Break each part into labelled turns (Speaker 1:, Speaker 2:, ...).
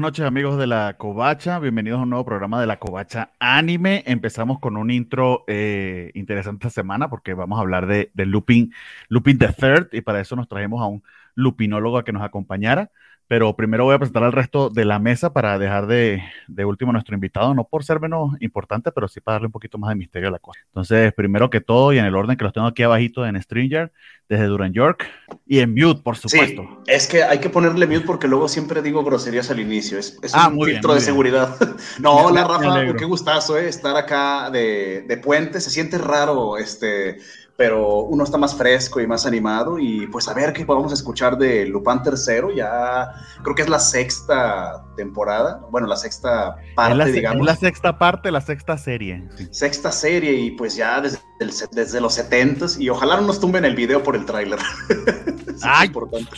Speaker 1: Buenas noches amigos de la Covacha, bienvenidos a un nuevo programa de la Covacha Anime. Empezamos con un intro eh, interesante esta semana porque vamos a hablar de, de Lupin, Lupin the Third y para eso nos trajimos a un lupinólogo a que nos acompañara. Pero primero voy a presentar al resto de la mesa para dejar de, de, último a nuestro invitado, no por ser menos importante, pero sí para darle un poquito más de misterio a la cosa. Entonces, primero que todo, y en el orden que los tengo aquí abajito en Stringer, desde Duran York, y en mute, por supuesto.
Speaker 2: Sí, es que hay que ponerle mute porque luego siempre digo groserías al inicio. Es, es ah, un filtro bien, de seguridad. no, hola Rafa, qué gustazo eh, estar acá de, de puente. Se siente raro este pero uno está más fresco y más animado y pues a ver qué podemos escuchar de Lupin III, ya creo que es la sexta temporada, bueno, la sexta parte,
Speaker 1: es la,
Speaker 2: digamos.
Speaker 1: Es la sexta parte, la sexta serie.
Speaker 2: Sí. Sexta serie y pues ya desde, el, desde los setentas y ojalá no nos tumben el video por el tráiler.
Speaker 1: Ay, importante.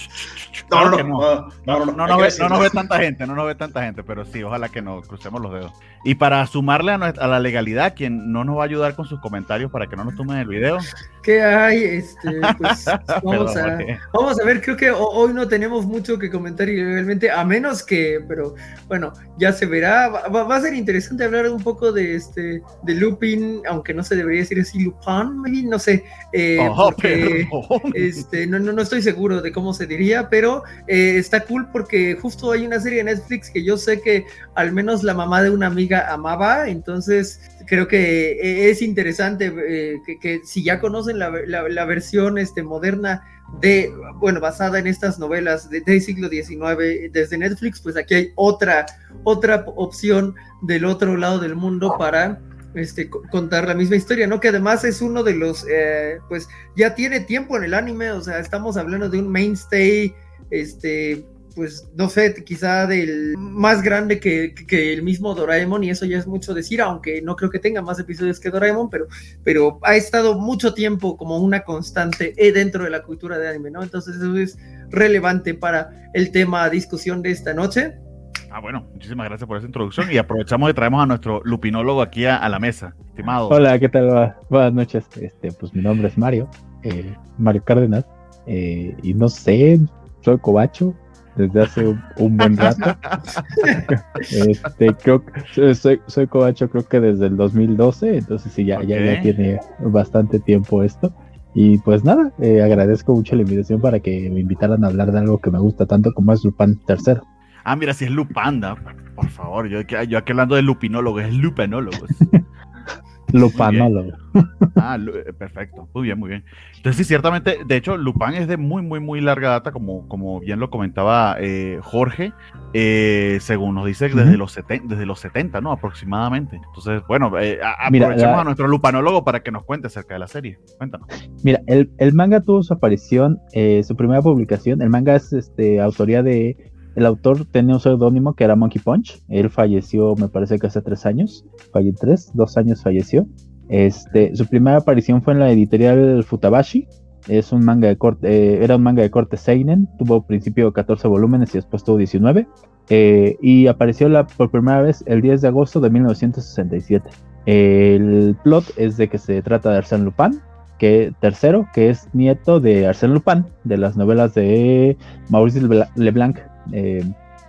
Speaker 1: No, no, no, no, no, no, no, ve, no nos ve tanta gente, no nos ve tanta gente, pero sí, ojalá que nos crucemos los dedos. Y para sumarle a, nuestra, a la legalidad, quien no nos va a ayudar con sus comentarios para que no nos tumben el video,
Speaker 3: ¿Qué hay? Este, pues, vamos, a, vamos, a, ver, creo que hoy no tenemos mucho que comentar ilegalmente, a menos que, pero bueno, ya se verá. Va, va, a ser interesante hablar un poco de este de Lupin, aunque no se debería decir así Lupin, maybe, no sé, eh, oh, porque este, no, no, no, estoy seguro de cómo se diría, pero eh, está cool porque justo hay una serie de Netflix que yo sé que al menos la mamá de una amiga amaba, entonces creo que eh, es interesante eh, que, si ya conocen la, la, versión este, moderna de, bueno, basada en estas novelas del de siglo XIX desde Netflix, pues aquí hay otra, otra opción del otro lado del mundo para este, contar la misma historia, ¿no? Que además es uno de los, eh, pues ya tiene tiempo en el anime, o sea, estamos hablando de un mainstay, este, pues no sé, quizá del más grande que, que, el mismo Doraemon y eso ya es mucho decir, aunque no creo que tenga más episodios que Doraemon, pero, pero ha estado mucho tiempo como una constante dentro de la cultura de anime, ¿no? Entonces eso es relevante para el tema discusión de esta noche.
Speaker 1: Ah, bueno, muchísimas gracias por esa introducción y aprovechamos y traemos a nuestro lupinólogo aquí a, a la mesa, estimado.
Speaker 4: Hola, ¿qué tal? Buenas noches. Este, pues mi nombre es Mario, eh, Mario Cárdenas, eh, y no sé, soy cobacho, desde hace un, un buen rato. este, creo soy, soy cobacho creo que desde el 2012, entonces sí, ya, okay. ya, ya, tiene bastante tiempo esto. Y pues nada, eh, agradezco mucho la invitación para que me invitaran a hablar de algo que me gusta tanto como es Lupin III.
Speaker 1: Ah, mira, si es Lupanda, por favor, yo, yo aquí hablando de lupinólogo, es lupinólogo.
Speaker 4: Lupanólogo.
Speaker 1: Ah, eh, perfecto. Muy bien, muy bien. Entonces, sí, ciertamente, de hecho, Lupin es de muy, muy, muy larga data, como, como bien lo comentaba eh, Jorge, eh, según nos dice, desde, uh -huh. los desde los 70, ¿no? Aproximadamente. Entonces, bueno, eh, aprovechemos Mira, la... a nuestro lupanólogo para que nos cuente acerca de la serie. Cuéntanos.
Speaker 4: Mira, el, el manga tuvo su aparición, su primera publicación. El manga es este, autoría de el autor tenía un seudónimo que era Monkey Punch. Él falleció, me parece que hace tres años. Falleció tres, dos años falleció. Este, su primera aparición fue en la editorial Futabashi. Es un manga de corte, eh, era un manga de corte Seinen. Tuvo principio 14 volúmenes y después tuvo 19. Eh, y apareció la, por primera vez el 10 de agosto de 1967. El plot es de que se trata de Arsène Lupin, que tercero, que es nieto de Arsène Lupin, de las novelas de Maurice Leblanc, eh,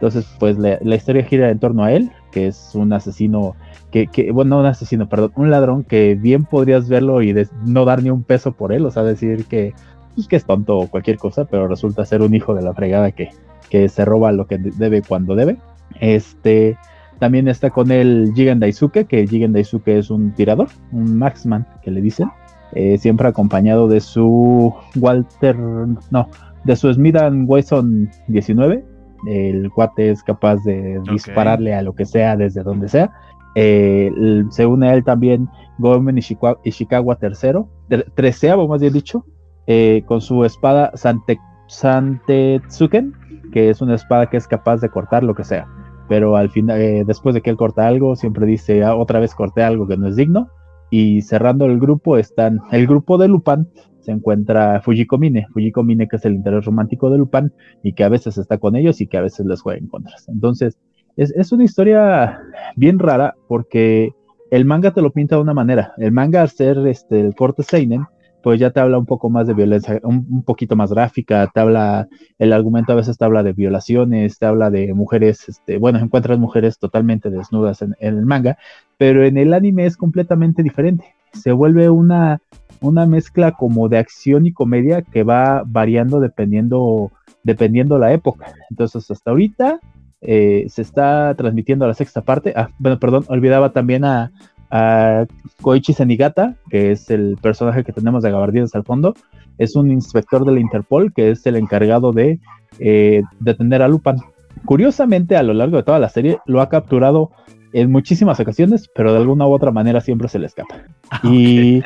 Speaker 4: entonces, pues la, historia gira en torno a él, que es un asesino, que, bueno, no un asesino, perdón, un ladrón que bien podrías verlo y no dar ni un peso por él, o sea, decir que, pues, que es tonto o cualquier cosa, pero resulta ser un hijo de la fregada que, que se roba lo que debe cuando debe. Este, también está con él Jigen Daisuke, que Jigen Daisuke es un tirador, un marksman, que le dicen, eh, siempre acompañado de su Walter, no, de su Smith Wesson 19, el cuate es capaz de okay. dispararle a lo que sea desde donde sea. Eh, se une a él también Gomen Ishikawa, Ishikawa III, treceavo más bien dicho, eh, con su espada Sante, Santetsuken, que es una espada que es capaz de cortar lo que sea. Pero al final, eh, después de que él corta algo, siempre dice ah, otra vez corté algo que no es digno. Y cerrando el grupo están el grupo de Lupin, se encuentra Fujiko Mine, Fujiko Mine que es el interés romántico de Lupin y que a veces está con ellos y que a veces les juega en contra. Entonces, es, es, una historia bien rara porque el manga te lo pinta de una manera. El manga, al ser este, el corte Seinen, pues ya te habla un poco más de violencia, un, poquito más gráfica, te habla, el argumento a veces te habla de violaciones, te habla de mujeres, este, bueno, encuentras mujeres totalmente desnudas en, el manga, pero en el anime es completamente diferente. Se vuelve una, una mezcla como de acción y comedia que va variando dependiendo, dependiendo la época. Entonces, hasta ahorita eh, se está transmitiendo la sexta parte. Ah, bueno, perdón, olvidaba también a, a Koichi Senigata, que es el personaje que tenemos de Gabardines al fondo, es un inspector de la Interpol que es el encargado de eh, detener a Lupin. Curiosamente, a lo largo de toda la serie lo ha capturado en muchísimas ocasiones, pero de alguna u otra manera siempre se le escapa. Ah, y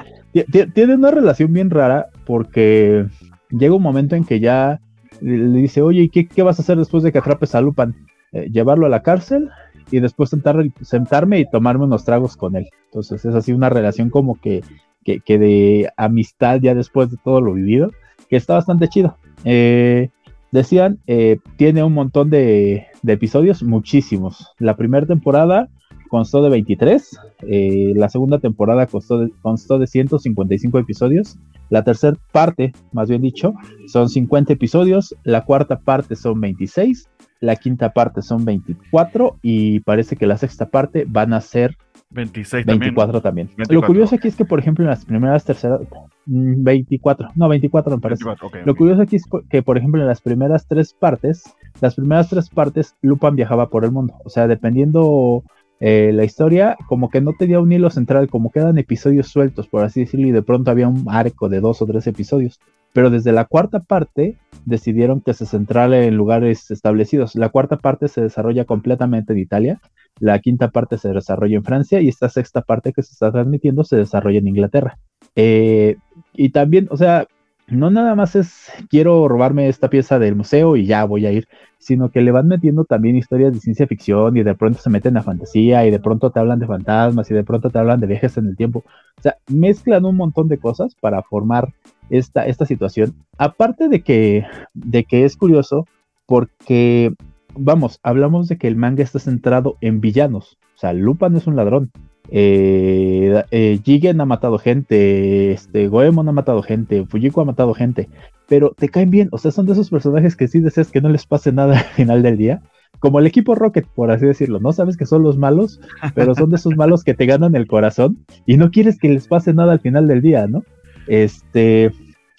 Speaker 4: tiene una relación bien rara porque llega un momento en que ya le dice, oye, ¿qué, qué vas a hacer después de que atrapes a Lupin? Eh, ¿Llevarlo a la cárcel? Y después sentarme y tomarme unos tragos con él. Entonces es así una relación como que, que, de amistad ya después de todo lo vivido, que está bastante chido. Eh, decían, eh, tiene un montón de, episodios, muchísimos. La primera temporada constó de 23, eh, la segunda temporada constó de, constó de 155 episodios, la tercera parte, más bien dicho, son 50 episodios, la cuarta parte son 26 la quinta parte son 24 y parece que la sexta parte van a ser
Speaker 1: 26
Speaker 4: 24 también. Lo curioso aquí es que, por ejemplo, en las primeras terceras, 24, mm, no, 24 me parece. Lo curioso aquí es que, por ejemplo, en las primeras tres partes, las primeras tres partes, Lupin viajaba por el mundo. O sea, dependiendo eh, la historia, como que no tenía un hilo central, como que eran episodios sueltos, por así decirlo, y de pronto había un arco de dos o tres episodios pero desde la cuarta parte decidieron que se centrara en lugares establecidos. La cuarta parte se desarrolla completamente en Italia, la quinta parte se desarrolla en Francia y esta sexta parte que se está transmitiendo se desarrolla en Inglaterra. Eh, y también, o sea, no nada más es quiero robarme esta pieza del museo y ya voy a ir, sino que le van metiendo también historias de ciencia ficción y de pronto se meten a fantasía y de pronto te hablan de fantasmas y de pronto te hablan de viajes en el tiempo. O sea, mezclan un montón de cosas para formar esta, esta situación. Aparte de que, de que es curioso, porque, vamos, hablamos de que el manga está centrado en villanos. O sea, Lupin es un ladrón. Eh, eh, Jigen ha matado gente, este, Goemon ha matado gente, Fujiko ha matado gente, pero te caen bien, o sea, son de esos personajes que sí deseas que no les pase nada al final del día, como el equipo Rocket, por así decirlo, no sabes que son los malos, pero son de esos malos que te ganan el corazón y no quieres que les pase nada al final del día, ¿no? Este,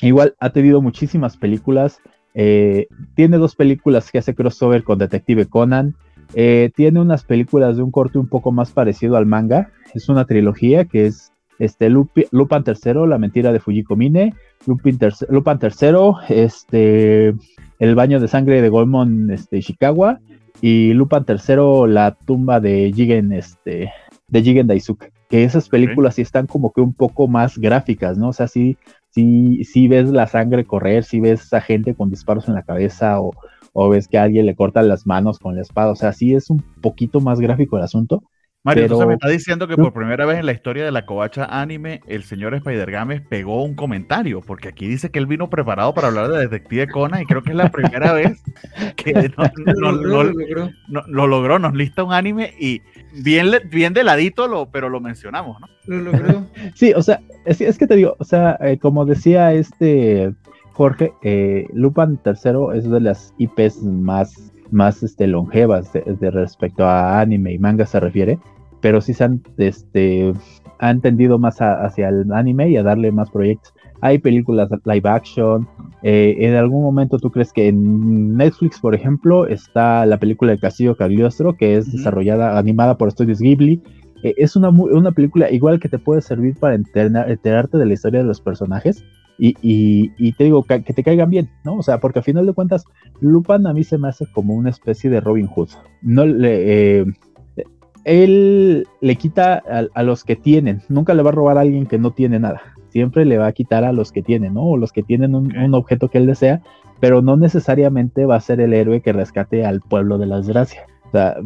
Speaker 4: igual ha tenido muchísimas películas. Eh, tiene dos películas que hace crossover con Detective Conan. Eh, tiene unas películas de un corte un poco más parecido al manga. Es una trilogía que es este, Lupin III, La mentira de Fujiko Mine, Lupin, III, este, El baño de sangre de Goemon este, Ishikawa y Lupin III, La tumba de Jigen, este, de Jigen Daisuke. Que esas películas sí están como que un poco más gráficas, ¿no? O sea, sí, si ves la sangre correr, si ves a gente con disparos en la cabeza o, ves que a alguien le corta las manos con la espada, o sea, sí es un poquito más gráfico el asunto.
Speaker 1: Mario, entonces me está diciendo que por primera vez en la historia de la covacha anime, el señor Spider-Games pegó un comentario, porque aquí dice que él vino preparado para hablar de Detective Conan y creo que es la primera vez que lo, logró. lo logró, nos lista un anime y bien, bien de ladito, lo, pero lo mencionamos, ¿no?
Speaker 3: Lo logró.
Speaker 4: sí, o sea, es, que te digo, o sea, eh, como decía este Jorge, eh, Lupin III es de las IPs más, más este, longevas de, respecto a anime y manga se refiere, pero sí se han, este, han tendido más hacia el anime y a darle más proyectos. Hay películas live action. Eh, en algún momento tú crees que en Netflix, por ejemplo, está la película de Castillo Cagliostro, que es desarrollada, animada por Studios Ghibli. Eh, es una, una película igual que te puede servir para enterarte de la historia de los personajes y, y, te digo que, te caigan bien, ¿no? O sea, porque al final de cuentas, Lupin a mí se me hace como una especie de Robin Hood. No le. Eh, él le quita a, los que tienen, nunca le va a robar a alguien que no tiene nada, siempre le va a quitar a los que tienen, ¿no? O los que tienen un, un objeto que él desea, pero no necesariamente va a ser el héroe que rescate al pueblo de la desgracia. O sea,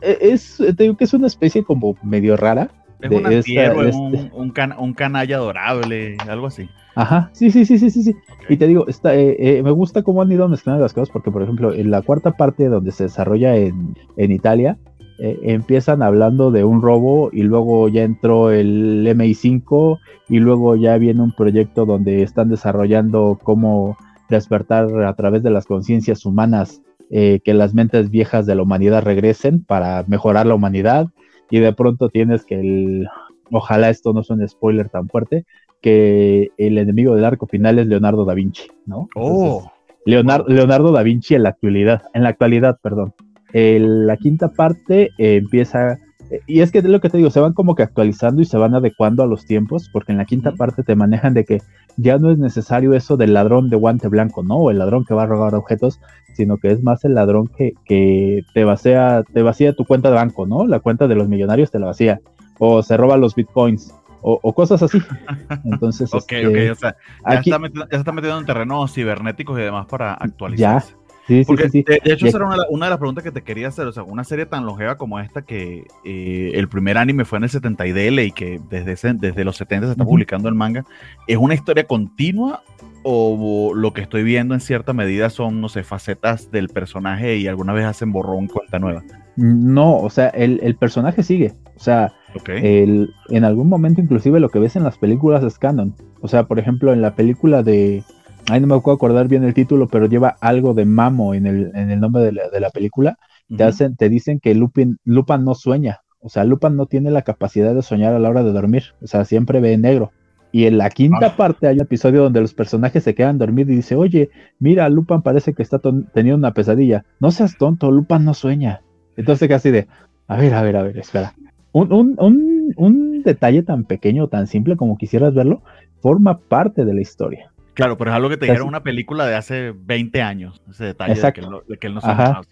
Speaker 4: e, es, te digo que es una especie como medio rara.
Speaker 1: Es un este un, canalla adorable, algo así.
Speaker 4: Ajá, sí, sí, sí, sí, sí, sí. Y te digo, está, eh, eh, me gusta cómo han ido mezclando las cosas, porque por ejemplo, en la cuarta parte donde se desarrolla en, Italia, eh, empiezan hablando de un robo y luego ya entró el MI5 y luego ya viene un proyecto donde están desarrollando cómo despertar a través de las conciencias humanas eh, que las mentes viejas de la humanidad regresen para mejorar la humanidad y de pronto tienes que el, ojalá esto no sea un spoiler tan fuerte, que el enemigo del arco final es Leonardo da Vinci, ¿no?
Speaker 1: Oh.
Speaker 4: Leonardo, Leonardo da Vinci en la actualidad, en la actualidad, perdón la quinta parte eh, empieza, y es que es lo que te digo, se van como que actualizando y se van adecuando a los tiempos, porque en la quinta parte te manejan de que ya no es necesario eso del ladrón de guante blanco, ¿no? O el ladrón que va a robar objetos, sino que es más el ladrón que, que te vacía, te vacía tu cuenta de banco, ¿no? La cuenta de los millonarios te la vacía, o se roba los bitcoins. O, cosas así. Entonces,
Speaker 1: ok, este, o sea, ya, está metido, ya, se está metiendo en terrenos cibernéticos y demás para actualizar.
Speaker 4: Ya, Sí,
Speaker 1: sí, sí, De, hecho, esa era una, de las preguntas que te quería hacer. O sea, una serie tan longeva como esta que eh, el primer anime fue en el 70 y DL y que desde, desde los 70 se está publicando el manga, ¿es una historia continua o lo que estoy viendo en cierta medida son, no sé, facetas del personaje y alguna vez hacen borrón cuenta nueva?
Speaker 4: No, o sea, el, personaje sigue. O sea, el, en algún momento inclusive lo que ves en las películas es canon. O sea, por ejemplo, en la película de Ahí no me puedo acordar bien el título, pero lleva algo de mamo en el, en el nombre de la, de la película. te, hacen, te dicen que Lupin, Lupan no sueña. O sea, Lupan no tiene la capacidad de soñar a la hora de dormir. O sea, siempre ve negro. Y en la quinta ah. parte hay un episodio donde los personajes se quedan dormidos y dice, oye, mira, Lupan parece que está teniendo una pesadilla. No seas tonto, Lupan no sueña. Entonces casi de, a ver, a ver, a ver, espera. Un, un, un, un detalle tan pequeño, tan simple como quisieras verlo, forma parte de la historia.
Speaker 1: Claro, pero es algo que te dijeron una película de hace 20 años, ese detalle de que, él no, se Ajá.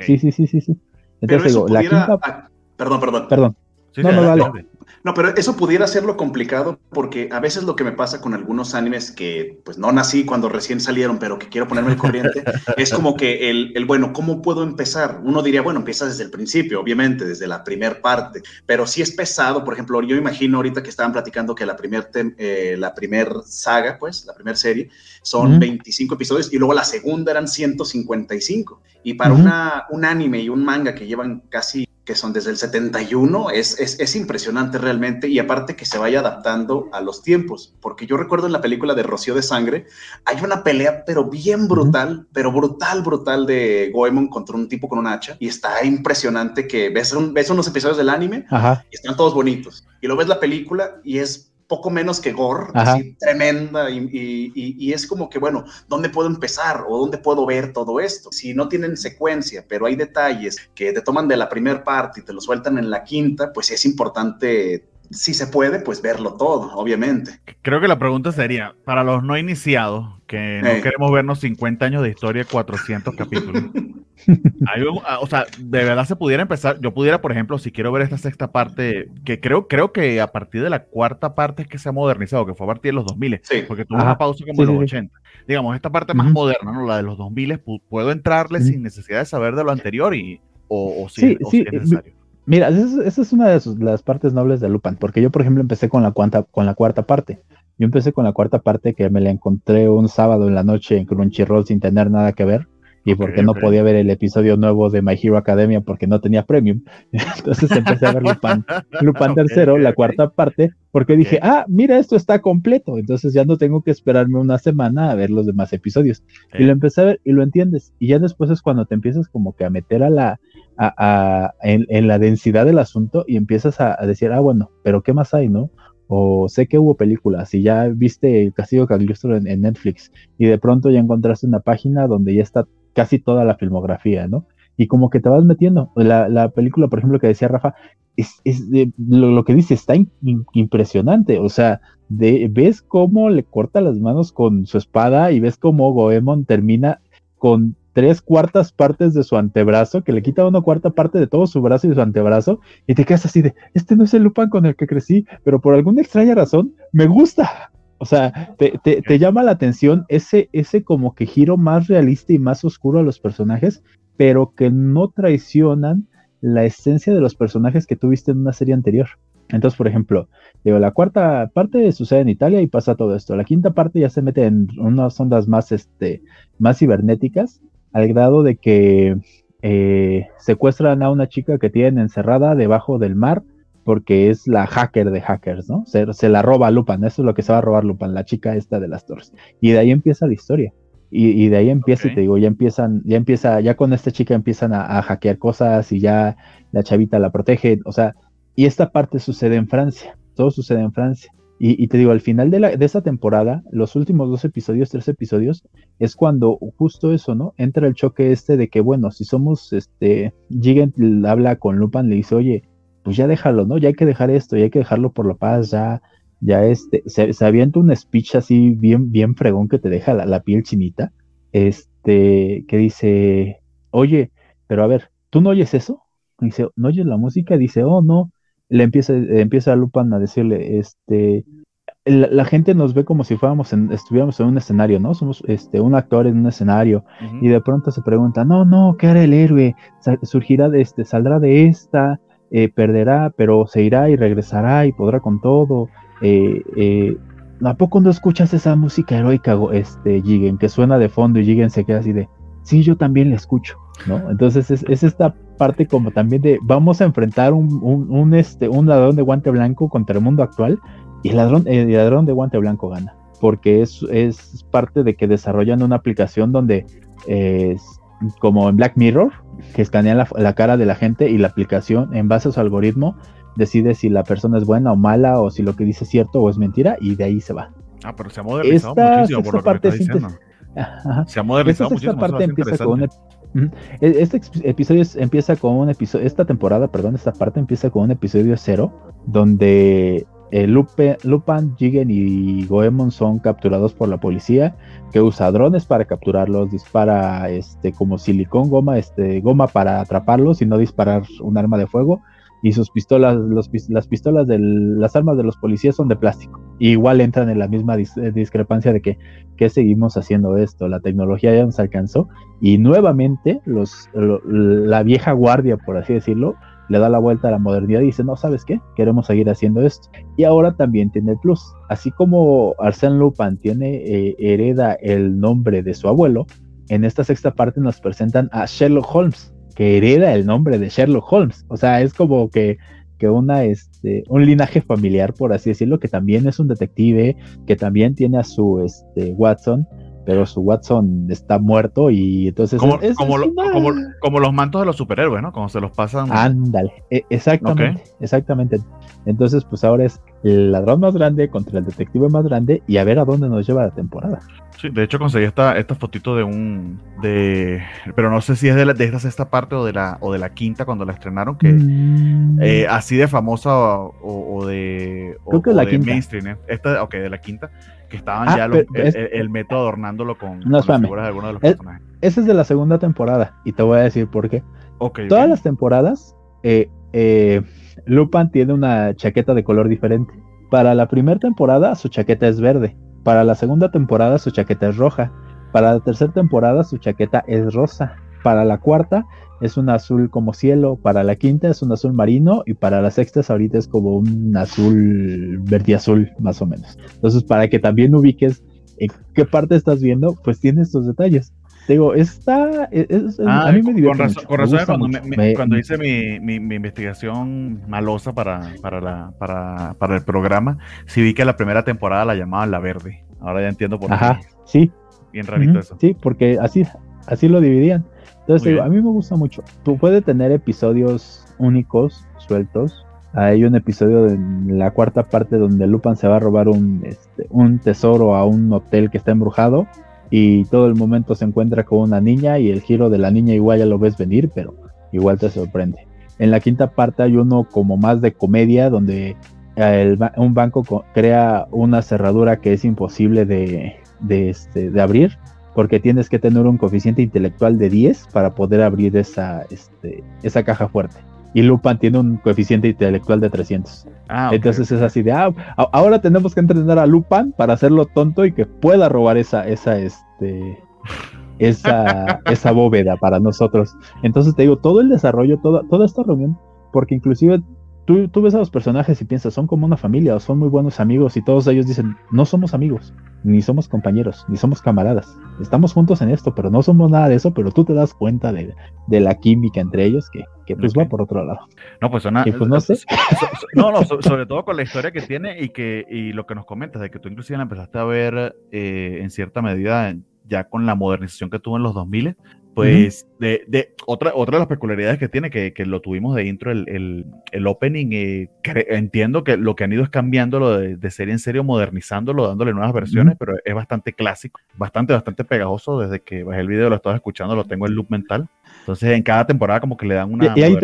Speaker 4: Sí, sí, sí, sí, sí.
Speaker 2: Entonces digo, la quinta... Ah, perdón, perdón.
Speaker 4: Perdón.
Speaker 2: no, no, vale. No, pero eso pudiera lo complicado porque a veces lo que me pasa con algunos animes que pues no nací cuando recién salieron, pero que quiero ponerme al corriente, es como que el, el, bueno, ¿cómo puedo empezar? Uno diría, bueno, empieza desde el principio, obviamente, desde la primer parte, pero si es pesado, por ejemplo, yo imagino ahorita que estaban platicando que la primer, eh, la primer saga, pues, la primera serie, son 25 episodios y luego la segunda eran 155. Y para una, un anime y un manga que llevan casi que son desde el 71, es, es, es, impresionante realmente y aparte que se vaya adaptando a los tiempos, porque yo recuerdo en la película de Rocío de Sangre, hay una pelea pero bien brutal, pero brutal, brutal de Goemon contra un tipo con un hacha y está impresionante que ves, un, ves unos episodios del anime y están todos bonitos y lo ves la película y es poco menos que gore, así, tremenda, y, es como que, bueno, ¿dónde puedo empezar o dónde puedo ver todo esto? Si no tienen secuencia, pero hay detalles que te toman de la primera parte y te lo sueltan en la quinta, pues es importante si se puede, pues verlo todo, obviamente.
Speaker 1: Creo que la pregunta sería, para los no iniciados, que no queremos vernos 50 años de historia, 400 capítulos. Ah, o sea, de verdad se pudiera empezar, yo pudiera, por ejemplo, si quiero ver esta sexta parte, que creo, creo que a partir de la cuarta parte es que se ha modernizado, que fue a partir de los 2000, porque tuvo una pausa como en los 80. Digamos, esta parte más moderna, ¿no? La de los 2000, puedo entrarle sin necesidad de saber de lo anterior y, o, o si,
Speaker 4: es necesario. Mira, esa es, una de las partes nobles de Lupin, porque yo, por ejemplo, empecé con la, cuarta, con la cuarta parte. Yo empecé con la cuarta parte que me la encontré un sábado en la noche en Crunchyroll sin tener nada que ver y porque no podía ver el episodio nuevo de My Hero Academia porque no tenía premium. Entonces empecé a ver Lupin, Lupin tercero, la cuarta parte, porque dije, ah, mira, esto está completo, entonces ya no tengo que esperarme una semana a ver los demás episodios. Y lo empecé a ver y lo entiendes. Y ya después es cuando te empiezas como que a meter a la, en, la densidad del asunto y empiezas a, decir, ah, bueno, pero ¿qué más hay, no? O sé que hubo películas y ya viste el Castillo Cagliostro en, en, Netflix y de pronto ya encontraste una página donde ya está casi toda la filmografía, ¿no? Y como que te vas metiendo. La, película, por ejemplo, que decía Rafa, es, lo, que dice está impresionante. O sea, de, ves cómo le corta las manos con su espada y ves cómo Goemon termina con tres cuartas partes de su antebrazo, que le quita una cuarta parte de todo su brazo y de su antebrazo, y te quedas así de, este no es el Lupin con el que crecí, pero por alguna extraña razón me gusta. O sea, te, llama la atención ese, ese como que giro más realista y más oscuro a los personajes, pero que no traicionan la esencia de los personajes que tuviste en una serie anterior. Entonces, por ejemplo, digo, la cuarta parte sucede en Italia y pasa todo esto. La quinta parte ya se mete en unas ondas más, este, más cibernéticas, al grado de que eh, secuestran a una chica que tienen encerrada debajo del mar porque es la hacker de hackers, ¿no? Se, la roba Lupan, eso es lo que se va a robar Lupan, la chica esta de las torres. Y de ahí empieza la historia. Y, de ahí empieza, y te digo, ya empiezan, ya empieza, ya con esta chica empiezan a, hackear cosas y ya la chavita la protege, o sea, y esta parte sucede en Francia, todo sucede en Francia. Y, te digo, al final de, la, de esa temporada, los últimos dos episodios, tres episodios, es cuando justo eso, ¿no? Entra el choque este de que, bueno, si somos, este, Jigen habla con Lupan, le dice, oye, pues ya déjalo, ¿no? Ya hay que dejar esto, ya hay que dejarlo por la paz, ya, ya este, se, avienta un speech así bien, bien fregón que te deja la, piel chinita, este, que dice, oye, pero a ver, ¿tú no oyes eso? dice, ¿no oyes la música? dice, oh, no, le empieza, empieza a Lupan a decirle, este, la, gente nos ve como si fuéramos en, estuviéramos en un escenario, ¿no? Somos este, un actor en un escenario y de pronto se pregunta, no, no, ¿qué hará el héroe? Surgirá de este, saldrá de esta, eh, perderá, pero se irá y regresará y podrá con todo. Eh, eh, ¿A poco no escuchas esa música heroica, este, Jigen, que suena de fondo y Jigen se queda así de, sí, yo también la escucho, ¿no? Entonces es, es esta parte como también de, vamos a enfrentar un, un, este, un ladrón de guante blanco contra el mundo actual y el ladrón, el ladrón de guante blanco gana, porque es, es parte de que desarrollan una aplicación donde es como en Black Mirror, que escanean la, cara de la gente y la aplicación en base a su algoritmo decide si la persona es buena o mala o si lo que dice es cierto o es mentira y de ahí se va.
Speaker 1: Ah, pero se ha modernizado muchísimo por lo que me diciendo. Se ha modernizado esta muchísimo. Parte empieza con un
Speaker 4: este episodio empieza con un episodio, esta temporada, perdón, esta parte empieza con un episodio cero, donde eh, Lupe, Lupan, Jigen y Goemon son capturados por la policía, que usa drones para capturarlos, dispara este como silicón, goma, este, goma para atraparlos y no disparar un arma de fuego. Y sus pistolas, las pistolas de las armas de los policías son de plástico. igual entran en la misma eh, discrepancia de que, que seguimos haciendo esto. La tecnología ya nos alcanzó y nuevamente los, la vieja guardia, por así decirlo, le da la vuelta a la modernidad y dice, no, ¿sabes qué? Queremos seguir haciendo esto. Y ahora también tiene el plus. Así como Arsène Lupin tiene, eh, hereda el nombre de su abuelo, en esta sexta parte nos presentan a Sherlock Holmes, que hereda el nombre de Sherlock Holmes. O sea, es como que, que una, este, un linaje familiar, por así decirlo, que también es un detective, que también tiene a su este, Watson, pero su Watson está muerto y entonces
Speaker 1: como, como, los mantos de los superhéroes, ¿no? Como se los pasan.
Speaker 4: Ándale, e, exactamente, exactamente. Entonces, pues ahora es el ladrón más grande contra el detective más grande y a ver a dónde nos lleva la temporada.
Speaker 1: Sí, de hecho conseguí esta, esta fotito de un de pero no sé si es de, la, de esta sexta parte o de la o de la quinta cuando la estrenaron que mm. eh, así de famosa o, de
Speaker 4: Creo que la quinta.
Speaker 1: mainstream, ¿eh? esta ok, de la quinta que estaban ah, ya el, método adornándolo con, las figuras de algunos de los personajes.
Speaker 4: Ese es de la segunda temporada y te voy a decir por qué. Todas las temporadas, eh, eh, Lupan tiene una chaqueta de color diferente. Para la primera temporada su chaqueta es verde. Para la segunda temporada su chaqueta es roja. Para la tercera temporada su chaqueta es rosa. Para la cuarta es un azul como cielo, para la quinta es un azul marino y para la sexta ahorita es como un azul verde azul más o menos. Entonces para que también ubiques en qué parte estás viendo, pues tiene estos detalles. Digo, está,
Speaker 1: a mí me divierte. Con razón, cuando, hice mi, mi, investigación malosa para, para, la, para, para el programa, sí vi que la primera temporada la llamaban La Verde. Ahora ya entiendo por
Speaker 4: qué. Ajá, sí.
Speaker 1: Bien rarito eso.
Speaker 4: Sí, porque así, así lo dividían. Entonces, a mí me gusta mucho. Tú puedes tener episodios únicos, sueltos. Hay un episodio en la cuarta parte donde Lupan se va a robar un, este, un tesoro a un hotel que está embrujado y todo el momento se encuentra con una niña y el giro de la niña igual ya lo ves venir, pero igual te sorprende. En la quinta parte hay uno como más de comedia donde un banco crea una cerradura que es imposible de, de, este, de abrir porque tienes que tener un coeficiente intelectual de 10 para poder abrir esa, este, esa caja fuerte. Y Lupan tiene un coeficiente intelectual de 300. Ah, Entonces es así de, ah, ahora tenemos que entrenar a Lupan para hacerlo tonto y que pueda robar esa, esa, este, esa, esa bóveda para nosotros. Entonces te digo, todo el desarrollo, toda, toda esta reunión, porque inclusive tú, tú ves a los personajes y piensas, son como una familia o son muy buenos amigos y todos ellos dicen, no somos amigos, ni somos compañeros, ni somos camaradas. Estamos juntos en esto, pero no somos nada de eso, pero tú te das cuenta de, la química entre ellos que, que pues va por otro lado.
Speaker 1: No, pues suena...
Speaker 4: pues no sé.
Speaker 1: no, no, sobre todo con la historia que tiene y, que, y lo que nos comentas, de que tú inclusive la empezaste a ver eh, en cierta medida ya con la modernización que tuvo en los 2000, pues de, de, otra, otra de las peculiaridades que tiene, que, que lo tuvimos de intro, el, el, el opening, eh, entiendo que lo que han ido es cambiándolo de, de serie en serio, modernizándolo, dándole nuevas versiones, pero es bastante clásico, bastante, bastante pegajoso. Desde que bajé el video lo estaba escuchando, lo tengo en loop mental. Entonces en cada temporada como que le dan una...
Speaker 4: Y,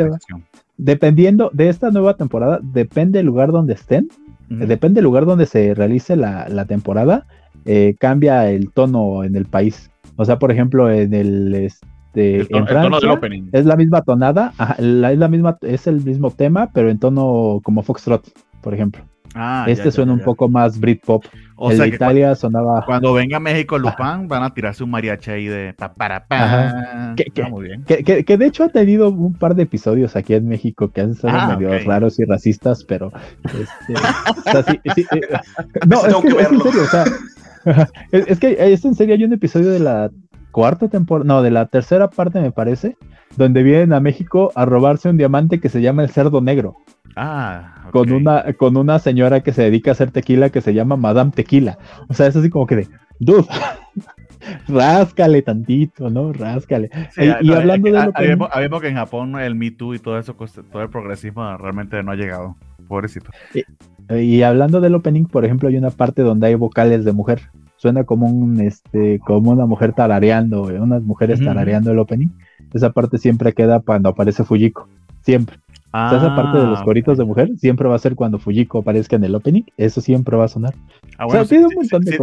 Speaker 4: Dependiendo de esta nueva temporada, depende del lugar donde estén, depende del lugar donde se realice la, la temporada, eh, cambia el tono en el país. O sea, por ejemplo, en el este en Francia es la misma tonada, es la misma, es el mismo tema, pero en tono como Foxtrot, por ejemplo. Ah, este suena un poco más Britpop. O el de Italia sonaba.
Speaker 1: Cuando venga a México Lupin, van a tirarse un mariachi ahí de pa para pa.
Speaker 4: Que, que, que, de hecho ha tenido un par de episodios aquí en México que han sido ah, medio raros y racistas, pero este, no, es, que, es en serio, o sea, es, que es en serio, hay un episodio de la cuarta temporada, no, de la tercera parte me parece, donde vienen a México a robarse un diamante que se llama el cerdo negro.
Speaker 1: Ah,
Speaker 4: con una con una señora que se dedica a hacer tequila que se llama Madame Tequila. O sea, es así como que de, dude, ráscale tantito, ¿no? Ráscale. y, hablando de
Speaker 1: lo que... que en Japón el Me Too y todo eso, todo el progresismo realmente no ha llegado. Pobrecito.
Speaker 4: Y hablando del opening, por ejemplo, hay una parte donde hay vocales de mujer. Suena como un este, como una mujer tarareando, unas mujeres tarareando el opening. Esa parte siempre queda cuando aparece Fujiko. Siempre. Esa parte de los ah, coritos de mujer siempre va a ser cuando Fujiko aparezca en el opening. Eso siempre va a sonar.
Speaker 1: Ah, bueno, si, lo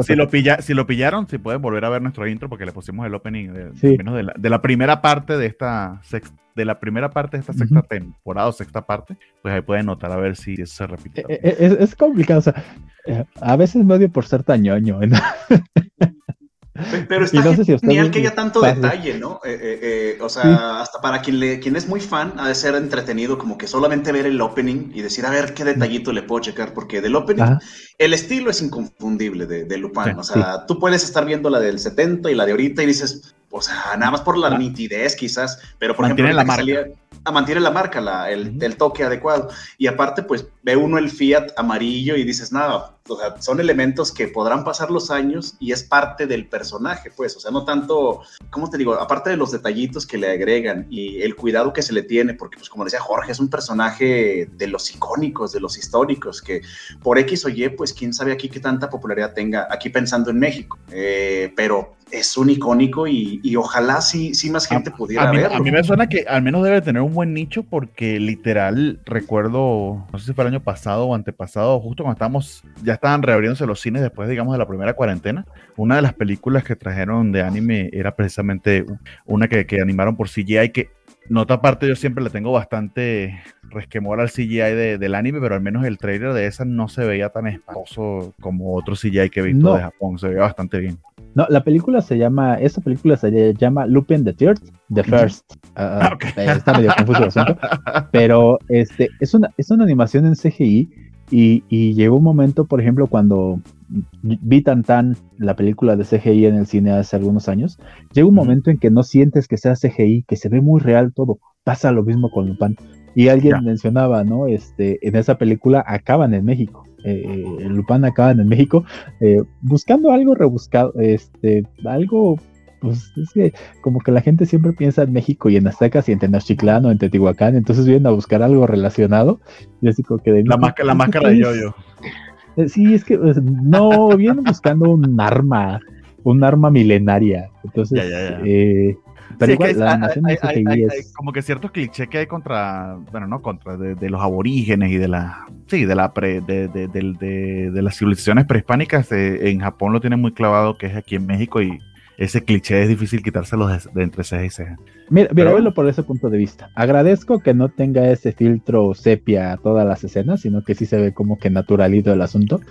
Speaker 1: si, lo pillaron, si pueden volver a ver nuestro intro porque le pusimos el opening de, menos de, la, de la primera parte de esta sexta de la primera parte de esta sexta temporada o sexta parte, pues ahí pueden notar a ver si eso se repite.
Speaker 4: Eh, eh, es, complicado, o sea, eh, a veces medio por ser tan ñoño.
Speaker 2: Pero está genial que haya tanto detalle, ¿no? o sea, hasta para quien, le, quien es muy fan, ha de ser entretenido como que solamente ver el opening y decir, a ver qué detallito le puedo checar, porque del opening, el estilo es inconfundible de, de Lupin. o sea, tú puedes estar viendo la del 70 y la de ahorita y dices, o sea, nada más por la nitidez quizás, pero por ejemplo, la marca. a mantiene la marca, la, el, el, toque adecuado. Y aparte, pues ve uno el Fiat amarillo y dices, nada, o sea, son elementos que podrán pasar los años y es parte del personaje, pues, o sea, no tanto, ¿cómo te digo? Aparte de los detallitos que le agregan y el cuidado que se le tiene, porque, pues, como decía Jorge, es un personaje de los icónicos, de los históricos, que por X o Y, pues, quién sabe aquí qué tanta popularidad tenga, aquí pensando en México, eh, pero es un icónico y, ojalá sí, sí más gente pudiera verlo.
Speaker 1: A mí me suena que al menos debe tener un buen nicho porque literal recuerdo, no sé si fue el año pasado o antepasado, justo cuando estábamos, ya estaban reabriéndose los cines después, digamos, de la primera cuarentena. Una de las películas que trajeron de anime era precisamente una que, que animaron por CGI que Nota aparte, yo siempre le tengo bastante resquemor al CGI del anime, pero al menos el trailer de esa no se veía tan espantoso como otro CGI que he visto de Japón, se veía bastante bien.
Speaker 4: No, la película se llama, esta película se llama Lupin the Third, The First. Uh, Está medio confuso el asunto. Pero este, es, una, es una animación en CGI y, y, llegó un momento, por ejemplo, cuando vi tan tan la película de CGI en el cine hace algunos años, llega un momento en que no sientes que sea CGI, que se ve muy real todo. Pasa lo mismo con Lupin. Y alguien mencionaba, ¿no? Este, en esa película acaban en México. Eh, Lupin acaban en México eh, buscando algo rebuscado, este, algo pues es que como que la gente siempre piensa en México y en Aztecas y en Tenochtitlán o en Teotihuacán, entonces vienen a buscar algo relacionado. Y así como que
Speaker 1: la, la máscara de yoyo.
Speaker 4: Eh, sí, es que pues, no, vienen buscando un arma, un arma milenaria. Entonces, Eh, pero igual, la
Speaker 1: hay, como que ciertos clichés que hay contra, bueno, no contra, de, los aborígenes y de la, sí, de la pre, de, de, las civilizaciones prehispánicas. Eh, en Japón lo tienen muy clavado, que es aquí en México y ese cliché es difícil quitárselo de, entre ceja y ceja.
Speaker 4: Mira, mira verlo por ese punto de vista. Agradezco que no tenga ese filtro sepia a todas las escenas, sino que sí se ve como que naturalito el asunto.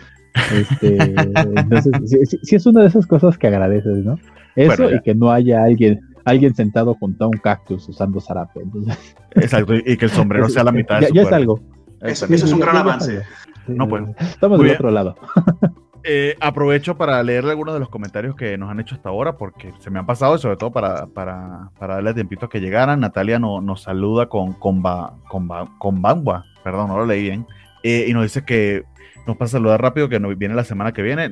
Speaker 4: Este, entonces, sí, es una de esas cosas que agradeces, ¿no? Eso y que no haya alguien alguien sentado junto a un cactus usando zarape.
Speaker 1: Exacto, y que el sombrero sea la mitad de
Speaker 4: ya, ya es algo.
Speaker 2: Eso, es un gran avance.
Speaker 1: No puedo.
Speaker 4: Estamos del otro lado.
Speaker 1: Eh, aprovecho para leer algunos de los comentarios que nos han hecho hasta ahora, porque se me han pasado y sobre todo para, para, para darle tiempito a que llegaran. Natalia nos saluda con, con, con, con Bangua, perdón, no lo leí bien, eh, y nos dice que nos pasa a saludar rápido que nos viene la semana que viene.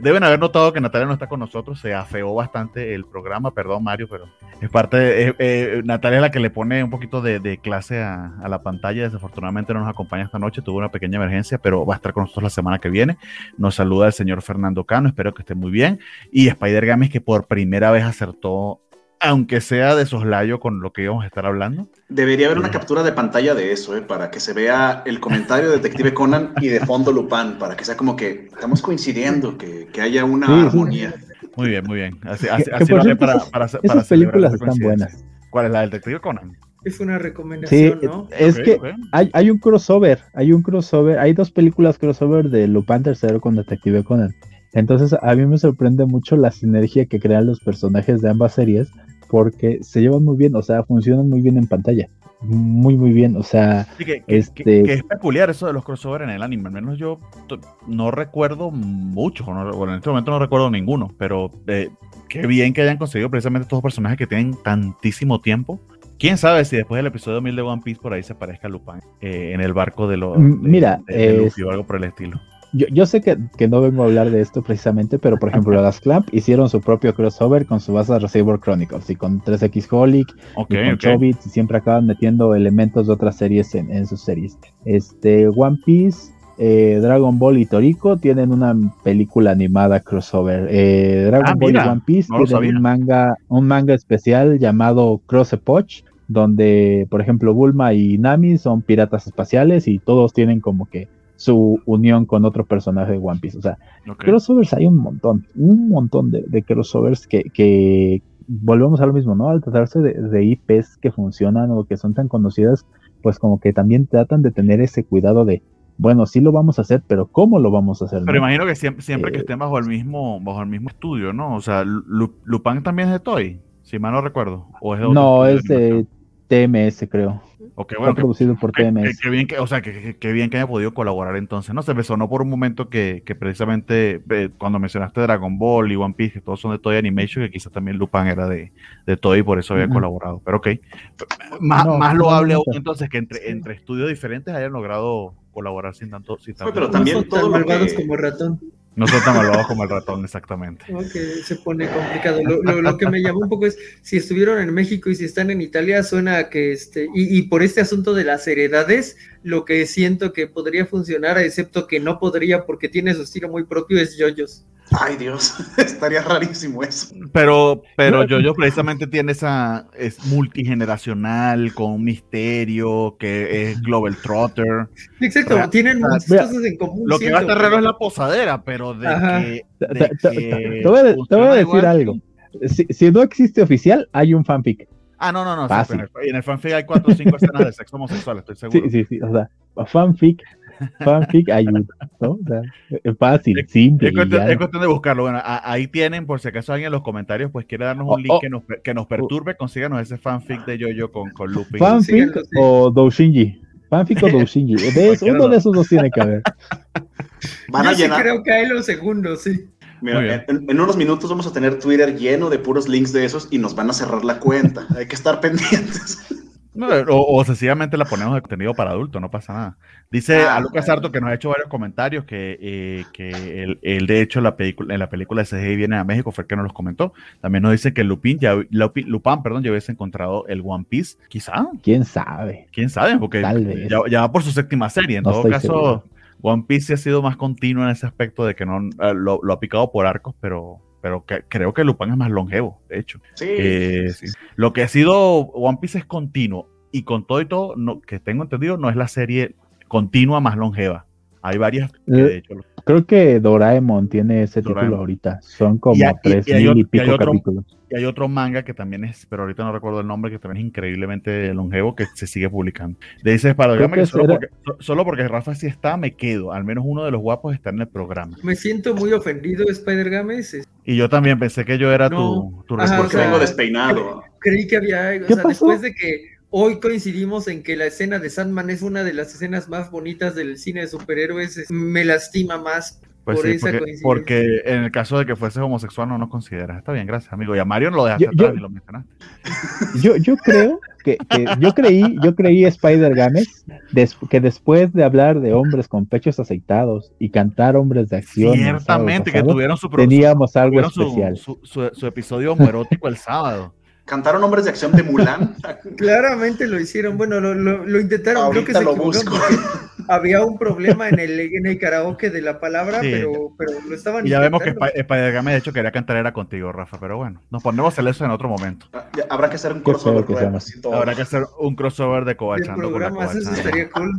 Speaker 1: deben haber notado que Natalia no está con nosotros, se afeó bastante el programa, perdón Mario, pero es parte de, eh, Natalia es la que le pone un poquito de, clase a, la pantalla, desafortunadamente no nos acompaña esta noche, tuvo una pequeña emergencia, pero va a estar con nosotros la semana que viene. Nos saluda el señor Fernando Cano, espero que esté muy bien. Y Spider Games que por primera vez acertó aunque sea de soslayo con lo que íbamos a estar hablando.
Speaker 2: Debería haber una captura de pantalla de eso, ¿eh? para que se vea el comentario de Detective Conan y de fondo Lupin, para que sea como que estamos coincidiendo, que, que haya una armonía.
Speaker 1: Muy bien, muy bien.
Speaker 4: Así, así, así para, para, esas películas están buenas.
Speaker 1: ¿Cuál es la del Detective Conan?
Speaker 3: Es una recomendación,
Speaker 4: sí, ¿no? Es que Hay, hay un crossover, hay un crossover, hay dos películas crossover de Lupin III con Detective Conan. Entonces a mí me sorprende mucho la sinergia que crean los personajes de ambas series porque se llevan muy bien, o sea, funcionan muy bien en pantalla. Muy, muy bien, o sea,
Speaker 1: que, este... es peculiar eso de los crossover en el anime, al menos yo no recuerdo mucho, bueno, en este momento no recuerdo ninguno, pero eh, qué bien que hayan conseguido precisamente estos personajes que tienen tantísimo tiempo. Quién sabe si después del episodio 1000 de One Piece por ahí se aparezca Lupin eh, en el barco de los.
Speaker 4: Mira,
Speaker 1: o algo por el estilo
Speaker 4: yo, sé que, no vengo a hablar de esto precisamente, pero por ejemplo, las Clamp hicieron su propio crossover con su base de Receiver Chronicles y con 3X Holic y con Chobits y siempre acaban metiendo elementos de otras series en, sus series. Este, One Piece, eh, Dragon Ball y Toriko tienen una película animada crossover. Eh, Dragon ah, Ball y One Piece tienen un manga, un manga especial llamado Cross Epoch, donde, por ejemplo, Bulma y Nami son piratas espaciales y todos tienen como que su unión con otro personaje de One Piece. O sea, crossovers hay un montón, un montón de, crossovers que, volvemos a lo mismo, ¿no? Al tratarse de, IPs que funcionan o que son tan conocidas, pues como que también tratan de tener ese cuidado de, bueno, sí lo vamos a hacer, pero ¿cómo lo vamos a hacer?
Speaker 1: Pero imagino que siempre, siempre que eh, estén bajo el mismo, bajo el mismo estudio, ¿no? O sea, Lupin también es de Toy, si mal no recuerdo. ¿O
Speaker 4: es de no, es de TMS, creo.
Speaker 1: Okay, bueno, producido por TMS. Qué bien que, o sea, que, bien que haya podido colaborar entonces. No se me sonó por un momento que, precisamente eh, cuando mencionaste Dragon Ball y One Piece, que todos son de Toy Animation, que quizás también Lupin era de, de Toy y por eso había colaborado. Pero ok. Más, más loable aún entonces que entre, entre estudios diferentes hayan logrado colaborar sin tanto. Sin tanto
Speaker 2: pero también todos
Speaker 3: malvados como ratón.
Speaker 1: No tan como el ratón, exactamente.
Speaker 3: Se pone complicado. Lo, que me llamó un poco es, si estuvieron en México y si están en Italia, suena que, este, y, y, por este asunto de las heredades, lo que siento que podría funcionar, excepto que no podría porque tiene su estilo muy propio, es Yoyos.
Speaker 2: Ay Dios, estaría rarísimo eso.
Speaker 1: Pero, pero yo precisamente tiene esa, es multigeneracional, con un misterio, que es Global Trotter.
Speaker 3: Exacto, tienen muchas cosas en común.
Speaker 1: Lo que va a estar raro es la posadera, pero de que...
Speaker 4: te, voy a, decir algo. Si, no existe oficial, hay un fanfic.
Speaker 1: Ah, no, no, no. en el fanfic hay cuatro o cinco escenas de sexo homosexual, estoy seguro.
Speaker 4: Sí, sí, sí. O sea, fanfic fanfic ayuda, ¿no? es fácil, simple.
Speaker 1: Es cuestión, de buscarlo. Bueno, ahí tienen, por si acaso alguien en los comentarios pues quiere darnos un oh, link oh. que, nos, que nos perturbe, consíganos ese fanfic de Yoyo con, con Lupin.
Speaker 4: ¿Fanfic o Doushinji? Fanfic o Doushinji. uno de esos dos tiene que haber.
Speaker 3: Van a Yo llenar... sí creo que hay los segundos, sí.
Speaker 2: Mira, en, en, unos minutos vamos a tener Twitter lleno de puros links de esos y nos van a cerrar la cuenta. Hay que estar pendientes
Speaker 1: o, sencillamente la ponemos de contenido para adultos, no pasa nada. Dice ah, a Lucas Sarto que nos ha hecho varios comentarios que, eh, que él, de hecho, la película, en la película de CGI viene a México, fue el que nos los comentó. También nos dice que Lupin ya, Lupin, perdón, ya hubiese encontrado el One Piece. Quizá.
Speaker 4: ¿Quién sabe?
Speaker 1: ¿Quién sabe? Porque ya, va por su séptima serie. En todo caso, One Piece ha sido más continuo en ese aspecto de que no eh, lo, lo ha picado por arcos, pero pero creo que Lupin es más longevo, de hecho.
Speaker 2: Eh, sí,
Speaker 1: Lo que ha sido One Piece es continuo y con todo y todo, no, que tengo entendido, no es la serie continua más longeva. Hay varias que
Speaker 4: de hecho... Creo que Doraemon tiene ese título ahorita. Son como tres mil y, pico otro, capítulos.
Speaker 1: Y hay otro manga que también es, pero ahorita no recuerdo el nombre, que también es increíblemente longevo, que se sigue publicando. De ese que solo, porque, solo porque Rafa sí está, me quedo. Al menos uno de los guapos está en el programa.
Speaker 3: Me siento muy ofendido, Spider Games.
Speaker 1: Y yo también pensé que yo era tu, tu
Speaker 2: porque vengo despeinado.
Speaker 3: Creí que había, o sea, después de que hoy coincidimos en que la escena de Sandman es una de las escenas más bonitas del cine de superhéroes. Me lastima más pues por esa
Speaker 1: porque, porque, en el caso de que fuese homosexual no nos consideras. Está bien, gracias, amigo. Y a Mario no lo dejaste atrás ni lo mencionaste.
Speaker 4: Yo, yo creo que, yo creí, yo creí Spider Games que después de hablar de hombres con pechos aceitados y cantar hombres de acción,
Speaker 1: ciertamente que tuvieron su
Speaker 4: teníamos algo especial.
Speaker 1: Su, su, episodio homoerótico el sábado.
Speaker 2: Cantaron hombres de acción de Mulan.
Speaker 3: Claramente lo hicieron. Bueno, lo, lo, intentaron. Creo que se
Speaker 2: lo busco.
Speaker 3: Había un problema en el, en el karaoke de la palabra, pero, pero lo estaban
Speaker 1: y ya vemos que Spider-Man de hecho quería cantar era contigo, Rafa, pero bueno, nos ponemos el eso en otro momento.
Speaker 2: Ah, habrá que hacer un crossover.
Speaker 1: Habrá que hacer un crossover de con
Speaker 3: la Eso estaría cool.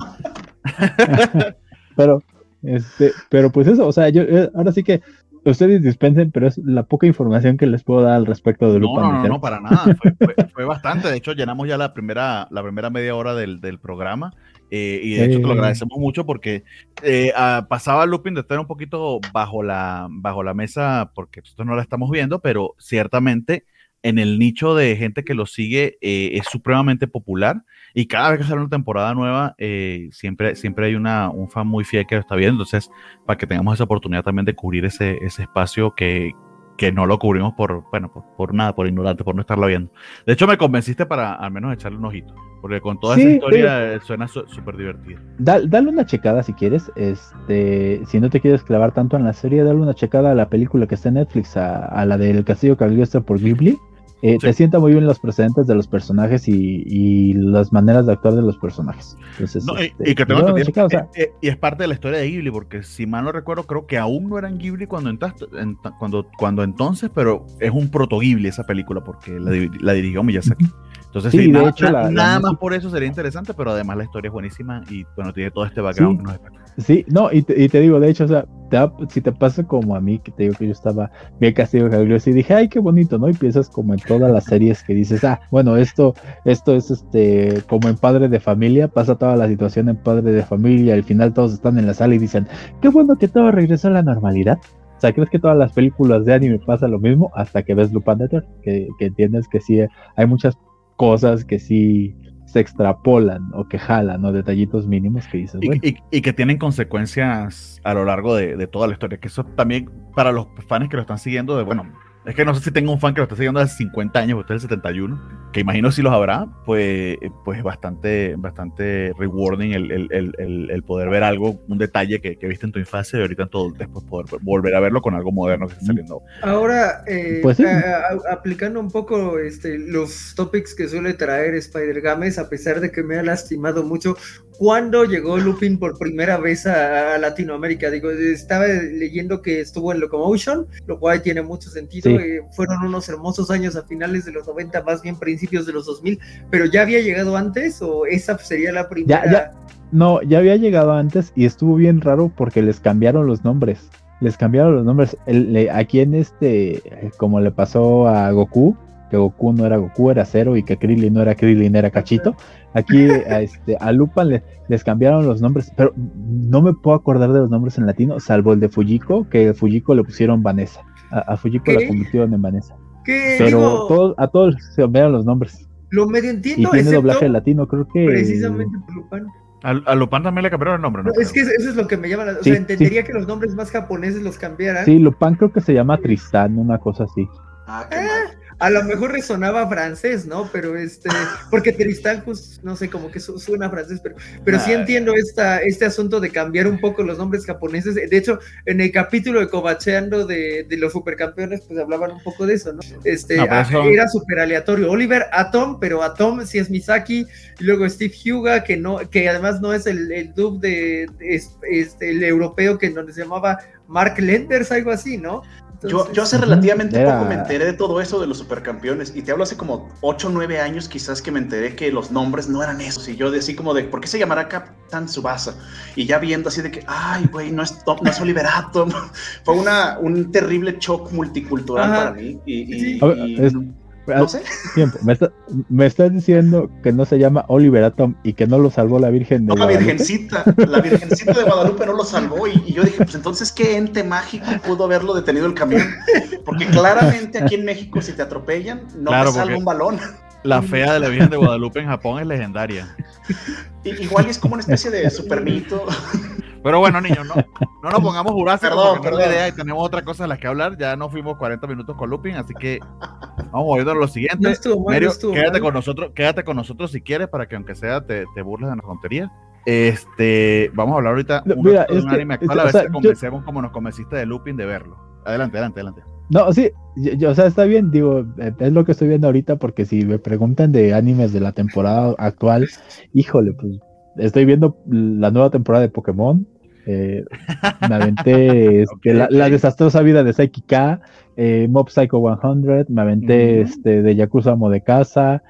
Speaker 4: pero, este, pero pues eso, o sea, yo eh, ahora sí que ustedes dispensen, pero es la poca información que les puedo dar al respecto de Lupin.
Speaker 1: No, no, no, para nada. Fue, bastante. De hecho, llenamos ya la primera, la primera media hora del, del programa. Eh, y de hecho te lo agradecemos mucho porque eh, ah, pasaba Lupin de estar un poquito bajo la, bajo la mesa porque nosotros no la estamos viendo, pero ciertamente en el nicho de gente que lo sigue eh, es supremamente popular y cada vez que sale una temporada nueva eh, siempre, siempre hay una, un fan muy fiel que lo está viendo, entonces para que tengamos esa oportunidad también de cubrir ese, ese espacio que, que no lo cubrimos por, bueno, por, nada, por ignorante, por no estarlo viendo. De hecho, me convenciste para al menos echarle un ojito, porque con toda esa historia suena súper divertido.
Speaker 4: dale una checada si quieres, este, si no te quieres clavar tanto en la serie, dale una checada a la película que está en Netflix, a, la del Castillo Cagliostro por Ghibli. Eh, Te sienta muy bien los precedentes de los personajes y, las maneras de actuar de los personajes.
Speaker 1: Este, y, que tengo eh, eh, y, es parte de la historia de Ghibli, porque si mal no recuerdo, creo que aún no eran Ghibli cuando, entraste, cuando, cuando entonces, pero es un proto Ghibli esa película, porque la, la dirigió Miyazaki. Entonces, sí, nada, hecho, nada más por eso sería interesante, pero además la historia es buenísima y bueno, tiene todo este background.
Speaker 4: Sí, no, y te, y te, digo, de hecho, o sea, si te pasa como a mí, que te digo que yo estaba bien castigo y dije, ay, qué bonito, ¿no? Y piensas como en todas las series que dices, ah, bueno, esto, esto es este, como en Padre de Familia, pasa toda la situación en Padre de Familia, al final todos están en la sala y dicen, qué bueno que todo regresó a la normalidad. O sea, ¿crees que todas las películas de anime pasa lo mismo hasta que ves Lupin Que, que entiendes que sí hay muchas cosas que sí se extrapolan o que jalan, ¿no? Detallitos mínimos que dices.
Speaker 1: Y, que tienen consecuencias a lo largo de, de, toda la historia. Que eso también, para los fans que lo están siguiendo, de bueno, es que no sé si tengo un fan que lo está siguiendo hace 50 años, usted es el 71, que imagino si los habrá, pues, pues bastante, bastante rewarding el, el, el, el poder ver algo, un detalle que, que, viste en tu infancia y ahorita en todo, después poder volver a verlo con algo moderno que está saliendo.
Speaker 3: Ahora, eh, pues aplicando un poco este, los topics que suele traer Spider Games, a pesar de que me ha lastimado mucho, ¿Cuándo llegó Lupin por primera vez a, Latinoamérica? Digo, estaba leyendo que estuvo en Locomotion, lo cual tiene mucho sentido. Eh, fueron unos hermosos años a finales de los 90, más bien principios de los 2000, pero ¿ya había llegado antes o esa sería la primera?
Speaker 4: No, ya había llegado antes y estuvo bien raro porque les cambiaron los nombres. Les cambiaron los nombres. El, aquí en este, como le pasó a Goku, que Goku no era Goku, era Cero, y que Krillin no era Krillin, era Cachito. Aquí a, este, a Lupan les cambiaron los nombres, pero no me puedo acordar de los nombres en latino, salvo el de Fujiko, que a Fujiko le pusieron Vanessa. A, Fujiko la convirtieron en Vanessa. Pero a todos se cambiaron los nombres.
Speaker 3: Lo medio entiendo.
Speaker 4: Y tiene doblaje latino, creo que.
Speaker 3: Precisamente por Lupin.
Speaker 1: A, Lupin también le cambiaron el nombre, ¿no?
Speaker 3: es que eso es lo que me llama la... O sea, entendería que los nombres más japoneses los cambiaran.
Speaker 4: Sí, Lupin creo que se llama Tristán, una cosa así.
Speaker 3: Ah, qué ah, a lo mejor resonaba francés, ¿no? Pero este, porque Tristán, pues, no sé, como que suena francés, pero, pero sí entiendo esta, este asunto de cambiar un poco los nombres japoneses. De hecho, en el capítulo de Cobacheando de, de los supercampeones, pues hablaban un poco de eso, ¿no? Este, ah, era súper aleatorio. Oliver Atom, pero Atom sí es Misaki, y luego Steve Huga, que no, que además no es el, el dub de, este, el europeo que donde se llamaba Mark Lenders, algo así, ¿no?
Speaker 2: Yo, yo, hace relativamente poco me enteré de todo eso de los supercampeones y te hablo hace como 8 o 9 años quizás que me enteré que los nombres no eran esos y yo de así como de, ¿por qué se llamará Capitán Subasa? Y ya viendo así de que, ay, güey, no es, no es Oliver Fue una, un terrible shock multicultural para mí y,
Speaker 4: no sé. Tiempo. Me, estás diciendo que no se llama Oliver Atom y que no lo salvó la Virgen
Speaker 2: de No, la Virgencita. La Virgencita de Guadalupe no lo salvó. Y, yo dije, pues entonces, ¿qué ente mágico pudo haberlo detenido el camión? Porque claramente aquí en México, si te atropellan, no te salva un balón.
Speaker 1: La fea de la Virgen de Guadalupe en Japón es legendaria.
Speaker 2: Igual es como una especie de super mito.
Speaker 1: Pero bueno, niños, no, no nos pongamos jurásicos perdón, porque perdón. idea y tenemos otra cosa de las que hablar. Ya no fuimos 40 minutos con Lupin, así que vamos a ir a lo siguiente. No estuvo quédate con nosotros, quédate con nosotros si quieres para que aunque sea te, te burles de la tontería. Este, vamos a hablar ahorita
Speaker 4: no, mira,
Speaker 1: de un anime actual, a ver si convencemos como nos convenciste de Lupin de verlo. Adelante, adelante, adelante.
Speaker 4: No, sí, yo, o sea, está bien, digo, es lo que estoy viendo ahorita, porque si me preguntan de animes de la temporada actual, híjole, pues estoy viendo la nueva temporada de Pokémon. Eh, me aventé este, la, desastrosa vida de Psyche K, eh, Mob Psycho 100, me aventé este, de Yakuza Amo de Casa,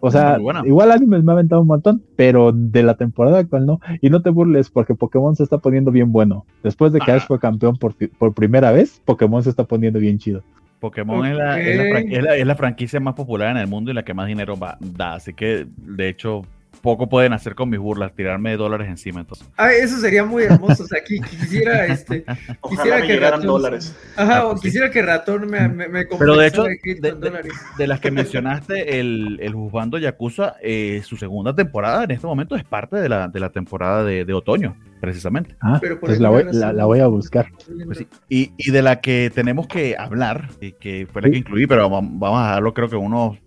Speaker 4: o sea, igual animes me ha aventado un montón, pero de la temporada actual no. Y no te burles porque Pokémon se está poniendo bien bueno. Después de que Ash fue campeón por, por primera vez, Pokémon se está poniendo bien chido.
Speaker 1: Pokémon es, la, es, la, franquicia más popular en el mundo y la que más dinero va, da. Así que, de hecho, poco pueden hacer con mis burlas, tirarme dólares encima. Entonces.
Speaker 3: Ah, eso sería muy hermoso. O sea, quisiera, este, quisiera que
Speaker 2: Ratón, dólares.
Speaker 3: Ajá, o quisiera que Ratón me, me, me
Speaker 1: Pero de hecho, de, las que mencionaste, el, el Juzgando Yakuza, eh, su segunda temporada en este momento es parte de la, de la temporada de, de otoño, precisamente.
Speaker 4: Ah, Pero pues la voy, la, voy, a buscar.
Speaker 1: Pues sí. y, y, de la que tenemos que hablar, y que fue la que incluí, pero vamos, vamos a darlo creo que unos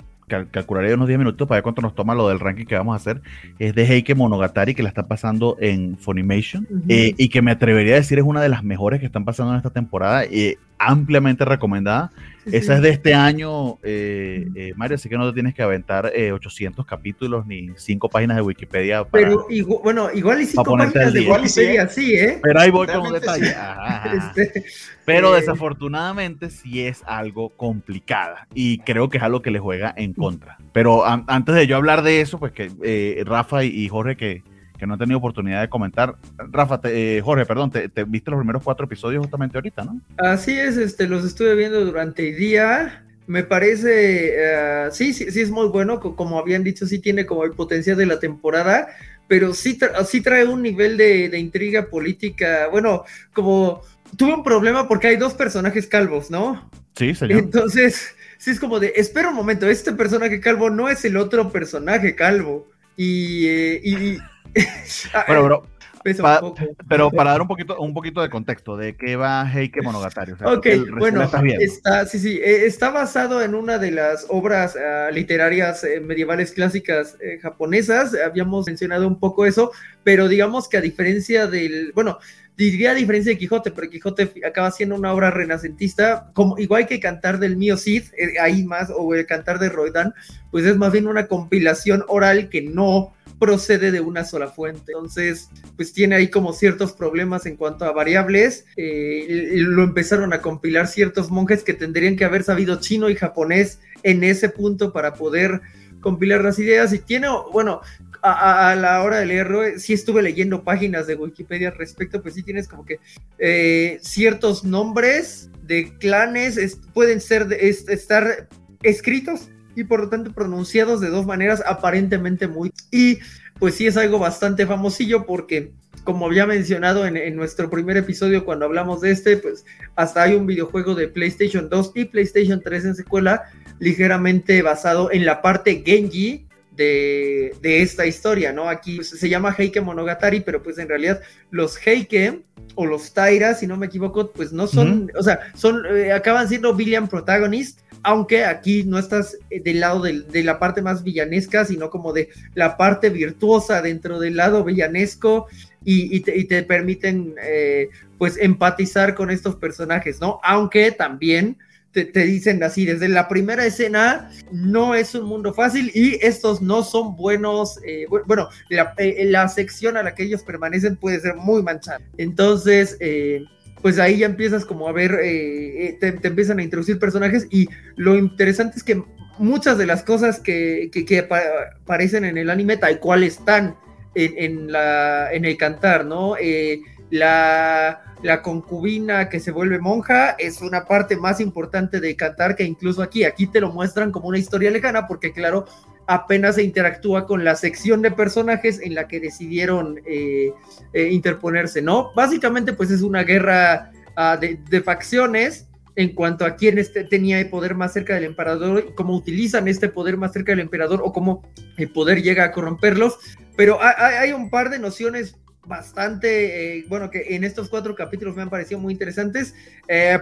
Speaker 1: calcularé unos 10 minutos para ver cuánto nos toma lo del ranking que vamos a hacer, es de Heike Monogatari, que la está pasando en Funimation, eh, y que me atrevería a decir es una de las mejores que están pasando en esta temporada, y ampliamente recomendada. Esa es de este año, eh, eh, Mario, así que no te tienes que aventar 800 capítulos ni 5 páginas de Wikipedia.
Speaker 3: Para, Pero bueno, igual y 5 páginas de Wikipedia, sí, ¿eh?
Speaker 1: Pero ahí voy con un detalle. Este, Pero desafortunadamente sí es algo complicada y creo que es algo que le juega en contra. Pero antes de yo hablar de eso, pues que Rafa y Jorge que que no he tenido oportunidad de comentar. Rafa, eh, Jorge, perdón, te, viste los primeros cuatro episodios justamente ahorita, ¿no?
Speaker 3: Así es, este, los estuve viendo durante el día. Me parece, uh, sí, sí, sí es muy bueno, como habían dicho, sí tiene como el potencial de la temporada, pero sí, sí trae un nivel de, de intriga política, bueno, como tuve un problema porque hay dos personajes calvos, ¿no?
Speaker 1: Sí, señor.
Speaker 3: Entonces, sí es como de, espera un momento, este personaje calvo no es el otro personaje calvo. Y, eh, y,
Speaker 1: pero, pero para dar un poquito, un poquito de contexto de qué va Heike Monogatari.
Speaker 3: ok, bueno, está, sí, sí, eh, está basado en una de las obras ah, literarias eh, medievales clásicas eh, japonesas. Habíamos mencionado un poco eso, pero digamos que a diferencia del, bueno, diría a diferencia de Quijote, pero Quijote acaba siendo una obra renacentista, como igual que Cantar del Mío Cid, ahí más, o el Cantar de Roydán, pues es más bien una compilación oral que no procede de una sola fuente. Entonces, pues tiene ahí como ciertos problemas en cuanto a variables. Eh, lo empezaron a compilar ciertos monjes que tendrían que haber sabido chino y japonés en ese punto para poder compilar las ideas. Y tiene, bueno, a, la hora de leerlo, eh, sí estuve leyendo páginas de Wikipedia al respecto, pues sí tienes como que eh, ciertos nombres de clanes pueden ser de, estar escritos y por lo tanto pronunciados de dos maneras aparentemente muy... Y pues sí es algo bastante famosillo porque como había mencionado en, nuestro primer episodio cuando hablamos de este, pues hasta hay un videojuego de PlayStation 2 y PlayStation 3 en secuela ligeramente basado en la parte Genji de, esta historia, ¿no? Aquí pues, se llama Heike Monogatari, pero pues en realidad los Heike o los Taira, si no me equivoco, pues no son, o sea, son, eh, acaban siendo Villian Protagonist, aunque aquí no estás eh, del lado de, la parte más villanesca, sino como de la parte virtuosa dentro del lado villanesco y, te, permiten eh, pues empatizar con estos personajes, ¿no? Aunque también te, dicen así, desde la primera escena no es un mundo fácil y estos no son buenos, eh, bueno, la, la, sección a la que ellos permanecen puede ser muy manchada. Entonces, pues ahí ya empiezas como a ver, eh, eh, te, empiezan a introducir personajes y lo interesante es que muchas de las cosas que, que, aparecen en el anime tal cual están en, la, en el cantar, ¿no? Eh, la, la, concubina que se vuelve monja es una parte más importante de cantar que incluso aquí, aquí te lo muestran como una historia lejana porque claro, apenas se interactúa con la sección de personajes en la que decidieron eh, eh, interponerse, ¿no? Básicamente pues es una guerra ah, de, facciones en cuanto a quién este, tenía el poder más cerca del emperador, cómo utilizan este poder más cerca del emperador o cómo el poder llega a corromperlos. Pero hay, un par de nociones bastante, eh, bueno, que en estos cuatro capítulos me han parecido muy interesantes.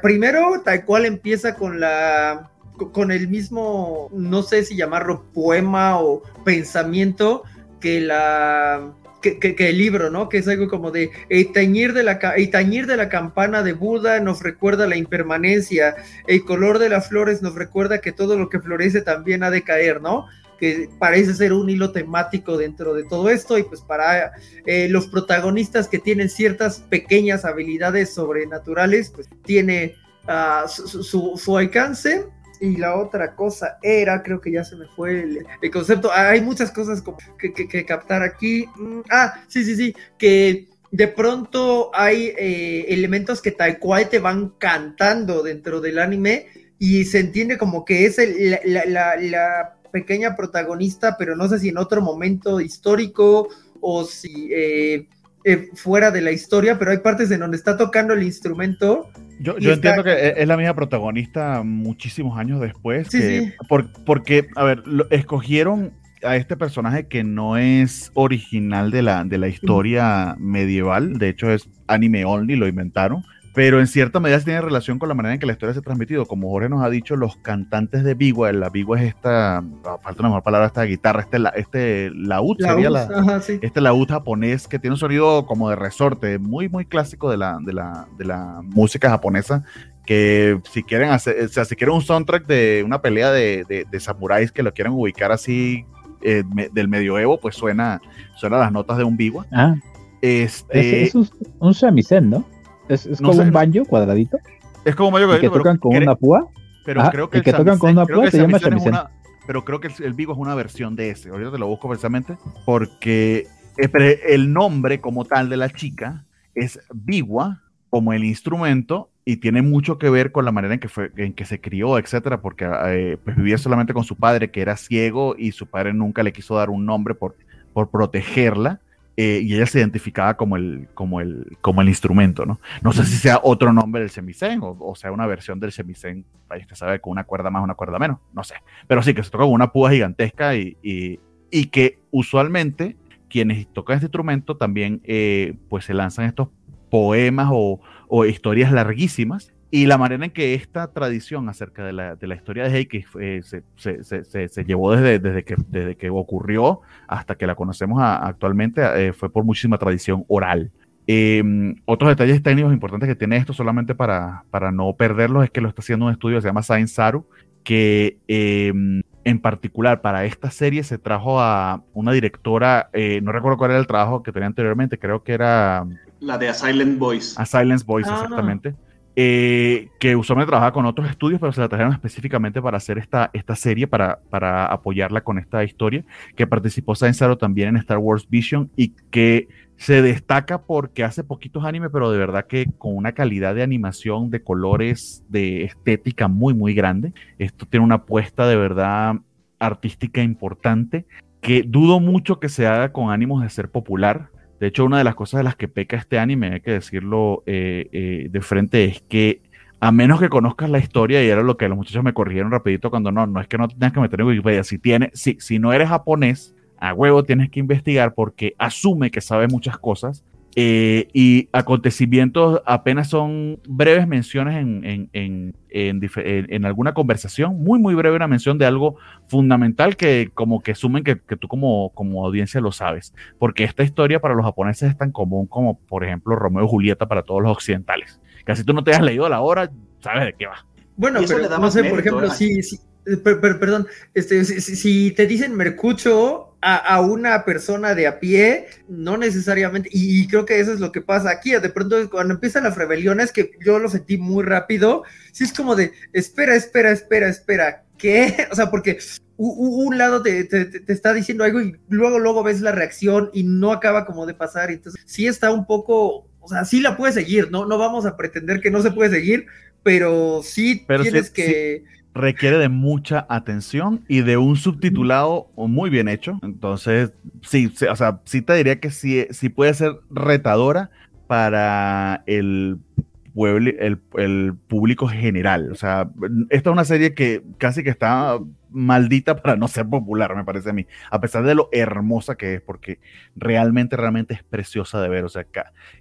Speaker 3: Primero, tal cual empieza con la con el mismo, no sé si llamarlo poema o pensamiento que la que, el libro, ¿no? Que es algo como de el tañir de, la, el tañir de la campana de Buda nos recuerda la impermanencia, el color de las flores nos recuerda que todo lo que florece también ha de caer, ¿no? que parece ser un hilo temático dentro de todo esto y pues para eh, los protagonistas que tienen ciertas pequeñas habilidades sobrenaturales, pues tiene uh, su, su, alcance y la otra cosa era, creo que ya se me fue el, concepto, hay muchas cosas como que, captar aquí. Mm, ah, sí, sí, sí, que de pronto hay eh, elementos que tal cual te van cantando dentro del anime y se entiende como que es la, pequeña protagonista, pero no sé si en otro momento histórico o si... Eh, eh, fuera de la historia, pero hay partes en donde está tocando el instrumento.
Speaker 1: Yo, entiendo que e, es la misma protagonista muchísimos años después. Sí, porque, a ver, escogieron a este personaje que no es original de la, de la historia medieval, de hecho es anime only, lo inventaron pero en cierta medida tiene relación con la manera en que la historia se ha transmitido. Como Jorge nos ha dicho, los cantantes de Bigua, la Bigua es esta, ah, falta una mejor palabra, esta guitarra, este, la, este laúd sería la, este laúd japonés que tiene un sonido como de resorte, muy, muy clásico de la, de la, de la música japonesa, que si quieren hacer, o sea, si quieren un soundtrack de una pelea de, de, samuráis que lo quieran ubicar así eh, del medioevo, pues suena, suena las notas de un Bigua.
Speaker 4: Ah, este, es, un, un shamisen, ¿no? Es, como un banjo cuadradito.
Speaker 1: Es como un banjo
Speaker 4: cuadradito. que tocan con una púa.
Speaker 1: Pero creo que el
Speaker 4: que tocan con una púa se llama shamisen.
Speaker 1: Pero creo que el, el Vigo es una versión de ese. Ahorita te lo busco precisamente porque eh, el nombre como tal de la chica es Bigua como el instrumento y tiene mucho que ver con la manera en que, fue, en que se crió, etcétera, porque eh, pues vivía solamente con su padre que era ciego y su padre nunca le quiso dar un nombre por, por protegerla eh, y ella se identificaba como el, como el, como el instrumento, ¿no? No sé si sea otro nombre del semicén o, sea una versión del semicén, ahí usted sabe, con una cuerda más, una cuerda menos, no sé. Pero sí, que se toca con una púa gigantesca y, y, que usualmente quienes tocan este instrumento también eh, pues se lanzan estos poemas o, o historias larguísimas y la manera en que esta tradición acerca de la, de la historia de Heike eh, se, se, se, se, llevó desde, desde, que, desde que ocurrió hasta que la conocemos actualmente eh, fue por muchísima tradición oral. Em, otros detalles técnicos importantes que tiene esto, solamente para, para no perderlos, es que lo está haciendo un estudio que se llama Science Saru, que em, en particular para esta serie se trajo a una directora, eh, no recuerdo cuál era el trabajo que tenía anteriormente, creo que era...
Speaker 2: La de A Silent Voice.
Speaker 1: A Silent Voice, ah. exactamente eh, que usualmente trabajaba con otros estudios, pero se la trajeron específicamente para hacer esta, esta serie, para, para apoyarla con esta historia, que participó Sainzaro también en Star Wars Vision y que se destaca porque hace poquitos animes, pero de verdad que con una calidad de animación, de colores, de estética muy, muy grande. Esto tiene una apuesta de verdad artística importante que dudo mucho que se haga con ánimos de ser popular. De hecho, una de las cosas de las que peca este anime, hay que decirlo eh, eh, de frente, es que a menos que conozcas la historia, y era lo que los muchachos me corrigieron rapidito cuando no, no es que no tengas que meter en Wikipedia, si, tiene, si, si no eres japonés, a huevo tienes que investigar porque asume que sabe muchas cosas eh, y acontecimientos apenas son breves menciones en, en, en, alguna conversación, muy, muy breve una mención de algo fundamental que como que asumen que, que, tú como, como audiencia lo sabes, porque esta historia para los japoneses es tan común como, por ejemplo, Romeo y Julieta para todos los occidentales. Casi tú no te has leído la hora, sabes de qué va.
Speaker 3: Bueno, pero no sé, por ejemplo, si, eh, perdón, este, si, te dicen Mercucho a, una persona de a pie, no necesariamente, y, creo que eso es lo que pasa aquí, de pronto cuando empiezan las rebeliones, que yo lo sentí muy rápido, sí es como de, espera, espera, espera, espera, ¿qué? O sea, porque un lado te, te, está diciendo algo y luego, luego ves la reacción y no acaba como de pasar, entonces sí está un poco, o sea, sí la puedes seguir, ¿no? No vamos a pretender que no se puede seguir, pero sí tienes que
Speaker 1: requiere de mucha atención y de un subtitulado muy bien hecho. Entonces, sí, o sea, sí te diría que sí, sí puede ser retadora para el pueblo, el, público general. O sea, esta es una serie que casi que está maldita para no ser popular, me parece a mí, a pesar de lo hermosa que es, porque realmente, realmente es preciosa de ver. O sea,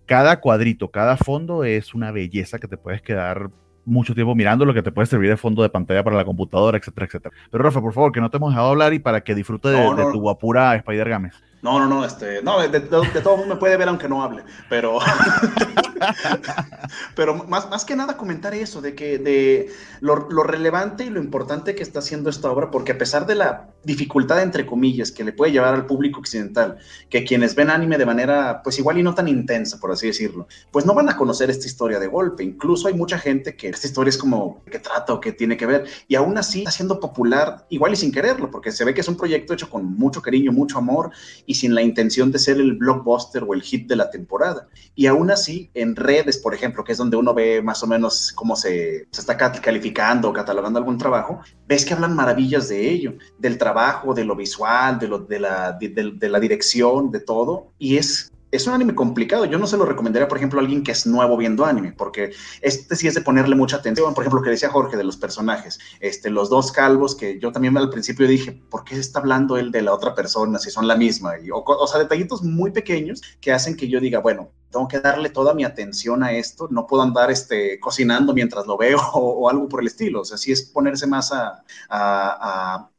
Speaker 1: cada cuadrito, cada fondo es una belleza que te puedes quedar mucho tiempo mirando lo que te puede servir de fondo de pantalla para la computadora, etcétera, etcétera. Pero Rafa, por favor, que no te hemos dejado hablar y para que disfrute de, de tu guapura Spider Games.
Speaker 2: No, no, no, este, no, de, todo mundo me puede ver aunque no hable, pero, pero más, más que nada comentar eso, de que de lo, lo, relevante y lo importante que está haciendo esta obra, porque a pesar de la dificultad, entre comillas, que le puede llevar al público occidental, que quienes ven anime de manera, pues igual y no tan intensa, por así decirlo, pues no van a conocer esta historia de golpe, incluso hay mucha gente que esta historia es como, que trata o que tiene que ver? Y aún así está siendo popular, igual y sin quererlo, porque se ve que es un proyecto hecho con mucho cariño, mucho amor, y sin la intención de ser el blockbuster o el hit de la temporada. Y aún así, en redes, por ejemplo, que es donde uno ve más o menos cómo se, se está calificando o catalogando algún trabajo, ves que hablan maravillas de ello, del trabajo, de lo visual, de, lo, de, la, de, de la dirección, de todo. Y es es un anime complicado. Yo no se lo recomendaría, por ejemplo, a alguien que es nuevo viendo anime, porque este sí es de ponerle mucha atención. Por ejemplo, lo que decía Jorge de los personajes, este, los dos calvos, que yo también al principio dije, ¿por qué está hablando él de la otra persona si son la misma? Y, o, sea, detallitos muy pequeños que hacen que yo diga, bueno, tengo que darle toda mi atención a esto, no puedo andar este, cocinando mientras lo veo o, algo por el estilo, o sea, sí es ponerse más a,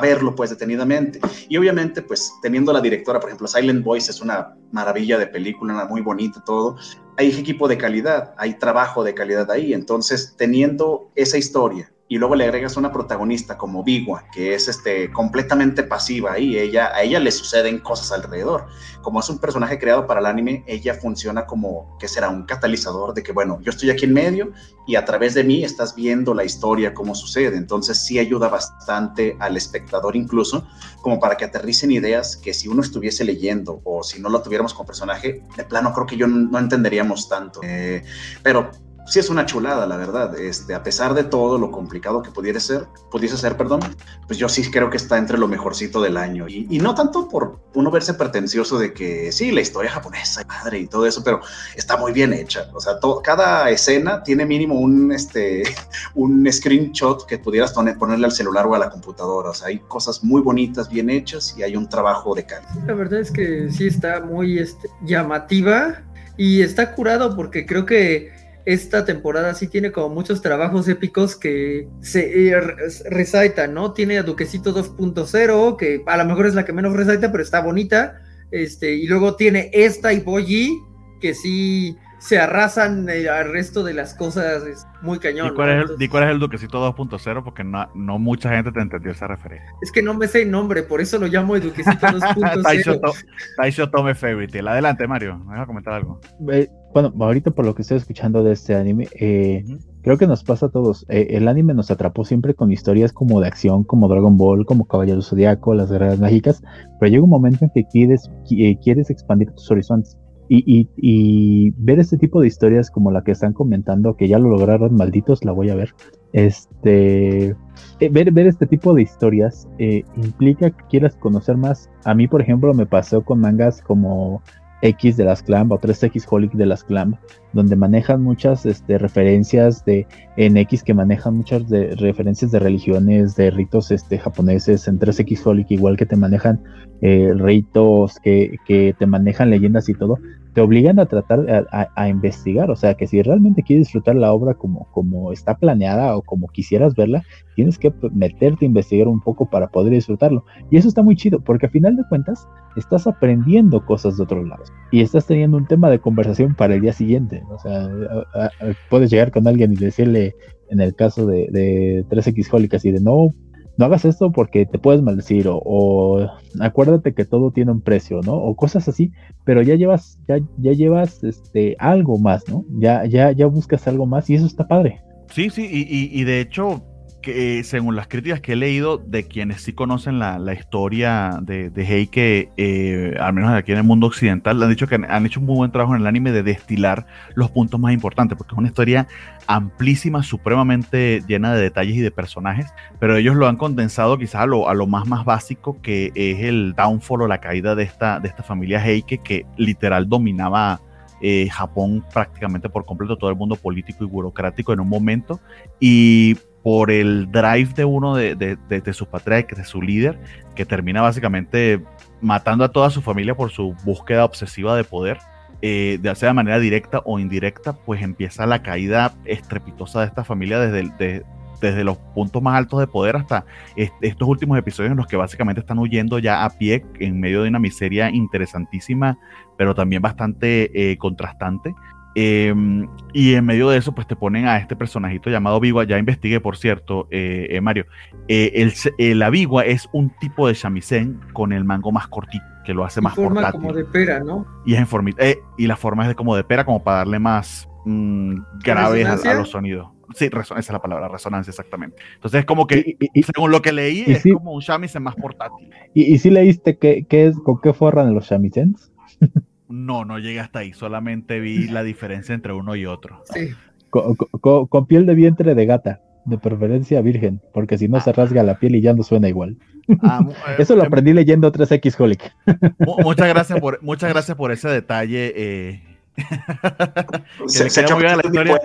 Speaker 2: verlo pues detenidamente. Y obviamente pues teniendo la directora, por ejemplo, Silent Voice es una maravilla de película, muy bonita todo, hay equipo de calidad, hay trabajo de calidad ahí, entonces teniendo esa historia y luego le agregas una protagonista como Bigua, que es este, completamente pasiva y ella, a ella le suceden cosas alrededor. Como es un personaje creado para el anime, ella funciona como que será un catalizador de que, bueno, yo estoy aquí en medio y a través de mí estás viendo la historia, cómo sucede. Entonces sí ayuda bastante al espectador incluso, como para que aterricen ideas que si uno estuviese leyendo o si no lo tuviéramos como personaje, de plano creo que yo no entenderíamos tanto. Eh, pero sí es una chulada, la verdad. Este, a pesar de todo lo complicado que pudiera ser, pudiese ser, perdón, pues yo sí creo que está entre lo mejorcito del año. Y, no tanto por uno verse pretencioso de que sí, la historia japonesa, madre y todo eso, pero está muy bien hecha. O sea, cada escena tiene mínimo un, este, un screenshot que pudieras ponerle al celular o a la computadora. O sea, hay cosas muy bonitas, bien hechas y hay un trabajo de calidad.
Speaker 3: La verdad es que sí está muy este, llamativa y está curado porque creo que esta temporada sí tiene como muchos trabajos épicos que se eh, resaltan, ¿no? Tiene a Duquesito 2.0, que a lo mejor es la que menos resalta, pero está bonita. Este, y luego tiene esta y Boyi, que sí se arrasan eh, al resto de las cosas es muy cañón.
Speaker 1: ¿Y cuál, es, el, cuál es el Duquesito 2.0? Porque no, no, mucha gente te entendió esa referencia.
Speaker 3: Es que no me sé el nombre, por eso lo llamo el Duquesito 2.0.
Speaker 1: Taisho Tome Fairy Adelante, Mario, me vas a comentar algo.
Speaker 4: Bueno, ahorita por lo que estoy escuchando de este anime, eh, creo que nos pasa a todos. Eh, el anime nos atrapó siempre con historias como de acción, como Dragon Ball, como Caballero Zodiaco, las guerreras mágicas, pero llega un momento en que quieres, quieres expandir tus horizontes y, ver este tipo de historias como la que están comentando, que ya lo lograron malditos, la voy a ver. Este, eh, ver, ver este tipo de historias eh, implica que quieras conocer más. A mí, por ejemplo, me pasó con mangas como X de las Clamp o 3X Holic de las Clamp, donde manejan muchas este, referencias de en X que manejan muchas de, referencias de religiones, de ritos este, japoneses, en 3X Holic igual que te manejan eh, ritos, que, que, te manejan leyendas y todo, te obligan a tratar a, investigar, o sea que si realmente quieres disfrutar la obra como, como está planeada o como quisieras verla, tienes que meterte a investigar un poco para poder disfrutarlo. Y eso está muy chido, porque a final de cuentas estás aprendiendo cosas de otros lados y estás teniendo un tema de conversación para el día siguiente. O sea, puedes llegar con alguien y decirle, en el caso de, de 3X Holic, y de no, no hagas esto porque te puedes maldecir o, acuérdate que todo tiene un precio, ¿no? O cosas así, pero ya llevas, ya, ya llevas este algo más, ¿no? Ya, ya, ya buscas algo más y eso está padre.
Speaker 1: Sí, sí, y, y de hecho, que según las críticas que he leído de quienes sí conocen la, historia de, de Heike, eh, al menos aquí en el mundo occidental, han dicho que han, hecho un muy buen trabajo en el anime de destilar los puntos más importantes, porque es una historia amplísima, supremamente llena de detalles y de personajes, pero ellos lo han condensado quizás a lo, a lo más, más básico, que es el downfall o la caída de esta, de esta familia Heike, que literal dominaba eh, Japón prácticamente por completo, todo el mundo político y burocrático en un momento, y por el drive de uno de, de, de, sus patriarcas, de su líder, que termina básicamente matando a toda su familia por su búsqueda obsesiva de poder, eh, ya sea de manera directa o indirecta, pues empieza la caída estrepitosa de esta familia desde, desde los puntos más altos de poder hasta estos últimos episodios en los que básicamente están huyendo ya a pie en medio de una miseria interesantísima, pero también bastante eh, contrastante. Em, y en medio de eso, pues te ponen a este personajito llamado Vigua. Ya investigué, por cierto, eh, eh, Mario. Eh, el, la Vigua es un tipo de shamisen con el mango más cortito, que lo hace más forma
Speaker 3: como de pera, ¿no?
Speaker 1: Y es en forma, y la forma es de como de pera, como para darle más mm, graves a, los sonidos. Sí, esa es la palabra, resonancia, exactamente. Entonces es como que, y, según lo que leí, es como un shamisen más portátil.
Speaker 4: ¿Y, si leíste qué, qué es, con qué forran los shamisens?
Speaker 1: No, no llegué hasta ahí, solamente vi la diferencia entre uno y otro.
Speaker 3: Sí.
Speaker 4: Con, piel de vientre de gata, de preferencia virgen, porque si no se rasga la piel y ya no suena igual. Ah, eh, Eso lo aprendí leyendo 3X Holic.
Speaker 1: Muchas gracias por, muchas gracias por ese detalle. Eh,
Speaker 2: se, se la historia.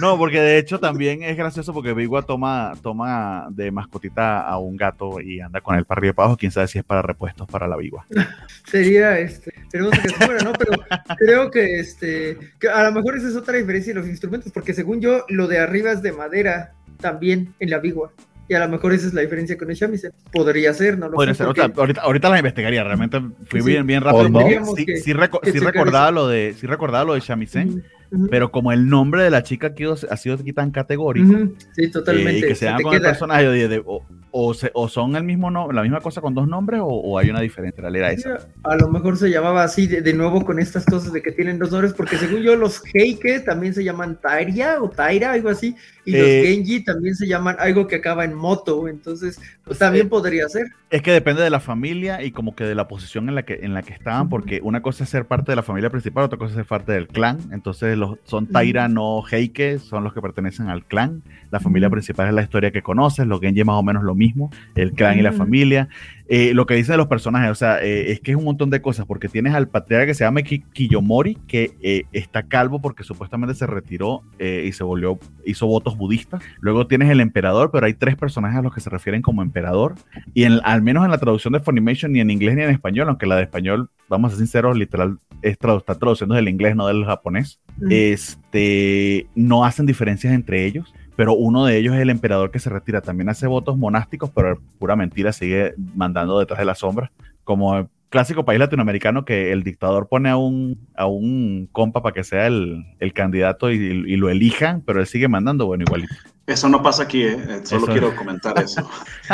Speaker 1: No, porque de hecho también es gracioso porque Bigua toma, toma de mascotita a un gato y anda con él para arriba y para abajo. Quién sabe si es para repuestos para la Bigua.
Speaker 3: Sería este, pero que fuera, ¿no? Pero creo que este, que a lo mejor esa es otra diferencia de los instrumentos, porque según yo, lo de arriba es de madera también en la Bigua. Y a lo mejor esa es la diferencia con el shamisen. Podría ser, no lo
Speaker 1: Podría ser. ahorita, ahorita las investigaría. Realmente fui bien, bien rápido. Sí, sí, recordaba lo de, sí recordaba lo de shamisen. Pero como el nombre de la chica ha sido aquí tan categórico,
Speaker 3: sí, totalmente.
Speaker 1: Eh, que se, llama con el personaje de, o, o, son el mismo no, la misma cosa con dos nombres o, hay una diferencia. Era esa.
Speaker 3: A lo mejor se llamaba así de, nuevo con estas cosas de que tienen dos nombres, porque según yo los Heike también se llaman Tairia o Taira, algo así, y los eh, Genji también se llaman algo que acaba en moto, entonces pues también eh, podría ser.
Speaker 1: Es que depende de la familia y como que de la posición en la que, en la que estaban, porque una cosa es ser parte de la familia principal, otra cosa es ser parte del clan, entonces los, son Taira, no Heike, son los que pertenecen al clan. La familia principal es la historia que conoces, los Genji más o menos lo mismo, el clan y la familia. Eh, lo que dicen los personajes, o sea, eh, es que es un montón de cosas, porque tienes al patriarca que se llama Kiyomori, que eh, está calvo porque supuestamente se retiró y se volvió, hizo votos budistas. Luego tienes el emperador, pero hay tres personajes a los que se refieren como emperador. Y al menos en la traducción de Funimation, ni en inglés ni en español, aunque la de español, vamos a ser sinceros, literal, está traduciendo del inglés, no del japonés. Este, no hacen diferencias entre ellos pero uno de ellos es el emperador que se retira. También hace votos monásticos, pero pura mentira, sigue mandando detrás de la sombra. Como clásico país latinoamericano que el dictador pone a un, a un compa para que sea el, el candidato y, y, lo elijan, pero él sigue mandando, bueno, igualito.
Speaker 2: Eso no pasa aquí, ¿eh? eh solo quiero comentar eso.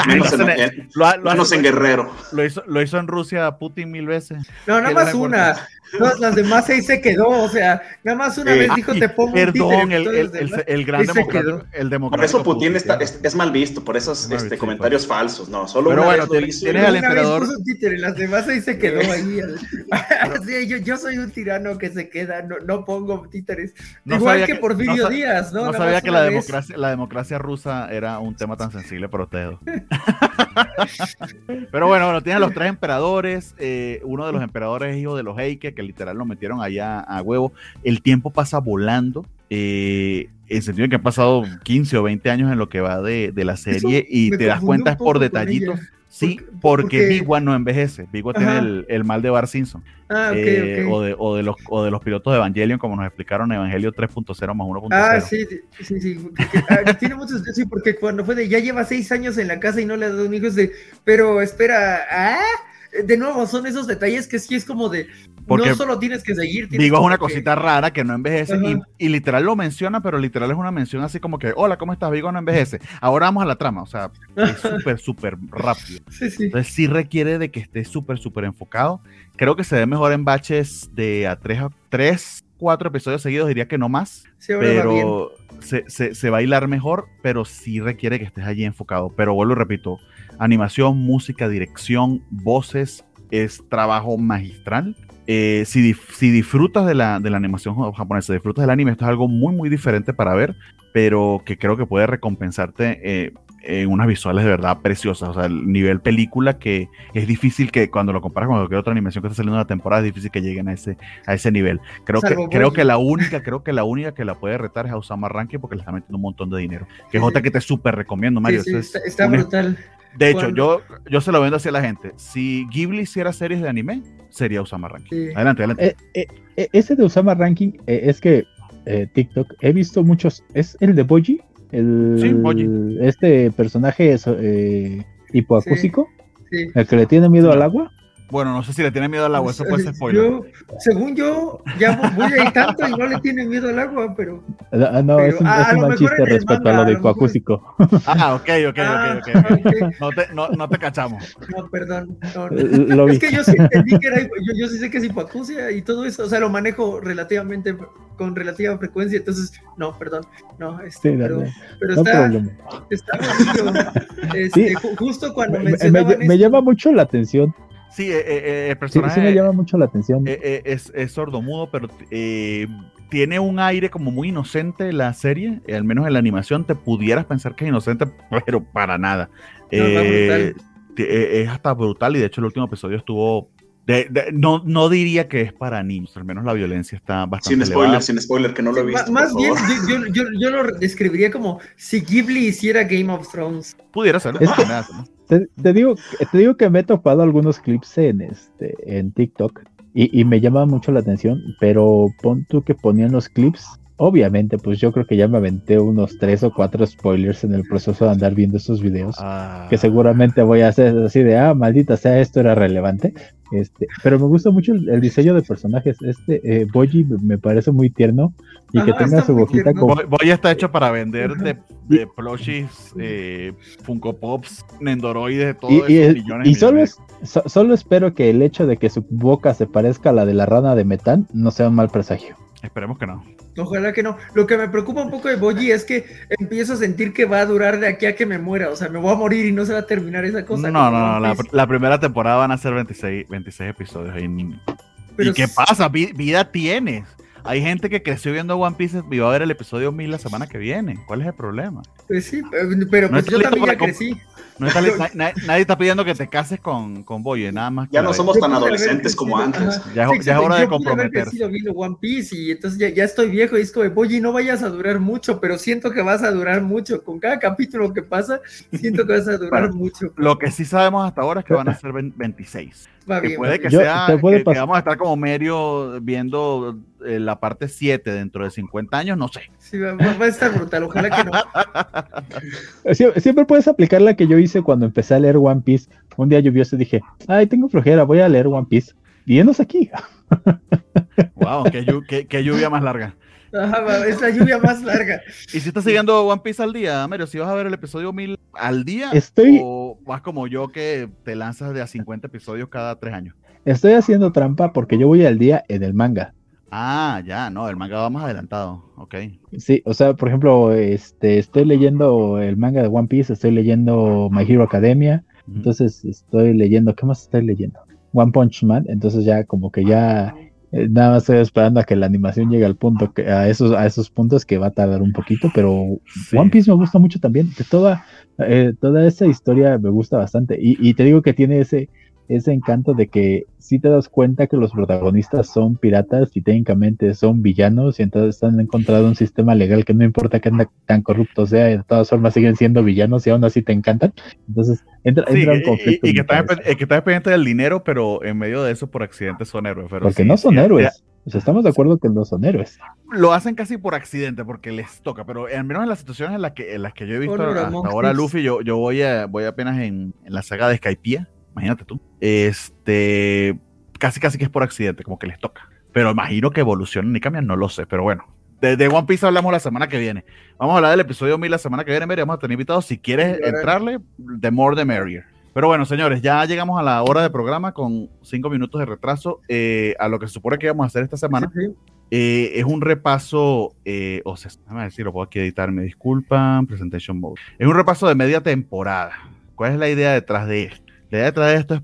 Speaker 2: Menos, en, lo, en Guerrero.
Speaker 1: Lo hizo, lo hizo en Rusia Putin mil veces.
Speaker 3: No, nada más una. las demás ahí se quedó, o sea, nada más una vez dijo te pongo
Speaker 1: Perdón, un el, el, el, el, gran democrático, el democrático.
Speaker 2: Por eso Putin, está, es, mal visto, por esos este, comentarios falsos, no, solo
Speaker 1: Pero bueno, vez lo hizo. Tienes al emperador.
Speaker 3: Títere, las demás ahí se quedó ahí. sí, yo, yo soy un tirano que se queda, no, no pongo títeres. No Igual que, por Porfirio no, Díaz, ¿no?
Speaker 1: No sabía que la democracia, la democracia democracia rusa era un tema tan sensible para ustedes. Pero bueno, bueno, tienen los tres emperadores. Eh, uno de los emperadores es hijo de los Heike, que literal lo metieron allá a huevo. El tiempo pasa volando. Eh, en el sentido de que han pasado 15 o 20 años en lo que va de, de la serie y te das cuenta es por detallitos. Sí, porque, Bigua no envejece. Bigua tiene el, el, mal de Bar Simpson.
Speaker 3: Ah, eh,
Speaker 1: o, de, o, de los, o de los pilotos de Evangelion, como nos explicaron Evangelio 3.0 más 1.0.
Speaker 3: Ah, sí, sí, sí. Ah, tiene muchos. Sí, porque cuando fue de ya lleva seis años en la casa y no le ha dado un hijo, es de, pero espera, ¿ah? De nuevo, son esos detalles que sí es como de. no solo tienes que seguir.
Speaker 1: Digo, es una cosita rara que no envejece. Y, literal lo menciona, pero literal es una mención así como que: Hola, ¿cómo estás? Vigo no envejece. Ahora vamos a la trama. O sea, es súper, súper rápido.
Speaker 3: Sí, sí.
Speaker 1: Entonces, sí requiere de que esté súper, súper enfocado. Creo que se ve mejor en baches de a tres, tres cuatro episodios seguidos, diría que no más. pero Se, se, se hilar mejor, pero sí requiere que estés allí enfocado. Pero vuelvo y repito Animación, música, dirección, voces, es trabajo magistral. Eh, si, si, disfrutas de la, de la, animación japonesa, disfrutas del anime, esto es algo muy, muy diferente para ver, pero que creo que puede recompensarte eh, en unas visuales de verdad preciosas. O sea, el nivel película que es difícil que cuando lo comparas con cualquier otra animación que está saliendo en la temporada, es difícil que lleguen a ese, a ese nivel. Creo que, creo que la única, creo que la única que la puede retar es a Osama Rankin porque le está metiendo un montón de dinero. Que es otra que te súper recomiendo, Mario.
Speaker 3: está, brutal.
Speaker 1: De hecho, yo, yo se lo vendo así a la gente. Si Ghibli hiciera series de anime, sería Osama Ranking. Adelante, adelante.
Speaker 4: Eh, eh, eh, ese de Osama Ranking es que TikTok, he visto muchos. ¿Es el de Boji? El, sí, Boji. Este personaje hipoacústico. Sí, ¿El que le tiene miedo al agua?
Speaker 1: Bueno, no sé si le tiene miedo al agua, eso puede ser spoiler.
Speaker 3: Yo, según yo, ya voy a ir tanto y no le tiene miedo al agua, pero.
Speaker 4: Ah, no, es un, es un mal chiste respecto a lo de hipoacústico.
Speaker 1: Ah, ok, ok, ok, ok. Ah, okay. No, te, no, no, te cachamos.
Speaker 3: No, perdón. No, es que yo sí entendí que era. Yo, yo sí sé que es hipoacusia y todo eso, o sea, lo manejo relativamente con relativa frecuencia, entonces, no, perdón. No, este, sí, pero, pero está, está bonito. Este, sí. Justo cuando
Speaker 4: me, me, me llama mucho la atención
Speaker 1: Sí, eh, eh, el personaje.
Speaker 4: Sí, me llama mucho la atención.
Speaker 1: Eh, es, es sordomudo, pero tiene un aire como muy inocente la serie. al menos en la animación te pudieras pensar que es inocente, pero para nada. es hasta brutal y de hecho el último episodio estuvo no, no diría que es para niños, al menos la violencia está bastante.
Speaker 2: Sin spoiler, sin spoiler, que no lo he visto.
Speaker 3: Más bien, yo, yo, yo, lo describiría como si Ghibli hiciera Game of Thrones.
Speaker 1: Pudiera ser.
Speaker 4: te, digo, te digo que me he topado algunos clips en, este, en TikTok y, y me llama mucho la atención, pero pon tú que ponían los clips Obviamente, pues yo creo que ya me aventé unos tres o cuatro spoilers en el proceso de andar viendo estos videos, ah. que seguramente voy a hacer así de, ah, maldita sea, esto era relevante. Este, pero me gusta mucho el, diseño de personajes. Este eh, Boji me parece muy tierno y que tenga su boquita como.
Speaker 1: Boji está hecho para vender de, de plushies, eh, Funko Pops, Nendoroides, todo
Speaker 4: y, y, y solo, solo espero que el hecho de que su boca se parezca a la de la rana de Metán no sea un mal presagio.
Speaker 1: Esperemos que no.
Speaker 3: Ojalá que no. Lo que me preocupa un poco de Boji es que empiezo a sentir que va a durar de aquí a que me muera. O sea, me voy a morir y no se va a terminar esa cosa.
Speaker 1: No, no, no. La, primera temporada van a ser 26, 26 episodios. Y, ¿Y qué pasa? Vida tienes. Hay gente que creció viendo One Piece y va a ver el episodio 1000 la semana que viene. ¿Cuál es el problema?
Speaker 3: Pues sí, pero pues yo también ya crecí.
Speaker 1: nadie está pidiendo que te cases con, con Boye, nada más.
Speaker 2: Ya no somos tan adolescentes como antes.
Speaker 1: Ya, es hora de comprometerse.
Speaker 3: Yo viendo One Piece y entonces ya, ya, estoy viejo y es como, Boye, no vayas a durar mucho, pero siento que vas a durar mucho. Con cada capítulo que pasa, siento que vas a durar mucho.
Speaker 1: Lo que sí sabemos hasta ahora es que van a ser 26 puede que sea que, vamos a estar como medio viendo eh, la parte 7 dentro de 50 años, no sé.
Speaker 3: Sí, va, a estar brutal, ojalá que no.
Speaker 4: siempre puedes aplicar la que yo hice cuando empecé a leer One Piece. Un día lluvioso y dije, ay, tengo flojera, voy a leer One Piece. Y aquí.
Speaker 1: wow, qué lluvia más larga
Speaker 3: es la lluvia más larga.
Speaker 1: ¿Y si estás siguiendo One Piece al día, Mario? ¿Si vas a ver el episodio 1000 al día?
Speaker 4: Estoy...
Speaker 1: ¿O vas como yo que te lanzas de a 50 episodios cada tres años?
Speaker 4: Estoy haciendo trampa porque yo voy al día en el manga.
Speaker 1: Ah, ya, no, el manga va más adelantado, ok.
Speaker 4: Sí, o sea, por ejemplo, este, estoy leyendo el manga de One Piece, estoy leyendo My Hero Academia, entonces estoy leyendo, ¿qué más estoy leyendo? One Punch Man, entonces ya como que ya eh, nada más estoy esperando a que la animación llegue al punto que a esos a esos puntos que va a tardar un poquito, pero One Piece me gusta mucho también. Toda eh, toda esa historia me gusta bastante y, y te digo que tiene ese ese encanto de que si te das cuenta que los protagonistas son piratas y técnicamente son villanos y entonces han encontrado un sistema legal que no importa que tan corrupto sea, de todas formas siguen siendo villanos y aún así te encantan. Entonces entra, un conflicto.
Speaker 1: Y, que están está pendiente del dinero, pero en medio de eso por accidente son héroes.
Speaker 4: porque no son héroes. estamos de acuerdo que no son héroes.
Speaker 1: Lo hacen casi por accidente porque les toca, pero al menos en las situaciones en las que, en las que yo he visto hasta ahora Luffy, yo, yo voy, a, voy apenas en, en la saga de Skypiea imagínate tú. Este, casi casi que es por accidente, como que les toca. Pero imagino que evolucionan y cambian, no lo sé, pero bueno. De, One Piece hablamos la semana que viene. Vamos a hablar del episodio 1000 la semana que viene, Mary, vamos a tener invitados. Si quieres entrarle, the more the merrier. Pero bueno, señores, ya llegamos a la hora de programa con cinco minutos de retraso eh, a lo que se supone que vamos a hacer esta semana. Eh, es un repaso, eh, o sea, déjame decir, lo puedo aquí editar, me disculpan, presentation mode. Es un repaso de media temporada. ¿Cuál es la idea detrás de esto? La idea detrás de esto es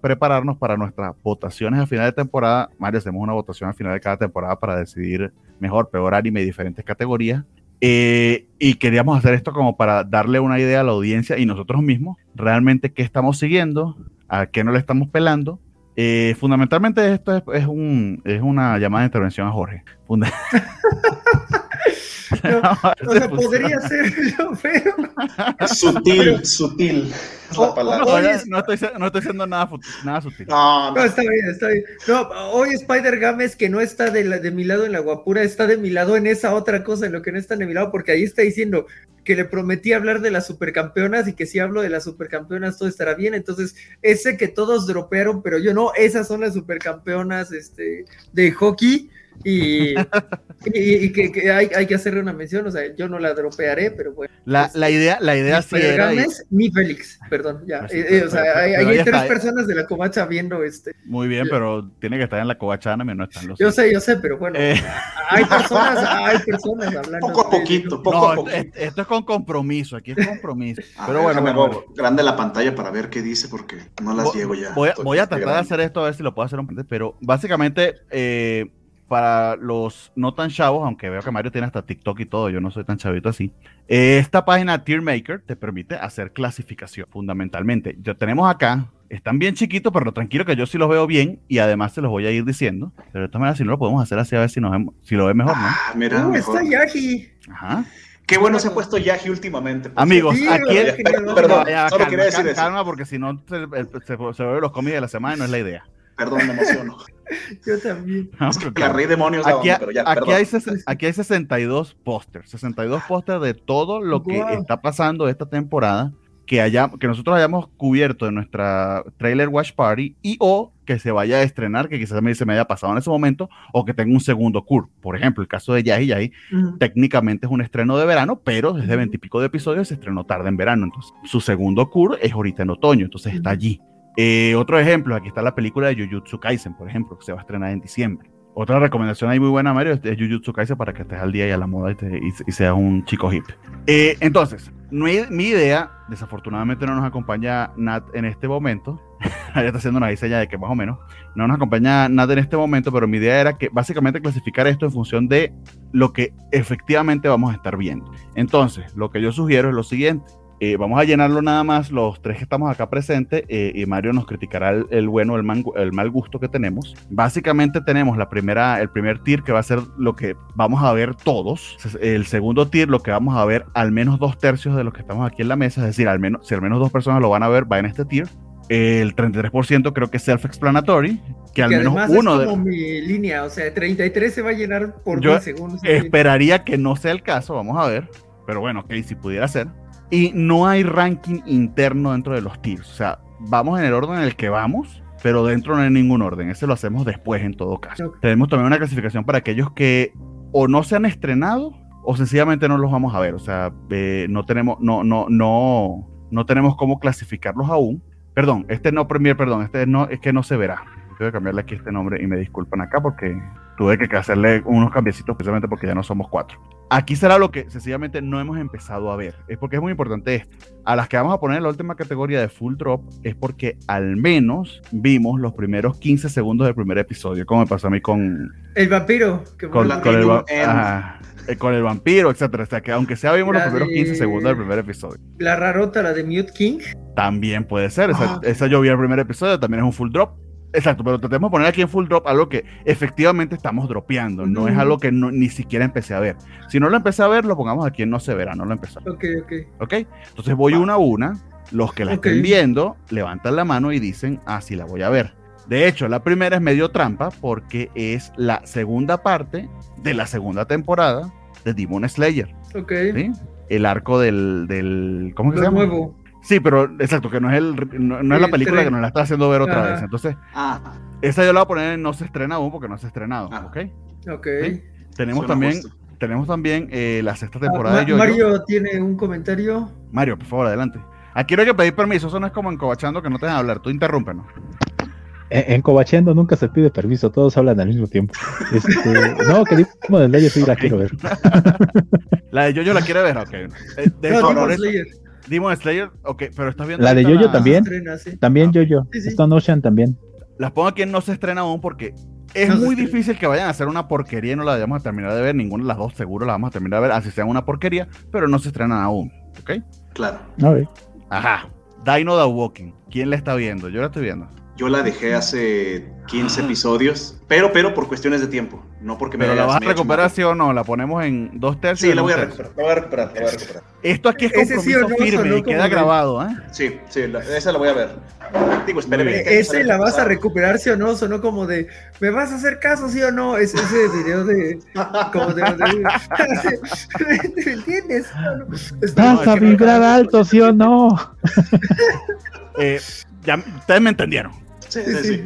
Speaker 1: prepararnos para nuestras votaciones a final de temporada. Mario, hacemos una votación a final de cada temporada para decidir mejor, peor anime y diferentes categorías. Eh, y queríamos hacer esto como para darle una idea a la audiencia y nosotros mismos, realmente qué estamos siguiendo, a qué no le estamos pelando. Eh, fundamentalmente esto es, un, es una llamada de intervención a Jorge.
Speaker 3: o sea, podría ser
Speaker 2: pero... Sutil, sutil.
Speaker 1: No, estoy, no estoy haciendo nada, nada sutil.
Speaker 3: No, está bien, está bien. No, hoy Spider Games que no está de, de mi lado en la guapura, está de mi lado en esa otra cosa, en lo que no está de mi lado, porque ahí está diciendo que le prometí hablar de las supercampeonas y que si hablo de las supercampeonas todo estará bien. Entonces, ese que todos dropearon, pero yo no, esas son las supercampeonas este, de hockey y, y, que, hay, hay, que hacerle una mención, o sea, yo no la dropearé, pero bueno.
Speaker 1: La, la idea, la idea
Speaker 3: sí era... Mi Félix, perdón, ya. Eh, eh, o sea, hay, hay tres personas de la covacha viendo este.
Speaker 1: Muy bien, pero tiene que estar en la covacha, no están los...
Speaker 3: Yo sé, yo sé, pero bueno, eh. hay personas, hay personas hablando.
Speaker 2: Poco a poquito, poco a poquito.
Speaker 1: Esto es con compromiso, aquí es compromiso.
Speaker 2: pero bueno, me bueno, grande la pantalla para ver qué dice, porque no las llego ya.
Speaker 1: Voy, voy a tratar de hacer esto a ver si lo puedo hacer un pero básicamente... Eh, para los no tan chavos, aunque veo que Mario tiene hasta TikTok y todo, yo no soy tan chavito así. Esta página Tier Maker te permite hacer clasificación, fundamentalmente. Ya tenemos acá, están bien chiquitos, pero tranquilo que yo sí los veo bien y además se los voy a ir diciendo. Pero de todas maneras, si no lo podemos hacer así, a ver si, nos si lo ve mejor, ¿no?
Speaker 2: Ah, mira, uh,
Speaker 3: está Yaji.
Speaker 1: Ajá.
Speaker 2: Qué bueno se ha puesto Yaji últimamente.
Speaker 1: Amigos, aquí
Speaker 2: perdón, solo quería decir
Speaker 1: calma, porque si no se, se, se, ve los cómics de la semana y no es la idea.
Speaker 2: Perdón, me emociono.
Speaker 3: Yo también.
Speaker 2: la rey demonios
Speaker 1: aquí, pero ya, aquí, hay, aquí hay 62 pósters, 62 pósters de todo lo que está pasando esta temporada que, haya, que nosotros hayamos cubierto en nuestra trailer watch party y o que se vaya a estrenar, que quizás se me haya pasado en ese momento, o que tenga un segundo cur. Por ejemplo, el caso de Yahi Yahi, técnicamente es un estreno de verano, pero desde veintipico de episodios se estrenó tarde en verano. Entonces, su segundo cur es ahorita en otoño, entonces está allí. Eh, otro ejemplo, aquí está la película de Jujutsu Kaisen, por ejemplo, que se va a estrenar en diciembre. Otra recomendación ahí muy buena, Mario, es Jujutsu Kaisen para que estés al día y a la moda y, seas un chico hip. Eh, entonces, mi idea, desafortunadamente no nos acompaña Nat en este momento. ya está haciendo una diseña de que más o menos no nos acompaña Nat en este momento, pero mi idea era que básicamente clasificar esto en función de lo que efectivamente vamos a estar viendo. Entonces, lo que yo sugiero es lo siguiente. Eh, vamos a llenarlo nada más los tres que estamos acá presentes eh, y Mario nos criticará el, bueno, el, el, mal gusto que tenemos. Básicamente tenemos la primera, el primer tier que va a ser lo que vamos a ver todos. El segundo tier lo que vamos a ver al menos dos tercios de los que estamos aquí en la mesa, es decir, al menos, si al menos dos personas lo van a ver, va en este tier. El 33% creo que es self-explanatory, que al menos uno
Speaker 3: es como mi línea, o sea, 33 se va a llenar por
Speaker 1: Yo Esperaría que no sea el caso, vamos a ver. Pero bueno, ok, si pudiera ser. Y no hay ranking interno dentro de los tiers. O sea, vamos en el orden en el que vamos, pero dentro no hay ningún orden. Ese lo hacemos después en todo caso. Tenemos también una clasificación para aquellos que o no se han estrenado o sencillamente no los vamos a ver. O sea, eh, no tenemos, no, no, no, no tenemos cómo clasificarlos aún. Perdón, este no Premier, perdón, este no, es que no se verá. Tengo que cambiarle aquí este nombre y me disculpan acá porque tuve que hacerle unos cambiecitos precisamente porque ya no somos cuatro. Aquí será lo que sencillamente no hemos empezado a ver. Es porque es muy importante esto. A las que vamos a poner en la última categoría de full drop es porque al menos vimos los primeros 15 segundos del primer episodio, como me pasó a mí con...
Speaker 3: El vampiro.
Speaker 1: con, el, eh, con el vampiro, etcétera. O sea, que aunque sea vimos los primeros 15 segundos del primer episodio.
Speaker 3: La rarota, la de Mute King.
Speaker 1: También puede ser. Esa, ah. esa yo vi el primer episodio, también es un full drop. Exacto, pero tratemos de poner aquí en full drop algo que efectivamente estamos dropeando, no es algo que ni siquiera empecé a ver. Si no lo empecé a ver, lo pongamos aquí en no se verá, no lo empecé a ver.
Speaker 3: Ok, ok.
Speaker 1: Ok, entonces voy una a una, los que la estén viendo levantan la mano y dicen, ah, sí, la voy a ver. De hecho, la primera es medio trampa porque es la segunda parte de la segunda temporada de Demon Slayer.
Speaker 3: Ok.
Speaker 1: ¿sí? El arco del, del ¿cómo se llama?
Speaker 3: Nuevo.
Speaker 1: Sí, pero exacto, que no es, el, no, es la película que nos la está haciendo ver otra vez. Entonces, esa yo la voy a poner en no se estrena aún porque no se ha estrenado. ¿Ok?
Speaker 3: Ok.
Speaker 1: Tenemos, también, tenemos también eh, la sexta temporada de
Speaker 3: Yo. Mario tiene un comentario.
Speaker 1: Mario, por favor, adelante. Aquí no hay que pedir permiso, eso no es como en Cobachando que no te dejan hablar, tú interrúmpenos.
Speaker 4: En, Cobachando nunca se pide permiso, todos hablan al mismo tiempo. Este, no, que digo de Slayer sí la quiero ver.
Speaker 1: la de yo, yo la quiero ver, ok. Eh, de no, no, Demon Slayer, ok, pero estás viendo.
Speaker 4: La de Jojo también. También ah, Jojo. Sí, Stone Ocean también.
Speaker 1: Las pongo aquí en no se estrena aún porque Es muy difícil que vayan a hacer una porquería y no la vayamos a terminar de ver. Ninguna de las dos seguro la vamos a terminar de ver, así sea una porquería, pero no se estrenan aún. ¿Ok?
Speaker 2: Claro.
Speaker 1: Ajá. Dino the Walking. ¿Quién la está viendo? Yo la estoy viendo.
Speaker 2: Yo la dejé hace 15 ah. episodios, pero, pero por cuestiones de tiempo, no porque
Speaker 1: me ¿Pero la vas a recuperar sí o no? ¿La ponemos en dos tercios?
Speaker 2: Sí, la voy, a recuperar, la voy a recuperar, la voy a recuperar.
Speaker 1: Esto aquí es compromiso firme y queda grabado, ¿eh?
Speaker 2: Sí, sí, esa la voy a ver.
Speaker 3: Digo. Ese la vas a recuperar sí o no, sonó como de, ¿me vas a hacer caso sí o no? Es ese video de, como de,
Speaker 4: ¿me entiendes? ¿Vas a vibrar alto sí o no?
Speaker 1: eh, ya, ustedes me entendieron.
Speaker 3: Sí, sí,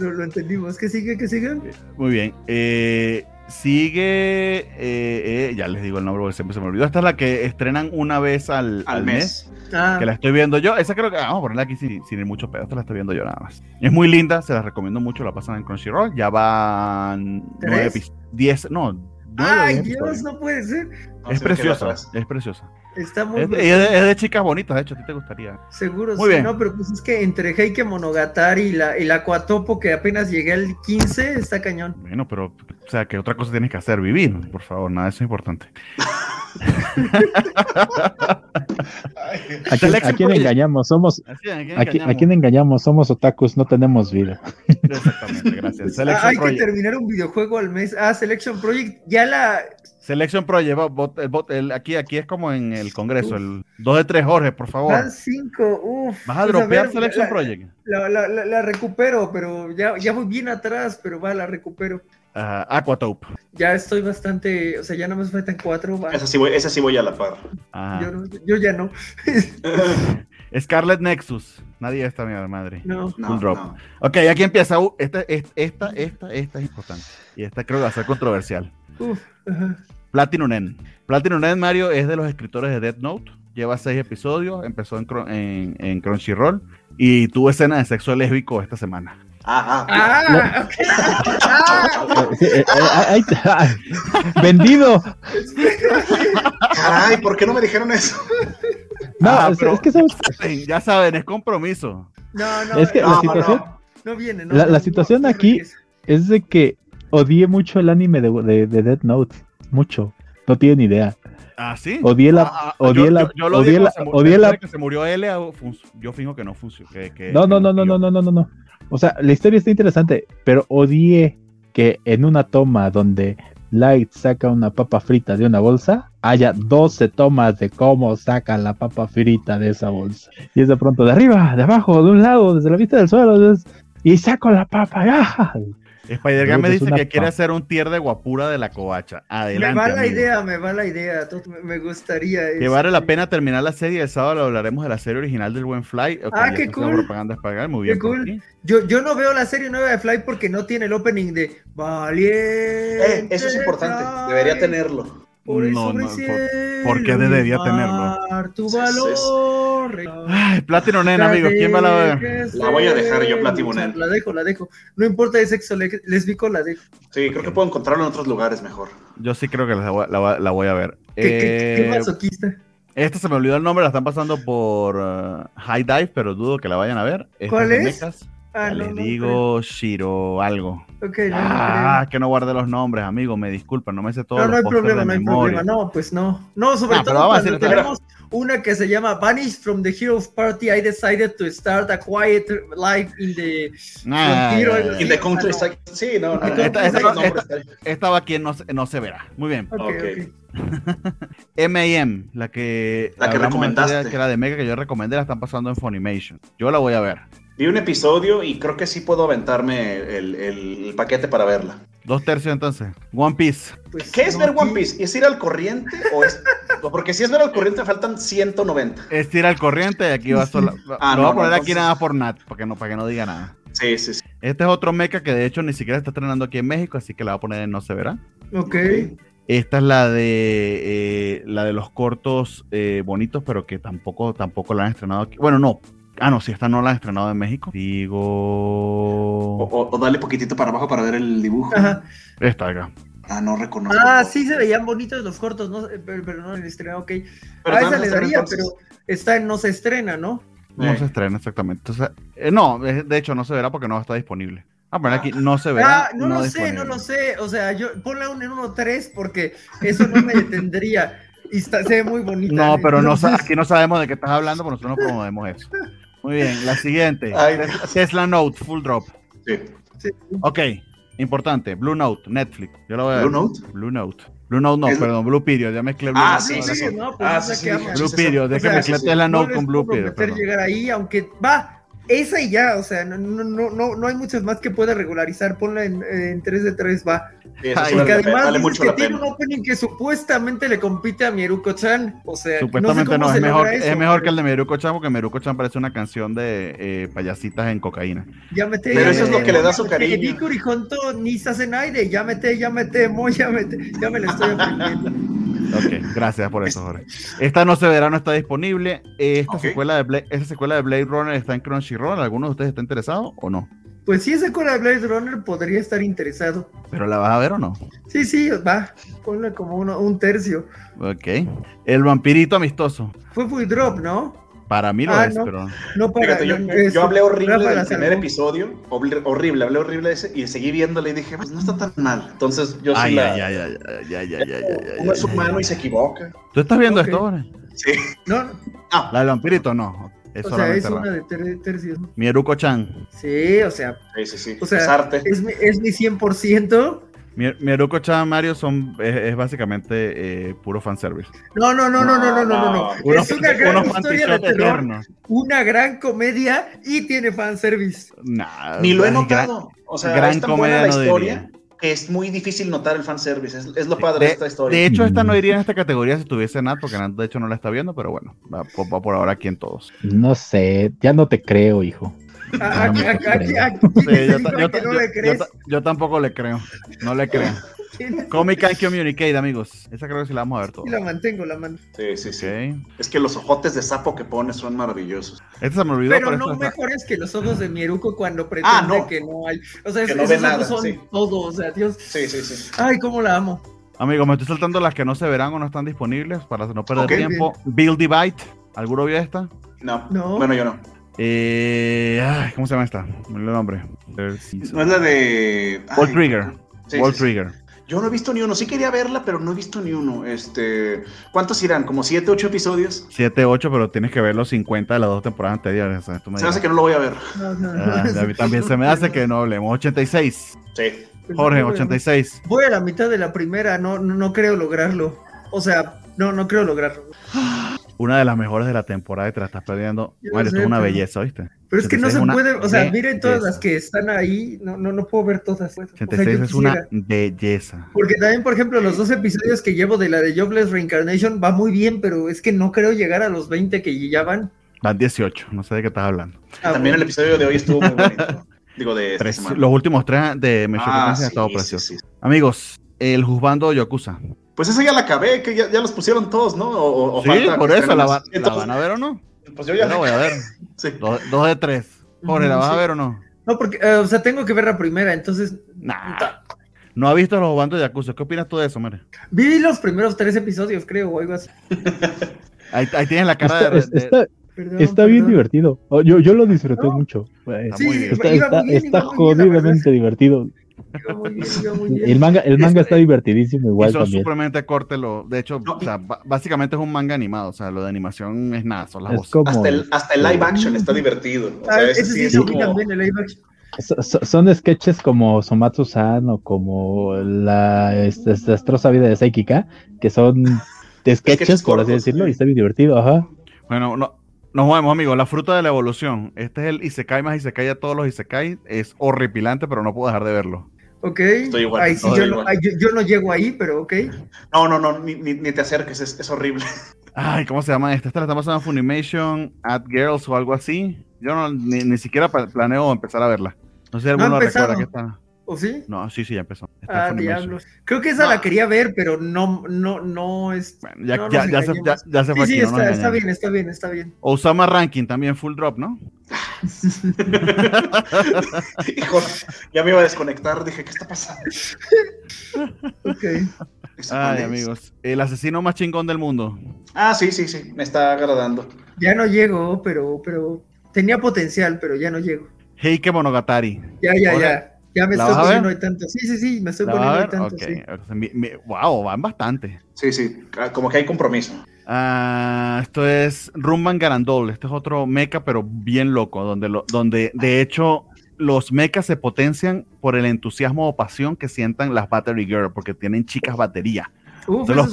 Speaker 3: Lo, entendimos. ¿Qué sigue? ¿Qué sigue?
Speaker 1: Muy bien. Eh, sigue, eh, eh, ya les digo el nombre porque siempre se me olvidó. Esta es la que estrenan una vez al, al, mes. Ah. Que la estoy viendo yo. Esa creo que vamos a ponerla aquí sin, sin ir mucho pedo. Esta la estoy viendo yo nada más. Es muy linda, se la recomiendo mucho. La pasan en Crunchyroll. Ya van nueve, diez, no.
Speaker 3: Ay, Dios, no puede ser.
Speaker 1: es preciosa, es preciosa.
Speaker 3: Está muy
Speaker 1: es, es, de chicas bonitas, de hecho, a ti te gustaría.
Speaker 3: Seguro, muy sí, bien. no, pero pues es que entre Heike Monogatari y la, y la Cuatopo, que apenas llegué al 15, está cañón.
Speaker 1: Bueno, pero, o sea, que otra cosa tienes que hacer, vivir, por favor, nada, eso es importante.
Speaker 4: ¿A quién, engañamos? Somos, ¿A quién, engañamos? Somos otakus, no tenemos vida.
Speaker 3: Exactamente, gracias. Ah, hay que terminar un videojuego al mes. Ah, Selection Project, ya la
Speaker 1: Selection Project, el, aquí, aquí es como en el Congreso, el 2 de 3, Jorge, por favor.
Speaker 3: Van 5, uff.
Speaker 1: ¿Vas a pues dropear Selection Project?
Speaker 3: La, la, la, recupero, pero ya, ya voy bien atrás, pero va, la recupero.
Speaker 1: Uh, Aquatope.
Speaker 3: Ya estoy bastante, o sea, ya no me faltan 4.
Speaker 2: Esa sí, voy, esa sí voy a la par.
Speaker 3: Yo, yo, ya no.
Speaker 1: Scarlet Nexus. Nadie está mi madre.
Speaker 3: No, no,
Speaker 1: drop. Ok, aquí empieza. Esta, esta, esta, esta, esta es importante. Y esta creo que va a ser controversial. Uf, Platinum End. Platinum End, Mario, es de los escritores de Death Note. Lleva seis episodios, empezó en, en, en Crunchyroll y tuvo escena de sexo lésbico esta semana.
Speaker 2: Ajá. Ah,
Speaker 4: Vendido.
Speaker 2: Caray, ¿por qué no me dijeron eso?
Speaker 4: No, ah, es, que
Speaker 1: ya saben, es compromiso.
Speaker 3: No, no,
Speaker 4: es que la situación.
Speaker 3: No, viene,
Speaker 4: la, la situación aquí es de que odié mucho el anime de, de, de Death Note. Mucho. No tienen idea.
Speaker 1: Ah, sí.
Speaker 4: Odié la. Ah, ah, odié la. Yo, odié la. Odié la.
Speaker 1: Que se murió L, yo fijo que no funcionó.
Speaker 4: no, no, no, no, no, no, no, no, no. O sea, la historia está interesante, pero odié que en una toma donde Light saca una papa frita de una bolsa, haya 12 tomas de cómo saca la papa frita de esa bolsa. Y es de pronto de arriba, de abajo, de un lado, desde la vista del suelo, y saco la papa. ¡ah!
Speaker 1: Spider me dice que quiere hacer un tier de guapura de la covacha. Adelante.
Speaker 3: Me va la idea, me va la idea. Me gustaría.
Speaker 1: Que vale la pena terminar la serie. El sábado hablaremos de la serie original del buen Fly.
Speaker 3: ah, qué cool.
Speaker 1: Propaganda Muy bien. Qué cool.
Speaker 3: Yo, yo no veo la serie nueva de Fly porque no tiene el opening de Valiente.
Speaker 2: Eh, eso es importante. Debería tenerlo.
Speaker 1: Por no, no, por, qué debería tenerlo?
Speaker 3: Tu valor.
Speaker 1: Ay, Platinum Nen, amigo, ¿quién va a la ver?
Speaker 2: La voy a dejar yo, Platinum Nen.
Speaker 3: La dejo, la dejo. No importa el sexo lésbico, la dejo.
Speaker 2: Sí, creo que puedo encontrarlo en otros lugares mejor.
Speaker 1: Yo sí creo que la, la, la voy a ver.
Speaker 3: ¿Qué, eh, qué, masoquista?
Speaker 1: Esta se me olvidó el nombre, la están pasando por uh, High Dive, pero dudo que la vayan a ver.
Speaker 3: ¿Cuál es?
Speaker 1: Ah, les digo Shiro algo. ah, que no guarde los nombres, amigo, me disculpa, no me sé todo.
Speaker 3: No, no hay problema, no hay problema, no, pues no. No, sobre ah, todo cuando tenemos una que se llama Vanished from the Heroes Party, I decided to start a quiet life in the
Speaker 2: ah, in the country. Sí, no, no.
Speaker 1: Esta, esta, va quien no, no, se verá. Muy bien.
Speaker 3: Okay,
Speaker 1: M&M, la que
Speaker 2: la que recomendaste,
Speaker 1: que era de Mega que yo recomendé, la están pasando en Funimation. Yo la voy a ver.
Speaker 2: Vi un episodio y creo que sí puedo aventarme el, paquete para verla.
Speaker 1: Dos tercios entonces. One Piece.
Speaker 2: Pues ¿Qué es ver One Piece? ¿Es ir al corriente o es.? Porque si es ver al corriente faltan 190.
Speaker 1: Es ir al corriente y aquí va solo. ah, lo voy a poner aquí nada por Nat, para que, no, para que no diga nada.
Speaker 2: Sí, sí, sí.
Speaker 1: Este es otro mecha que de hecho ni siquiera está estrenando aquí en México, así que la voy a poner en No se verá.
Speaker 3: Ok.
Speaker 1: Esta es la de eh, la de los cortos eh, bonitos, pero que tampoco, tampoco la han estrenado aquí. Bueno, no, Ah, no, si esta no la han estrenado en México. Digo.
Speaker 2: O, dale poquitito para abajo para ver el dibujo. Ajá.
Speaker 1: Esta acá.
Speaker 2: Ah, no reconozco.
Speaker 3: Ah, sí se veían bonitos los cortos, ¿no? Pero, no en el estreno, ok. a esa le daría, pero está en no se estrena, ¿no?
Speaker 1: No se estrena, exactamente. Entonces, eh, no, de hecho no se verá porque no está disponible. Ah, pero aquí no se ve. Ah,
Speaker 3: no, lo sé, no lo sé. O sea, yo ponle un en 1.3 porque eso no me detendría. Y está, se ve muy bonito.
Speaker 1: No, pero no, aquí no sabemos de qué estás hablando, porque nosotros no promovemos eso. Muy bien, la siguiente. Tesla Note, full drop. Sí. sí. Ok, importante. Blue Note, Netflix. Yo lo voy a
Speaker 2: ¿Blue Note?
Speaker 1: Blue Note. Blue Note no, perdón, Blue Period, ya mezclé Blue
Speaker 2: ah, Sí, sí, sí, no, pues
Speaker 1: ah, sí, sí, Blue Period, déjame mezclar Tesla Note con Blue Period.
Speaker 3: llegar ahí, aunque va, esa y ya, o sea, no, no, no, no hay muchas más que pueda regularizar. Ponla en, en 3 de 3, va. y que además mucho que tiene un opening que supuestamente le compite a Mieruko-chan. O sea,
Speaker 1: supuestamente no, es, mejor, es mejor que el de Mieruko-chan porque Mieruko-chan parece una canción de eh, payasitas en cocaína.
Speaker 3: Llámete,
Speaker 2: Pero eso es lo que le da su cariño.
Speaker 3: ni Sasenaide, llámete, llámete, mo, llámete. Ya me lo estoy aprendiendo.
Speaker 1: Ok, gracias por eso, Jorge. Esta no se verá, no está disponible. Esta, secuela de Blade, esta secuela de Blade Runner está en Crunchyroll. ¿Alguno de ustedes está interesado o no?
Speaker 3: Pues sí, esa secuela de Blade Runner podría estar interesado.
Speaker 1: ¿Pero la vas a ver o no?
Speaker 3: Sí, sí, va. Ponle como un tercio.
Speaker 1: Ok. El vampirito amistoso.
Speaker 3: Fue full drop, ¿no?
Speaker 1: Para mí lo
Speaker 3: ah,
Speaker 1: es, pero.
Speaker 3: No, para,
Speaker 2: yo, yo, hablé horrible del primer episodio, horrible, hablé horrible de ese y seguí viéndole y dije, pues no está tan mal. Entonces yo sí la.
Speaker 1: Ya, ya, ya, ya, ya, ya,
Speaker 2: Uno es humano y se equivoca.
Speaker 1: ¿Tú estás viendo esto ahora?
Speaker 2: Sí.
Speaker 3: No.
Speaker 1: Ah. La del vampirito no.
Speaker 3: Es o sea, es una de ter tercios.
Speaker 1: Mieruko-chan.
Speaker 3: Sí, o sea.
Speaker 2: Sí, sí, sí.
Speaker 3: O sea,
Speaker 2: es arte.
Speaker 3: Es mi, es mi 100%.
Speaker 1: Mieruko Chan Mario son, es, básicamente eh, puro fanservice.
Speaker 3: No, no, no, no, no, no, no, no. es una gran historia de terror, una gran comedia y tiene fanservice.
Speaker 2: Nah, Ni lo he notado. o sea, gran es tan comedia buena la historia que es muy difícil notar el fanservice. Es, es lo padre de, esta historia.
Speaker 1: De hecho, esta no iría en esta categoría si tuviese Nat, porque Nat de hecho no la está viendo, pero bueno, va, va por ahora aquí en todos.
Speaker 4: No sé, ya no te creo, hijo.
Speaker 1: Yo tampoco le creo. No le creo. Comic and Communicate, amigos. Esa creo que sí la vamos a ver todo.
Speaker 3: Y la mantengo, la mano.
Speaker 2: Sí, sí, sí. Es que los ojotes de sapo que pone son maravillosos.
Speaker 1: Este se me olvidó.
Speaker 3: Pero no mejores que los ojos de Mieruko cuando pretende que no hay. O sea, esos ojos son todo. O sea, Dios.
Speaker 2: Sí, sí, sí.
Speaker 3: Ay, cómo la amo.
Speaker 1: Amigos, me estoy saltando las que no se verán o no están disponibles para no perder tiempo. Build Divide. ¿Alguno vio esta?
Speaker 2: No. no. Bueno, yo no.
Speaker 1: Eh, ¿Cómo se llama esta? El nombre.
Speaker 2: No es la de.
Speaker 1: Wall Trigger. Wall Trigger.
Speaker 2: Yo no he visto ni uno. Sí quería verla, pero no he visto ni uno. Este, ¿Cuántos irán? ¿Como 7, 8 episodios?
Speaker 1: 7, 8, pero tienes que ver los 50 de las dos temporadas anteriores. se
Speaker 2: me hace que no lo voy a ver.
Speaker 1: Ah, a mí también se me hace que no hablemos. 86.
Speaker 2: Sí.
Speaker 1: Jorge, 86.
Speaker 3: Voy a la mitad de la primera. No, no, no creo lograrlo. O sea, no, no creo lograrlo.
Speaker 1: una de las mejores de la temporada y te la estás perdiendo. Bueno, esto es una belleza, ¿viste?
Speaker 3: Pero es que no se puede, o sea, miren todas las que están ahí, no, no, no puedo ver todas.
Speaker 1: 86 es una belleza.
Speaker 3: Porque también, por ejemplo, los dos episodios que llevo de la de Jobless Reincarnation va muy bien, pero es que no creo llegar a los 20 que ya van.
Speaker 1: Van 18, no sé de qué estás hablando.
Speaker 2: Ah, también el episodio de hoy estuvo muy bonito. Digo, de
Speaker 1: tres, los últimos tres de Metropolitan ah, han estado preciosos. Amigos, el juzgando Yakuza.
Speaker 2: Pues esa ya la acabé, que ya, los pusieron todos, ¿no? O,
Speaker 1: sí, por eso, ¿la, van a ver o no?
Speaker 2: Pues yo ya la voy a ver.
Speaker 1: sí. dos, de tres. Jorge, ¿la vas a ver o no?
Speaker 3: No, porque, eh, o sea, tengo que ver la primera, entonces.
Speaker 1: Nah. No ha visto los bandos de Yakuza. ¿Qué opinas tú de eso, Mere?
Speaker 3: Vi los primeros tres episodios, creo, o algo así.
Speaker 1: ahí, ahí tienes la cara
Speaker 4: de, Está, bien divertido. Oh, yo, yo lo disfruté mucho. Sí, está, está jodidamente divertido el manga, el manga está divertidísimo igual
Speaker 1: son también. corte lo, de hecho, básicamente es un manga animado, o sea, lo de animación es nada, son las voces.
Speaker 2: hasta, el, hasta el live action está divertido.
Speaker 4: Son sketches como Somatsu-san o como la desastrosa vida de Saikika, que son sketches, por así decirlo, y está bien divertido, ajá.
Speaker 1: Bueno, no, nos vemos, amigos. La fruta de la evolución. Este es el Isekai más Isekai a todos los Isekai. Es horripilante, pero no puedo dejar de verlo.
Speaker 3: Ok. Estoy igual. yo, No, llego ahí, pero ok.
Speaker 2: No, no, no, ni, ni, te acerques, es, horrible.
Speaker 1: Ay, ¿cómo se llama esta? Esta la estamos pasando Funimation, At Girls o algo así. Yo no, ni, siquiera planeo empezar a verla. No sé si alguno no recuerda que está.
Speaker 3: ¿O sí?
Speaker 1: No, sí, sí, ya empezó.
Speaker 3: ah, diablos. Creo que esa la quería ver, pero no, no, no es.
Speaker 1: Bueno, ya, ya, ya, se, ya, ya, se, fue.
Speaker 3: Sí, sí, está, está, bien, está bien, está bien.
Speaker 1: Osama Ranking también full drop, ¿no?
Speaker 2: Hijo, ya me iba a desconectar, dije, ¿qué está pasando?
Speaker 3: ok.
Speaker 1: Ay, amigos. El asesino más chingón del mundo.
Speaker 2: Ah, sí, sí, sí, me está agradando.
Speaker 3: Ya no llego, pero, pero tenía potencial, pero ya no llego.
Speaker 1: Heike Monogatari.
Speaker 3: Ya, ya, ya. Ya me estoy poniendo hay tanto. Sí, sí, sí, me estoy poniendo hay tanto. Okay.
Speaker 1: Sí. wow, van bastante.
Speaker 2: Sí, sí, como que hay compromiso.
Speaker 1: Ah, esto es Rumban Garandol. Este es otro mecha, pero bien loco, donde, lo, donde de hecho los mechas se potencian por el entusiasmo o pasión que sientan las Battery Girl, porque tienen chicas batería los,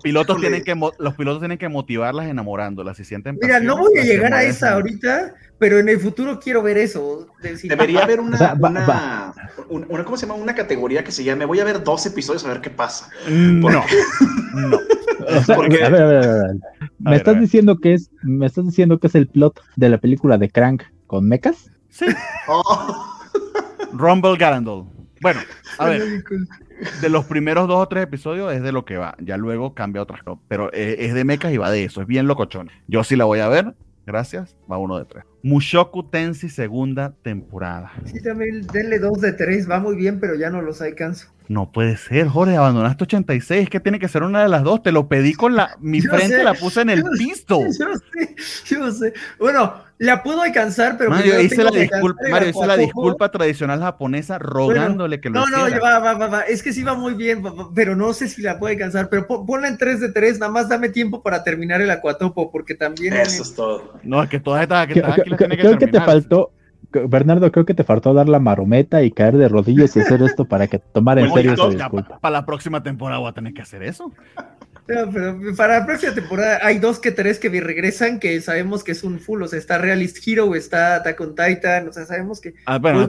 Speaker 1: pilotos tienen que, los pilotos tienen que motivarlas enamorándolas si sienten
Speaker 3: Mira, no voy a llegar a esa ahorita, pero en el futuro quiero ver eso.
Speaker 2: Debería haber una, una, ¿cómo se llama? Una categoría que se llame, voy a ver dos episodios a ver qué pasa.
Speaker 1: Mm, no, no.
Speaker 4: A ver, a ver, a ver. ¿Me estás diciendo que es, me estás diciendo que es el plot de la película de Crank con mechas?
Speaker 1: Sí. Oh. Rumble Garandol. Bueno, a ver de los primeros dos o tres episodios es de lo que va. Ya luego cambia otras cosas. Pero eh, es, de mechas y va de eso. Es bien locochón. Yo sí la voy a ver. Gracias. Va uno de tres. Mushoku Tensei segunda temporada.
Speaker 3: Sí, también denle dos de tres. Va muy bien, pero ya no los alcanzo.
Speaker 1: No puede ser, Jorge, abandonaste 86, es que tiene que ser una de las dos. Te lo pedí con la, mi frente la puse en el pisto.
Speaker 3: Yo sé, yo sé. Bueno, la puedo alcanzar, pero
Speaker 1: Mario hice la disculpa, Mario hice la disculpa tradicional japonesa rogándole que lo
Speaker 3: No, no, va, va, va, es que sí va muy bien, pero no sé si la puede alcanzar, pero ponla en 3 de 3, nada más dame tiempo para terminar el acuatopo, porque también...
Speaker 2: Eso es todo.
Speaker 1: No, es que todas estas que
Speaker 4: aquí las tiene que Creo que te faltó, Bernardo, creo que te faltó dar la marometa y caer de rodillas y hacer esto para que tomara en serio esa disculpa.
Speaker 1: Para la próxima temporada voy a tener que hacer eso.
Speaker 3: pero para la próxima temporada hay dos que tres que regresan que sabemos que es un full. O sea, está Realist Hero, está Attack on Titan. O sea, sabemos que.
Speaker 1: Ah, bueno,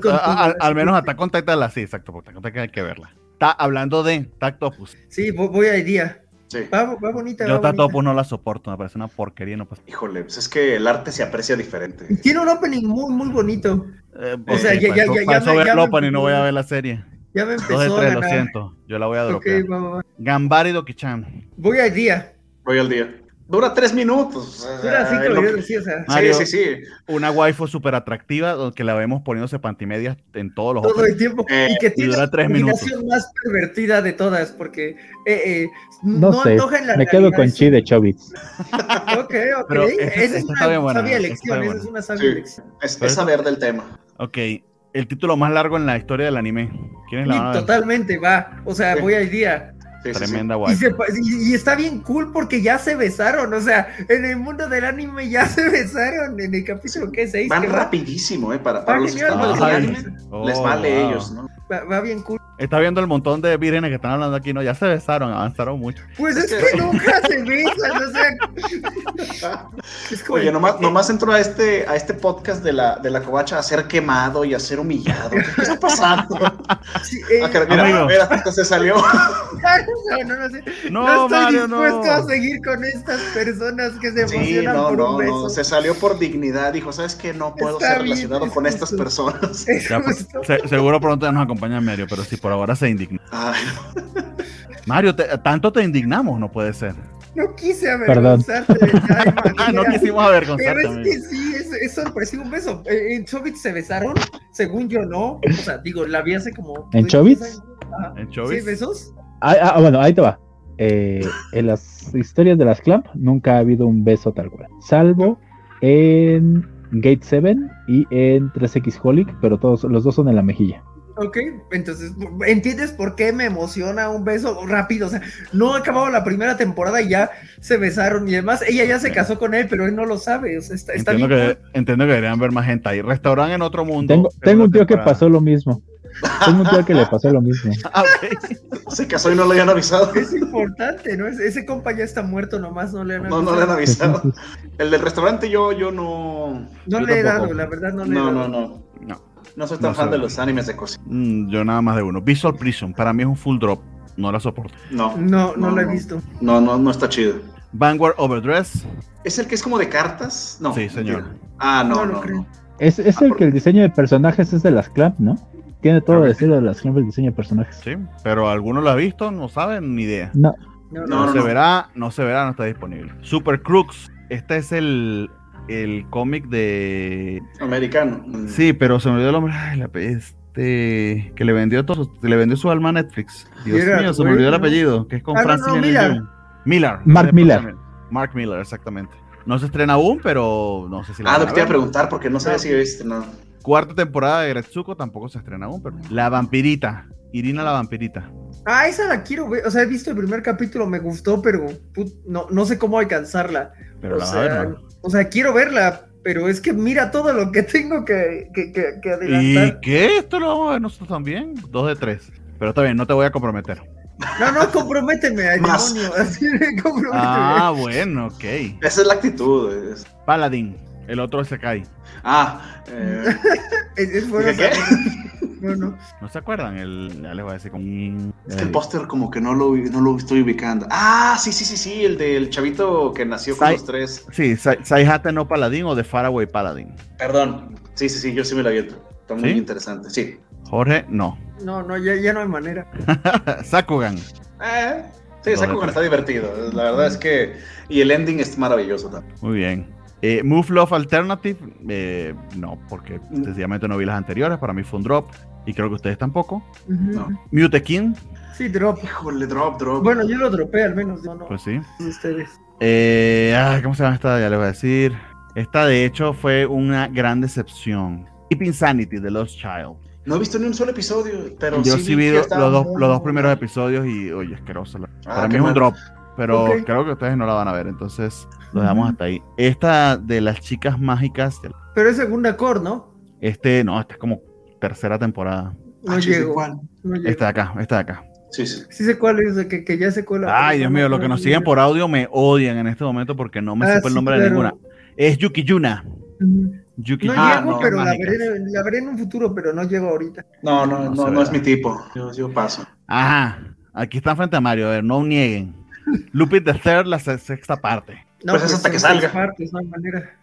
Speaker 1: al, menos Attack on Titan la sí, exacto, porque Attack on Titan hay que verla. Está hablando de Tactopus.
Speaker 3: Sí, voy a día. Sí. Va, bonita.
Speaker 1: Yo Tactopus no la soporto, me parece una porquería. No pasa.
Speaker 2: Híjole, pues es que el arte se aprecia diferente.
Speaker 3: Tiene un opening muy, muy bonito.
Speaker 1: Eh, o sea, ya, ya, ya, ya. ver el opening, no voy a ver la serie.
Speaker 3: Ya me empezó tres,
Speaker 1: lo siento. Yo la voy a dropear. Okay, va, Gambari Doki-chan.
Speaker 3: Voy al día.
Speaker 2: Voy al día. Dura tres minutos.
Speaker 3: Dura cinco minutos, sí, o sea.
Speaker 1: sí, sí, sí. Una waifu súper atractiva que la vemos poniéndose pantimedias en todos los
Speaker 3: Todo el tiempo. y que tiene la combinación más pervertida de todas, porque eh, eh,
Speaker 4: no, sé, en la me quedo con Chi de Chobits.
Speaker 3: ok, ok. esa es una sabia elección, esa es una sabia elección.
Speaker 2: Es, es saber del tema.
Speaker 1: Ok, el título más largo en la historia del anime.
Speaker 3: ¿Quién es la Totalmente, va. O sea, voy al día.
Speaker 1: Tremenda
Speaker 3: guay. Y, está bien cool porque ya se besaron, o sea, en el mundo del anime ya se besaron en el capítulo que 6.
Speaker 2: Van rapidísimo, ¿eh? Para, para los que están anime, les vale oh, ellos, ¿no?
Speaker 3: Va, bien cool.
Speaker 1: Está viendo el montón de vírgenes que están hablando aquí, ¿no? Ya se besaron, avanzaron mucho.
Speaker 3: Pues es, que, nunca se besan, o sea.
Speaker 2: Oye, nomás, nomás entró a este, a este podcast de la, de la covacha a ser quemado y a ser humillado. ¿Qué está pasando? Sí, eh, ah, mira, mira, se salió.
Speaker 3: no, no, no, sé. no, estoy dispuesto a seguir con estas personas que se emocionan por no, un beso. No,
Speaker 2: se salió por dignidad, dijo, ¿sabes qué? No puedo ser relacionado con estas personas.
Speaker 1: Pues, seguro pronto ya nos acompaña Mario, pero sí, por ahora se indigna. Mario, tanto te indignamos, no puede ser.
Speaker 3: No quise avergonzarte.
Speaker 1: ah, no quisimos avergonzarte.
Speaker 3: Pero es que sí, es, sorpresivo un beso. Eh, ¿En Chobits se besaron? Según yo, no. O sea, digo, la vi hace como.
Speaker 4: ¿En Chobits?
Speaker 1: ¿En Chobits?
Speaker 3: ¿Sí, besos?
Speaker 4: Ah, ah, bueno, ahí te va. Eh, en las historias de las Clamp nunca ha habido un beso tal cual. Salvo en Gate 7 y en 3X Holic, pero todos los dos son en la mejilla.
Speaker 3: Ok, entonces, ¿entiendes por qué me emociona un beso rápido? O sea, no ha acabado la primera temporada y ya se besaron y además ella ya se casó con él, pero él no lo sabe. O sea, está,
Speaker 1: entiendo, que, entiendo que deberían ver más gente ahí. Restaurante en otro mundo.
Speaker 4: Tengo, tengo un tío que pasó lo mismo. Tengo un tío que le pasó lo mismo.
Speaker 2: Ah, se casó y no le habían avisado.
Speaker 3: Es importante, ¿no? Ese compa ya está muerto, nomás no le han avisado.
Speaker 2: No, no le han avisado. El del restaurante yo, yo no.
Speaker 3: No le he dado, la verdad no le he dado.
Speaker 2: No, no, no. No soy tan fan de los animes de cocina.
Speaker 1: Mm, yo nada más de uno. Visual Prison, para mí es un full drop. No la soporto.
Speaker 3: No. No, no, la he visto.
Speaker 2: No, no, no está chido.
Speaker 1: Vanguard Overdress.
Speaker 2: ¿Es el que es como de cartas? No.
Speaker 1: Sí, señor.
Speaker 2: Ah, no, no, no.
Speaker 4: Es, es el que el diseño de personajes es de las Clamp, ¿no? Tiene todo el estilo de las Clamp el diseño de personajes.
Speaker 1: Sí, pero ¿alguno lo ha visto? No saben ni idea.
Speaker 4: No.
Speaker 1: No, se verá, no se verá, no está disponible. Super Crux. Este es el, el cómic de.
Speaker 2: Americano.
Speaker 1: Sí, pero se me olvidó el nombre. Ay, la este. Que le vendió todo, le vendió su alma a Netflix. Dios mío, se me olvidó el apellido. Que es con ah, Francis
Speaker 3: Miller.
Speaker 1: Miller.
Speaker 4: Mark Miller.
Speaker 1: Mark Miller, exactamente. No se estrena aún, pero no sé si
Speaker 2: la Ah, lo que te iba a preguntar porque no sabía si había estrenado.
Speaker 1: Cuarta temporada de Gretsuko tampoco se estrena aún, pero. La vampirita. Irina la vampirita.
Speaker 3: Ah, esa la quiero ver. O sea, he visto el primer capítulo, me gustó, pero no, no sé cómo alcanzarla. Pero o, la sea, o sea, quiero verla, pero es que mira todo lo que tengo que, que, que, adelantar.
Speaker 1: ¿Y qué? Esto lo vamos a ver nosotros también. Dos de tres. Pero está bien, no te voy a comprometer.
Speaker 3: No, no, comprométeme, ay, demonio.
Speaker 1: Ah, bueno, ok.
Speaker 2: Esa es la actitud.
Speaker 1: Paladín, el otro se cae.
Speaker 2: Ah, eh...
Speaker 3: es,
Speaker 2: ¿Qué?
Speaker 3: No, no.
Speaker 1: ¿No se acuerdan? El, ya les voy a decir
Speaker 2: como... Es que el póster como que no lo, no lo estoy ubicando. Ah, sí, sí, sí, sí, el del chavito que nació con los tres.
Speaker 1: Sí, Saihate no Paladín o de Faraway Paladín.
Speaker 2: Perdón. Sí, sí, sí, yo sí me lo abierto. Está muy interesante, sí.
Speaker 1: Jorge, no.
Speaker 3: No, no, ya, ya no hay manera.
Speaker 1: Sakugan.
Speaker 2: Eh, sí, Sakugan está divertido. La verdad es que... Y el ending es maravilloso también.
Speaker 1: Muy bien. Eh, Move Love Alternative, eh, no, porque mm. sencillamente no vi las anteriores. Para mí fue un drop. Y creo que ustedes tampoco. no. Mute King.
Speaker 3: Sí, drop.
Speaker 2: Híjole, drop, drop.
Speaker 3: Bueno, yo lo dropé al menos. No,
Speaker 1: Pues sí.
Speaker 3: Ustedes.
Speaker 1: Eh, ah, ¿Cómo se llama esta? Ya les voy a decir. Esta, de hecho, fue una gran decepción. Keep Insanity de Lost Child.
Speaker 2: No he visto ni un solo episodio, pero
Speaker 1: yo sí, vi, los, dos, los dos primeros episodios y, oye, asqueroso. Ah, Para mí es un drop, pero creo que ustedes no la van a ver, entonces lo dejamos hasta ahí. Esta de las chicas mágicas.
Speaker 3: Pero es segunda core, ¿no?
Speaker 1: Este, no, esta es como tercera temporada.
Speaker 3: No ah, llego.
Speaker 2: Cuál.
Speaker 1: Esta de acá, esta de acá.
Speaker 2: Sí, sí.
Speaker 3: Sí sé cuál es, que, que ya sé cuál
Speaker 1: Ay, Dios mío, los que nos siguen por audio me odian en este momento porque no me ah, supo el nombre de ninguna. Es Yuki Yuna.
Speaker 3: Yuki no llego, pero la veré, la veré, en un futuro, pero no llego ahorita.
Speaker 2: No, no, no, no, es mi tipo. Yo, yo, paso.
Speaker 1: Ajá. Aquí están frente a Mario, a ver, no nieguen. Lupit the Third, la sexta parte.
Speaker 2: No, pues, es pues hasta que salga.
Speaker 3: Partes, no hay manera.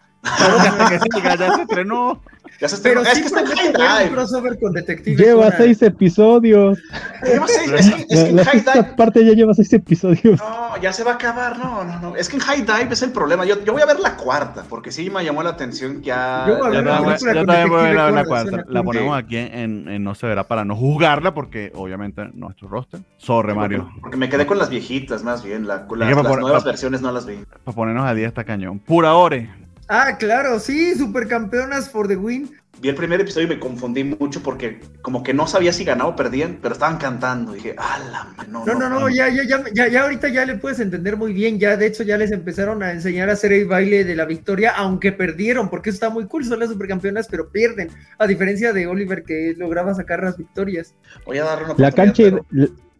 Speaker 1: Ya se estrenó.
Speaker 2: Ya se estrenó. Pero es que está en High Dive.
Speaker 3: crossover con
Speaker 4: lleva seis episodios.
Speaker 2: Lleva seis. Es que, es que
Speaker 4: la, en High Dive. parte ya lleva seis episodios.
Speaker 2: No, ya se va a acabar. No, no, no. Es que en High Dive es el problema. Yo, yo voy a ver la cuarta, porque sí me llamó la atención ya.
Speaker 1: Yo, voy a ver ya, ya, también voy a ver la, la cuarta. La ponemos aquí en, en, No se verá para no juzgarla, porque obviamente nuestro roster. Sorre, Mario.
Speaker 2: Porque me quedé con las viejitas, más bien. La, la, las nuevas versiones no las vi.
Speaker 1: Para ponernos a día está cañón. Pura Ore.
Speaker 3: Ah, claro, sí, supercampeonas for the win.
Speaker 2: Vi el primer episodio y me confundí mucho porque como que no sabía si ganaba o perdían, pero estaban cantando. Y dije, ¡ala!
Speaker 3: No, no, no, no, ya, ya, ya, ya, ahorita ya le puedes entender muy bien. Ya, de hecho, ya les empezaron a enseñar a hacer el baile de la victoria, aunque perdieron, porque eso está muy cool. Son las supercampeonas, pero pierden. A diferencia de Oliver, que lograba sacar las victorias.
Speaker 2: Voy a darle una
Speaker 4: La cancha,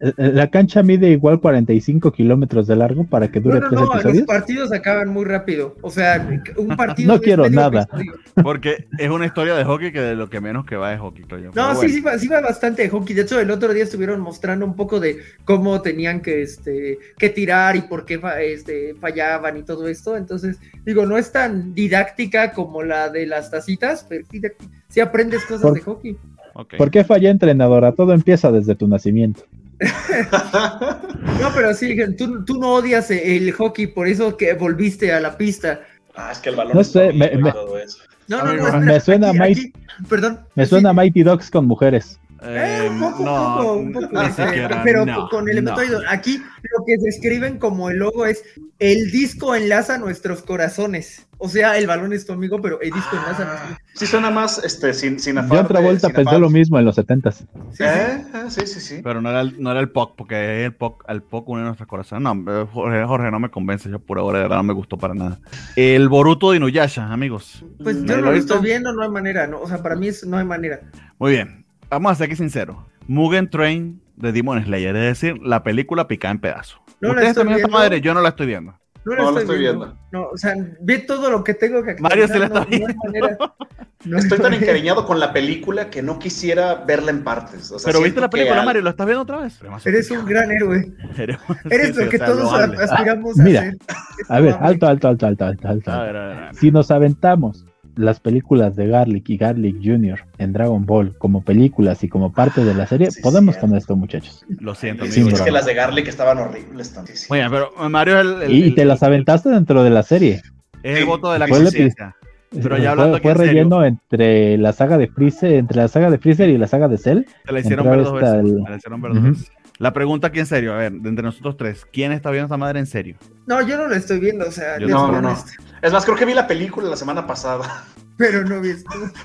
Speaker 4: la cancha mide igual 45 kilómetros de largo para que dure no, no, no, Los
Speaker 3: partidos acaban muy rápido. O sea, un partido.
Speaker 4: no quiero nada.
Speaker 1: Porque es una historia de hockey que de lo que menos que va es hockey, creo yo.
Speaker 3: No, sí, sí, va, sí va bastante de hockey. De hecho, el otro día estuvieron mostrando un poco de cómo tenían que, este, que tirar y por qué este, fallaban y todo esto. Entonces, digo, no es tan didáctica como la de las tacitas, pero sí, aprendes cosas de hockey.
Speaker 4: ¿Por qué falla entrenadora? Todo empieza desde tu nacimiento.
Speaker 3: no, pero sí, tú, tú, no odias el hockey, por eso que volviste a la pista.
Speaker 2: Ah, es que el balón
Speaker 4: no sé, me, me,
Speaker 3: no, no, no,
Speaker 4: me suena Mighty,
Speaker 3: perdón.
Speaker 4: Me suena Mighty Dogs con mujeres.
Speaker 3: Eh, un poco, no, poco, un poco, este, pero con el emetoide. Aquí lo que se escriben como el logo es el disco enlaza nuestros corazones. O sea, el balón es tu amigo, pero el disco enlaza nuestros
Speaker 2: Sí, suena más este, sin, sin
Speaker 4: afán. Yo otra vuelta pensé lo mismo en los 70
Speaker 2: sí, ¿Eh? sí, sí, sí.
Speaker 1: Pero no era el, no era el POC, porque el POC, el POC une nuestros corazones. No, Jorge, Jorge, no me convence, yo por ahora de verdad no me gustó para nada. El Boruto de Inuyasha, amigos.
Speaker 3: Pues yo no lo estoy viendo, no hay manera, no, o sea, para mí no hay manera.
Speaker 1: Muy bien, vamos a ser aquí sinceros. Mugen Train de Demon Slayer, es decir, la película picada en pedazos. No Ustedes también esta madre, yo no la estoy viendo.
Speaker 2: No, la estoy, estoy viendo.
Speaker 3: No, o sea, ve todo lo que tengo que
Speaker 1: Mario se la está viendo.
Speaker 2: estoy tan encariñado con la película que no quisiera verla en partes.
Speaker 1: Pero viste la película, Mario, ¿lo estás viendo otra vez?
Speaker 3: Eres un gran héroe. Eres lo que todos aspiramos a
Speaker 4: Mira, A ver, alto, alto, alto, alto, alto, alto. A ver, a ver, Si nos aventamos las películas de Garlic y Garlic Jr. en Dragon Ball como películas y como parte de la serie, podemos con esto, muchachos.
Speaker 1: Lo siento,
Speaker 2: sí, es que las de Garlic estaban horribles.
Speaker 1: Oye, pero Mario
Speaker 4: el, y, te las aventaste dentro de la serie.
Speaker 1: Es el voto de la conciencia. Pero ya hablando
Speaker 4: fue, fue relleno entre la saga de Freezer, entre la saga de Freezer y la saga de Cell.
Speaker 1: Se la hicieron ver dos veces. La hicieron ver dos veces. La pregunta aquí en serio, a ver, de entre nosotros tres, ¿quién está viendo esta madre en serio?
Speaker 3: No, yo no la estoy viendo, o sea,
Speaker 2: no, no, no. Es más, creo que vi la película la semana pasada.
Speaker 3: Pero no vi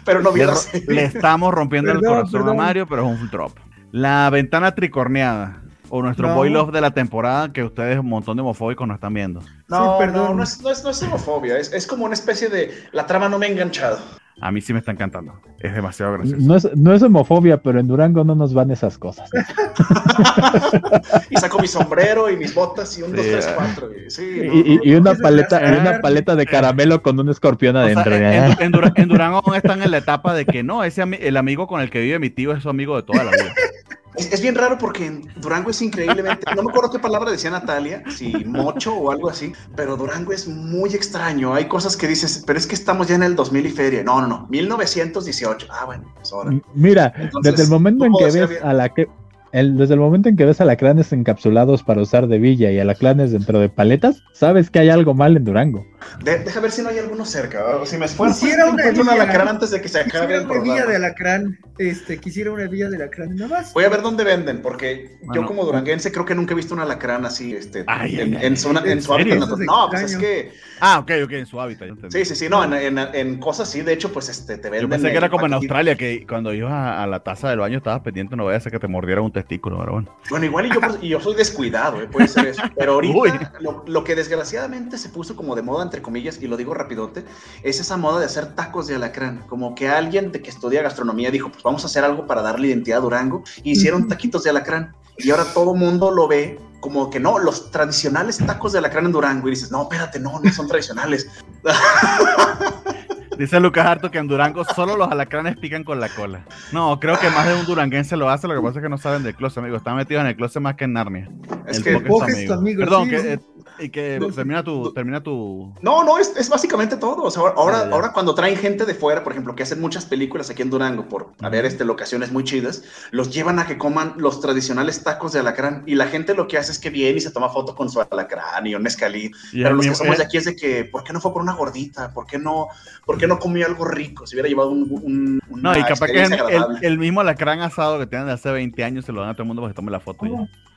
Speaker 2: Pero no vi
Speaker 1: le, le estamos rompiendo el corazón a Mario, pero es un drop. La ventana tricorneada. O nuestro boy love de la temporada que ustedes un montón de homofóbicos nos están viendo.
Speaker 2: No, perdón. no, es, no, es, no es homofobia, es, es, como una especie de la trama no me ha enganchado.
Speaker 1: A mí sí me está encantando. Es demasiado gracioso.
Speaker 4: No es, no es homofobia, pero en Durango no nos van esas cosas.
Speaker 2: y saco mi sombrero y mis botas y un, dos, tres, cuatro.
Speaker 4: Y, una paleta, una paleta de caramelo con un escorpión adentro.
Speaker 1: en, Durango aún están en la etapa de que no, ese el amigo con el que vive mi tío es su amigo de toda la vida.
Speaker 2: Es, bien raro porque en Durango es increíblemente, no me acuerdo qué palabra decía Natalia, si mocho o algo así, pero Durango es muy extraño. Hay cosas que dices, pero es que estamos ya en el 2000 y feria. No, no, no, 1918. Ah, bueno, pues ahora.
Speaker 4: Mira, desde el momento en que ves a la que desde el momento en que ves alacranes encapsulados para usar de villa y alacranes dentro de paletas, sabes que hay algo mal en Durango.
Speaker 2: Deja ver si no hay alguno cerca. O si me esfuerzo, quisiera una villa, un alacrán antes de que se acabe
Speaker 3: el programa. villa de alacrán. Este, quisiera una villa de alacrán. Nada más.
Speaker 2: Voy a ver dónde venden, porque yo como duranguense creo que nunca he visto un alacrán así, este, en, su, hábitat natural. No, pues es que...
Speaker 1: Ah, ok, ok, en su hábitat.
Speaker 2: Sí, sí, sí, no, en, cosas así, de hecho, pues este, te venden...
Speaker 1: Yo pensé que era como en Australia, que cuando ibas a, la taza del baño estabas pendiente, no vaya a ser que te mordiera un testículo, pero bueno.
Speaker 2: Bueno, igual y yo, pues, y yo soy descuidado, ¿eh? puede ser eso. Pero ahorita lo, que desgraciadamente se puso como de moda, entre comillas, y lo digo rapidote, es esa moda de hacer tacos de alacrán. Como que alguien de que estudia gastronomía dijo, pues vamos a hacer algo para darle identidad a Durango. Y hicieron taquitos de alacrán. Y ahora todo mundo lo ve como que no, los tradicionales tacos de alacrán en Durango. Y dices, no, espérate, no, no son tradicionales.
Speaker 1: Dice Lucas Harto que en Durango solo los alacranes pican con la cola. No, creo que más de un duranguense lo hace, lo que pasa es que no saben del closet, amigo. Están metidos en el closet más que en Narnia.
Speaker 2: Es que es tu amigo.
Speaker 1: Perdón, que, eh, y que termina tu, termina tu.
Speaker 2: No, no, es, es básicamente todo. O sea, ahora, ahora cuando traen gente de fuera, por ejemplo, que hacen muchas películas aquí en Durango por haber este, locaciones muy chidas, los llevan a que coman los tradicionales tacos de alacrán. Y la gente lo que hace es que viene y se toma foto con su alacrán y un escalí. Pero los que somos de aquí es de que, ¿por qué no fue por una gordita? ¿Por qué no, por qué no comió algo rico? Si hubiera llevado un.
Speaker 1: no, y capaz que el, el, mismo alacrán asado que tienen de hace 20 años se lo dan a todo el mundo para que tome la foto.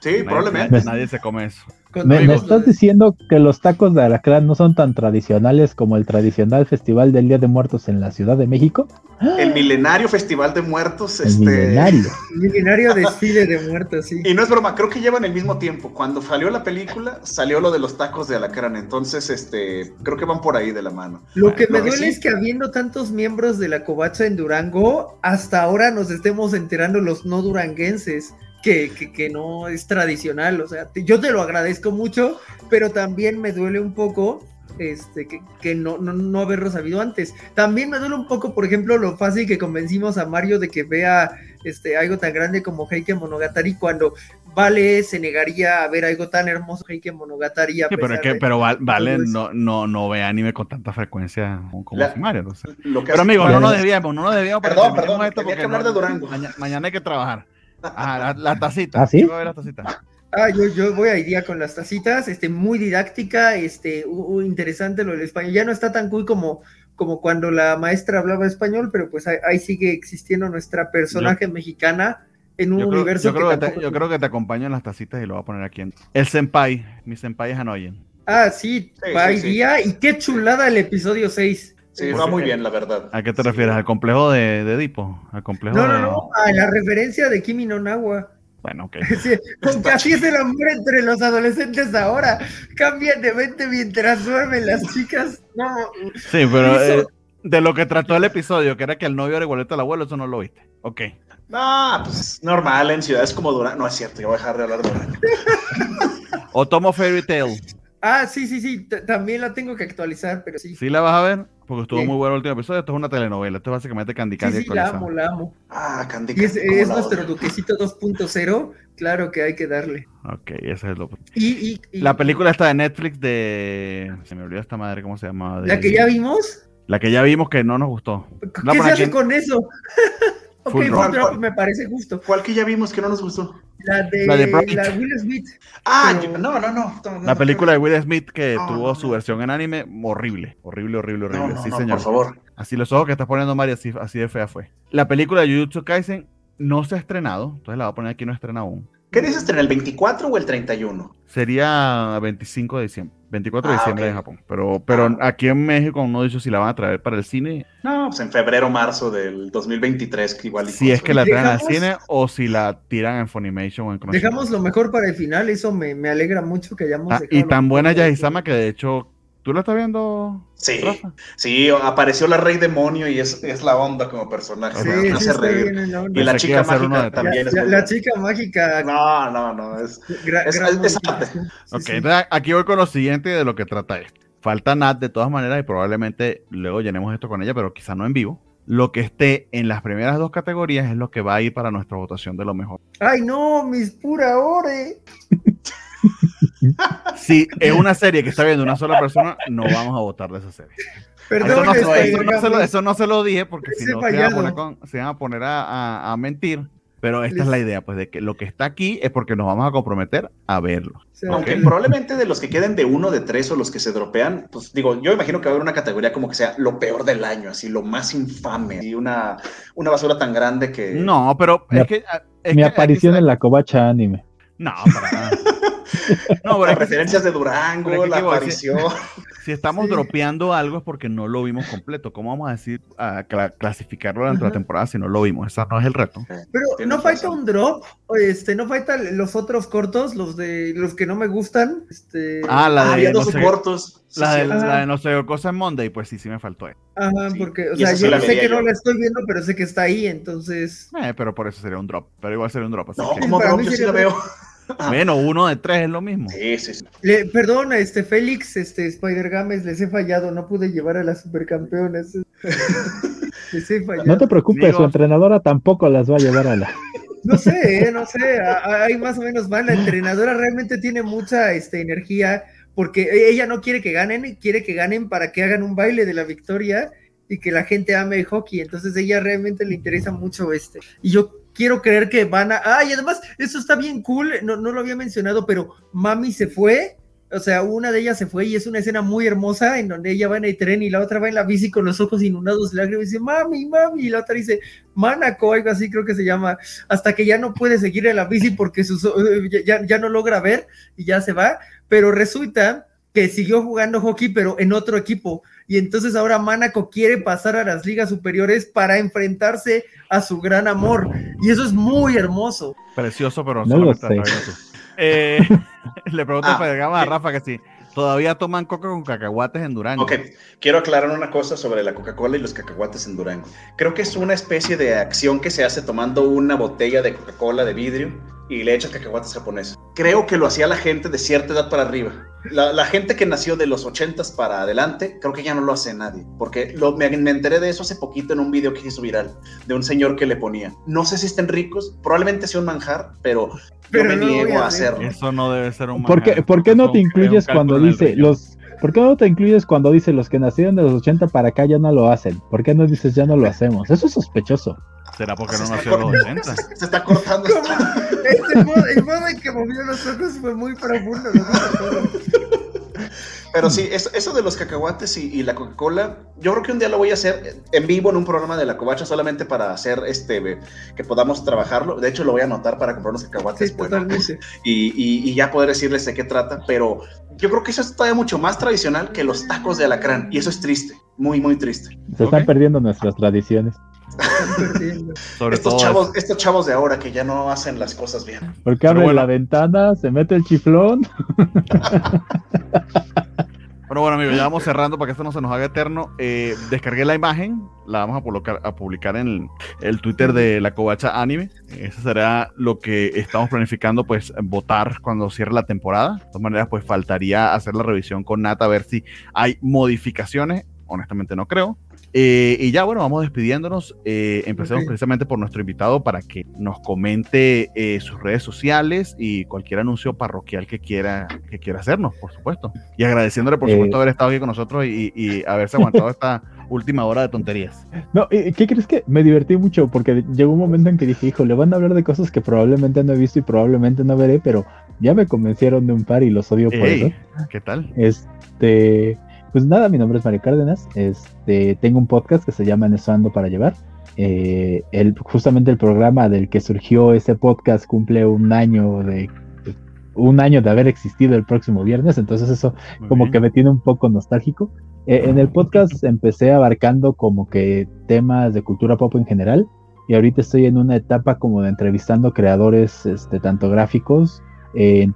Speaker 2: Sí, probablemente.
Speaker 1: Nadie se come eso.
Speaker 4: Me, estás diciendo que los tacos de alacrán no son tan tradicionales como el tradicional Festival del Día de Muertos en la Ciudad de México.
Speaker 2: El milenario Festival de Muertos.
Speaker 4: El este... milenario.
Speaker 3: milenario desfile de muertos, sí.
Speaker 2: Y no es broma, creo que llevan el mismo tiempo. Cuando salió la película, salió lo de los tacos de alacrán. Entonces, este, creo que van por ahí de la mano.
Speaker 3: Lo que me duele es que habiendo tantos miembros de la covacha en Durango, hasta ahora nos estemos enterando los no duranguenses que, no es tradicional. O sea, yo te lo agradezco mucho, pero también me duele un poco este, que, no, no, haberlo sabido antes. También me duele un poco, por ejemplo, lo fácil que convencimos a Mario de que vea este, algo tan grande como Heike Monogatari cuando Vale se negaría a ver algo tan hermoso Heike Monogatari.
Speaker 1: pero, que, pero Vale no, no, no ve anime con tanta frecuencia como Mario. pero amigos, no nos debíamos, no nos debíamos.
Speaker 2: Perdón, perdón, esto porque que hablar de Durango.
Speaker 1: mañana hay que trabajar. Ah, la, tacita.
Speaker 4: ¿Ah, sí?
Speaker 3: Ah, yo, yo voy a ir con las tacitas, este, muy didáctica, este, interesante lo del español. Ya no está tan cool como, como cuando la maestra hablaba español, pero pues ahí, sigue existiendo nuestra personaje mexicana en un universo.
Speaker 1: Yo creo que, te, yo creo que te acompaño en las tacitas y lo voy a poner aquí. En... El senpai, mi senpai es Hanoyen.
Speaker 3: Ah, sí, sí, día, y qué chulada el episodio 6.
Speaker 2: Sí, va muy bien, la verdad.
Speaker 1: ¿A qué te refieres? ¿Al complejo de, de Edipo? ¿Al complejo
Speaker 3: no, no, no, a la referencia de Kimi no Nawa.
Speaker 1: Bueno, ok.
Speaker 3: porque así es el amor entre los adolescentes ahora. Cambian de mente mientras duermen las chicas. No.
Speaker 1: Sí, pero eh, de lo que trató el episodio, que era que el novio era igualito al abuelo, eso no lo viste. Ok.
Speaker 2: No, pues normal en ciudades como Durango. No es cierto, yo voy a dejar de hablar de Durango.
Speaker 1: o tomo Fairy Tail.
Speaker 3: Ah, sí, sí, sí. también la tengo que actualizar, pero sí.
Speaker 1: ¿Sí la vas a ver? Porque estuvo muy bueno el último episodio. Esto es una telenovela. Esto es básicamente Candy Candy.
Speaker 3: Sí, sí, la amo, la amo.
Speaker 2: Ah, Candy
Speaker 3: Candy. es, es nuestro duquecito 2.0. Claro que hay que darle.
Speaker 1: Ok, ese es lo.
Speaker 3: Y, y,
Speaker 1: la película está de Netflix de. Se me olvidó esta madre, ¿cómo se llama?
Speaker 3: ¿La que ya vimos?
Speaker 1: La que ya vimos que no nos gustó.
Speaker 3: ¿Qué se hace con eso? Ok, me parece justo.
Speaker 2: ¿Cuál que ya vimos que no nos gustó?
Speaker 3: La de, la Will Smith.
Speaker 2: Ah, no, no, no,
Speaker 1: La película de Will Smith que tuvo su versión en anime, horrible, horrible, horrible, horrible. sí, señor.
Speaker 2: Por favor.
Speaker 1: Así los ojos que estás poniendo Mario, así, de fea fue. La película de Jujutsu Kaisen no se ha estrenado, entonces la voy a poner aquí, no estrena aún.
Speaker 2: ¿Qué dices, ¿en el 24 o el 31?
Speaker 1: Sería 25 de diciembre. 24 de ah, diciembre en Japón. Pero, pero ah. aquí en México no dicho si la van a traer para el cine.
Speaker 2: No, pues en febrero, marzo del 2023, que igual.
Speaker 1: Si es que la traen al cine o si la tiran en Funimation o en
Speaker 3: Dejamos lo mejor para el final, eso me, me alegra mucho que hayamos.
Speaker 1: Ah, y tan buena Yaisama que de hecho ¿Tú la estás viendo?
Speaker 2: Sí, sí, apareció la Rey Demonio y es, es la onda como personaje. Sí, hace reír. Y la chica mágica también.
Speaker 3: La, la chica mágica.
Speaker 2: No, no, no. Es, es,
Speaker 1: Ok, aquí voy con lo siguiente de lo que trata esto. Falta Nat de todas maneras y probablemente luego llenemos esto con ella, pero quizá no en vivo. Lo que esté en las primeras dos categorías es lo que va a ir para nuestra votación de lo mejor.
Speaker 3: Ay, no, mis pura ore.
Speaker 1: si es una serie que está viendo una sola persona, no vamos a votar de esa serie. Perdón, eso, no se lo, dije porque si no se van a poner, a, mentir. Pero esta es la idea, pues, de que lo que está aquí es porque nos vamos a comprometer a verlo.
Speaker 2: Aunque probablemente de los que queden de uno, de tres o los que se dropean, pues digo, yo imagino que va a haber una categoría como que sea lo peor del año, así, lo más infame, y una, una basura tan grande que...
Speaker 1: No, pero
Speaker 4: es que... mi aparición en la covacha anime.
Speaker 1: No, para nada.
Speaker 2: No, Las referencias de Durango, la aparición.
Speaker 1: Si, estamos dropeando algo es porque no lo vimos completo. ¿Cómo vamos a decir a clasificarlo durante la temporada si no lo vimos? Ese no es el reto.
Speaker 3: Pero no falta un drop, este, no falta los otros cortos, los de los que no me gustan. Este...
Speaker 1: Ah, la
Speaker 2: de no cortos.
Speaker 1: La, de, la de no sé, cosa en Monday, pues sí, sí me faltó.
Speaker 3: Ajá, porque, o sea, yo sé que no la estoy viendo, pero sé que está ahí, entonces.
Speaker 1: Eh, pero por eso sería un drop. Pero igual sería un drop.
Speaker 2: no, como drop, yo sí la veo.
Speaker 1: Bueno, uno de tres es lo mismo.
Speaker 2: Sí, sí, sí.
Speaker 3: Le, perdón, este Félix, este Spider Games, les he fallado, no pude llevar a las supercampeones.
Speaker 4: les he fallado. No te preocupes, su entrenadora tampoco las va a llevar a la.
Speaker 3: No sé, eh, no sé, ahí más o menos van. La entrenadora realmente tiene mucha este, energía porque ella no quiere que ganen, quiere que ganen para que hagan un baile de la victoria y que la gente ame el hockey. Entonces ella realmente le interesa mucho este. Y yo quiero creer que van a. Ah, y además, eso está bien cool. No, no lo había mencionado, pero Mami se fue. O sea, una de ellas se fue y es una escena muy hermosa en donde ella va en el tren y la otra va en la bici con los ojos inundados de lágrimas y dice, mami, mami, y la otra dice, Manaco, algo así creo que se llama, hasta que ya no puede seguir en la bici porque sus, ya, ya no logra ver y ya se va, pero resulta que siguió jugando hockey, pero en otro equipo. Y entonces ahora Manaco quiere pasar a las ligas superiores para enfrentarse a su gran amor. Y eso es muy hermoso.
Speaker 1: Precioso, pero no lo sé. Eh, le pregunto ah, a Rafa que sí. Todavía toman coca con cacahuates en Durango.
Speaker 2: Ok, quiero aclarar una cosa sobre la Coca-Cola y los cacahuates en Durango. Creo que es una especie de acción que se hace tomando una botella de Coca-Cola de vidrio y le echan cacahuates japoneses. Creo que lo hacía la gente de cierta edad para arriba. La, gente que nació de los 80 para adelante, creo que ya no lo hace nadie. Porque lo, me, enteré de eso hace poquito en un video que hizo viral de un señor que le ponía. No sé si estén ricos, probablemente sea un manjar, pero, yo me niego a, hacerlo.
Speaker 1: Eso no debe ser un
Speaker 4: manjar. ¿Por qué, no te incluyes cuando dice los ¿Por qué no te incluyes cuando dice los que nacieron de los 80 para acá ya no lo hacen? ¿Por qué no dices ya no lo hacemos? Eso es sospechoso.
Speaker 1: ¿Será porque no nació en los 80?
Speaker 2: Se está cortando esto.
Speaker 3: Este modo, el modo en que movió los ojos fue muy profundo.
Speaker 2: Pero sí, eso, de los cacahuates y, la Coca-Cola, yo creo que un día lo voy a hacer en vivo en un programa de la covacha solamente para hacer este que podamos trabajarlo. De hecho, lo voy a anotar para comprar unos cacahuates. Sí, y, y, ya poder decirles de qué trata. Pero yo creo que eso es todavía mucho más tradicional que los tacos de alacrán. Y eso es triste, muy, muy triste.
Speaker 4: Se están perdiendo nuestras tradiciones.
Speaker 2: estos, chavos, estos chavos de ahora que ya no hacen las cosas bien.
Speaker 4: Porque abre la ventana, se mete el chiflón.
Speaker 1: Bueno, bueno, amigos, ya vamos cerrando para que esto no se nos haga eterno. Eh, descargué la imagen, la vamos a publicar, a publicar en el, Twitter de la Covacha Anime. Eso será lo que estamos planificando, pues, votar cuando cierre la temporada. De todas maneras, pues, faltaría hacer la revisión con Nata a ver si hay modificaciones. Honestamente, no creo. Eh, y ya, bueno, vamos despidiéndonos. Eh, empecemos precisamente por nuestro invitado para que nos comente eh, sus redes sociales y cualquier anuncio parroquial que quiera, que quiera hacernos, por supuesto. Y agradeciéndole, por supuesto, haber estado aquí con nosotros y, haberse aguantado esta última hora de tonterías.
Speaker 4: No, ¿qué crees que me divertí mucho? Porque llegó un momento en que dije, hijo, le van a hablar de cosas que probablemente no he visto y probablemente no veré, pero ya me convencieron de un par y los odio por eso.
Speaker 1: ¿Qué tal?
Speaker 4: Este. Pues nada, mi nombre es Mario Cárdenas. Este, tengo un podcast que se llama En para llevar. Eh, el, justamente el programa del que surgió ese podcast cumple un año de un año de haber existido el próximo viernes, entonces eso como que me tiene un poco nostálgico. Eh, en el podcast empecé abarcando como que temas de cultura pop en general y ahorita estoy en una etapa como de entrevistando creadores, este, tanto gráficos eh,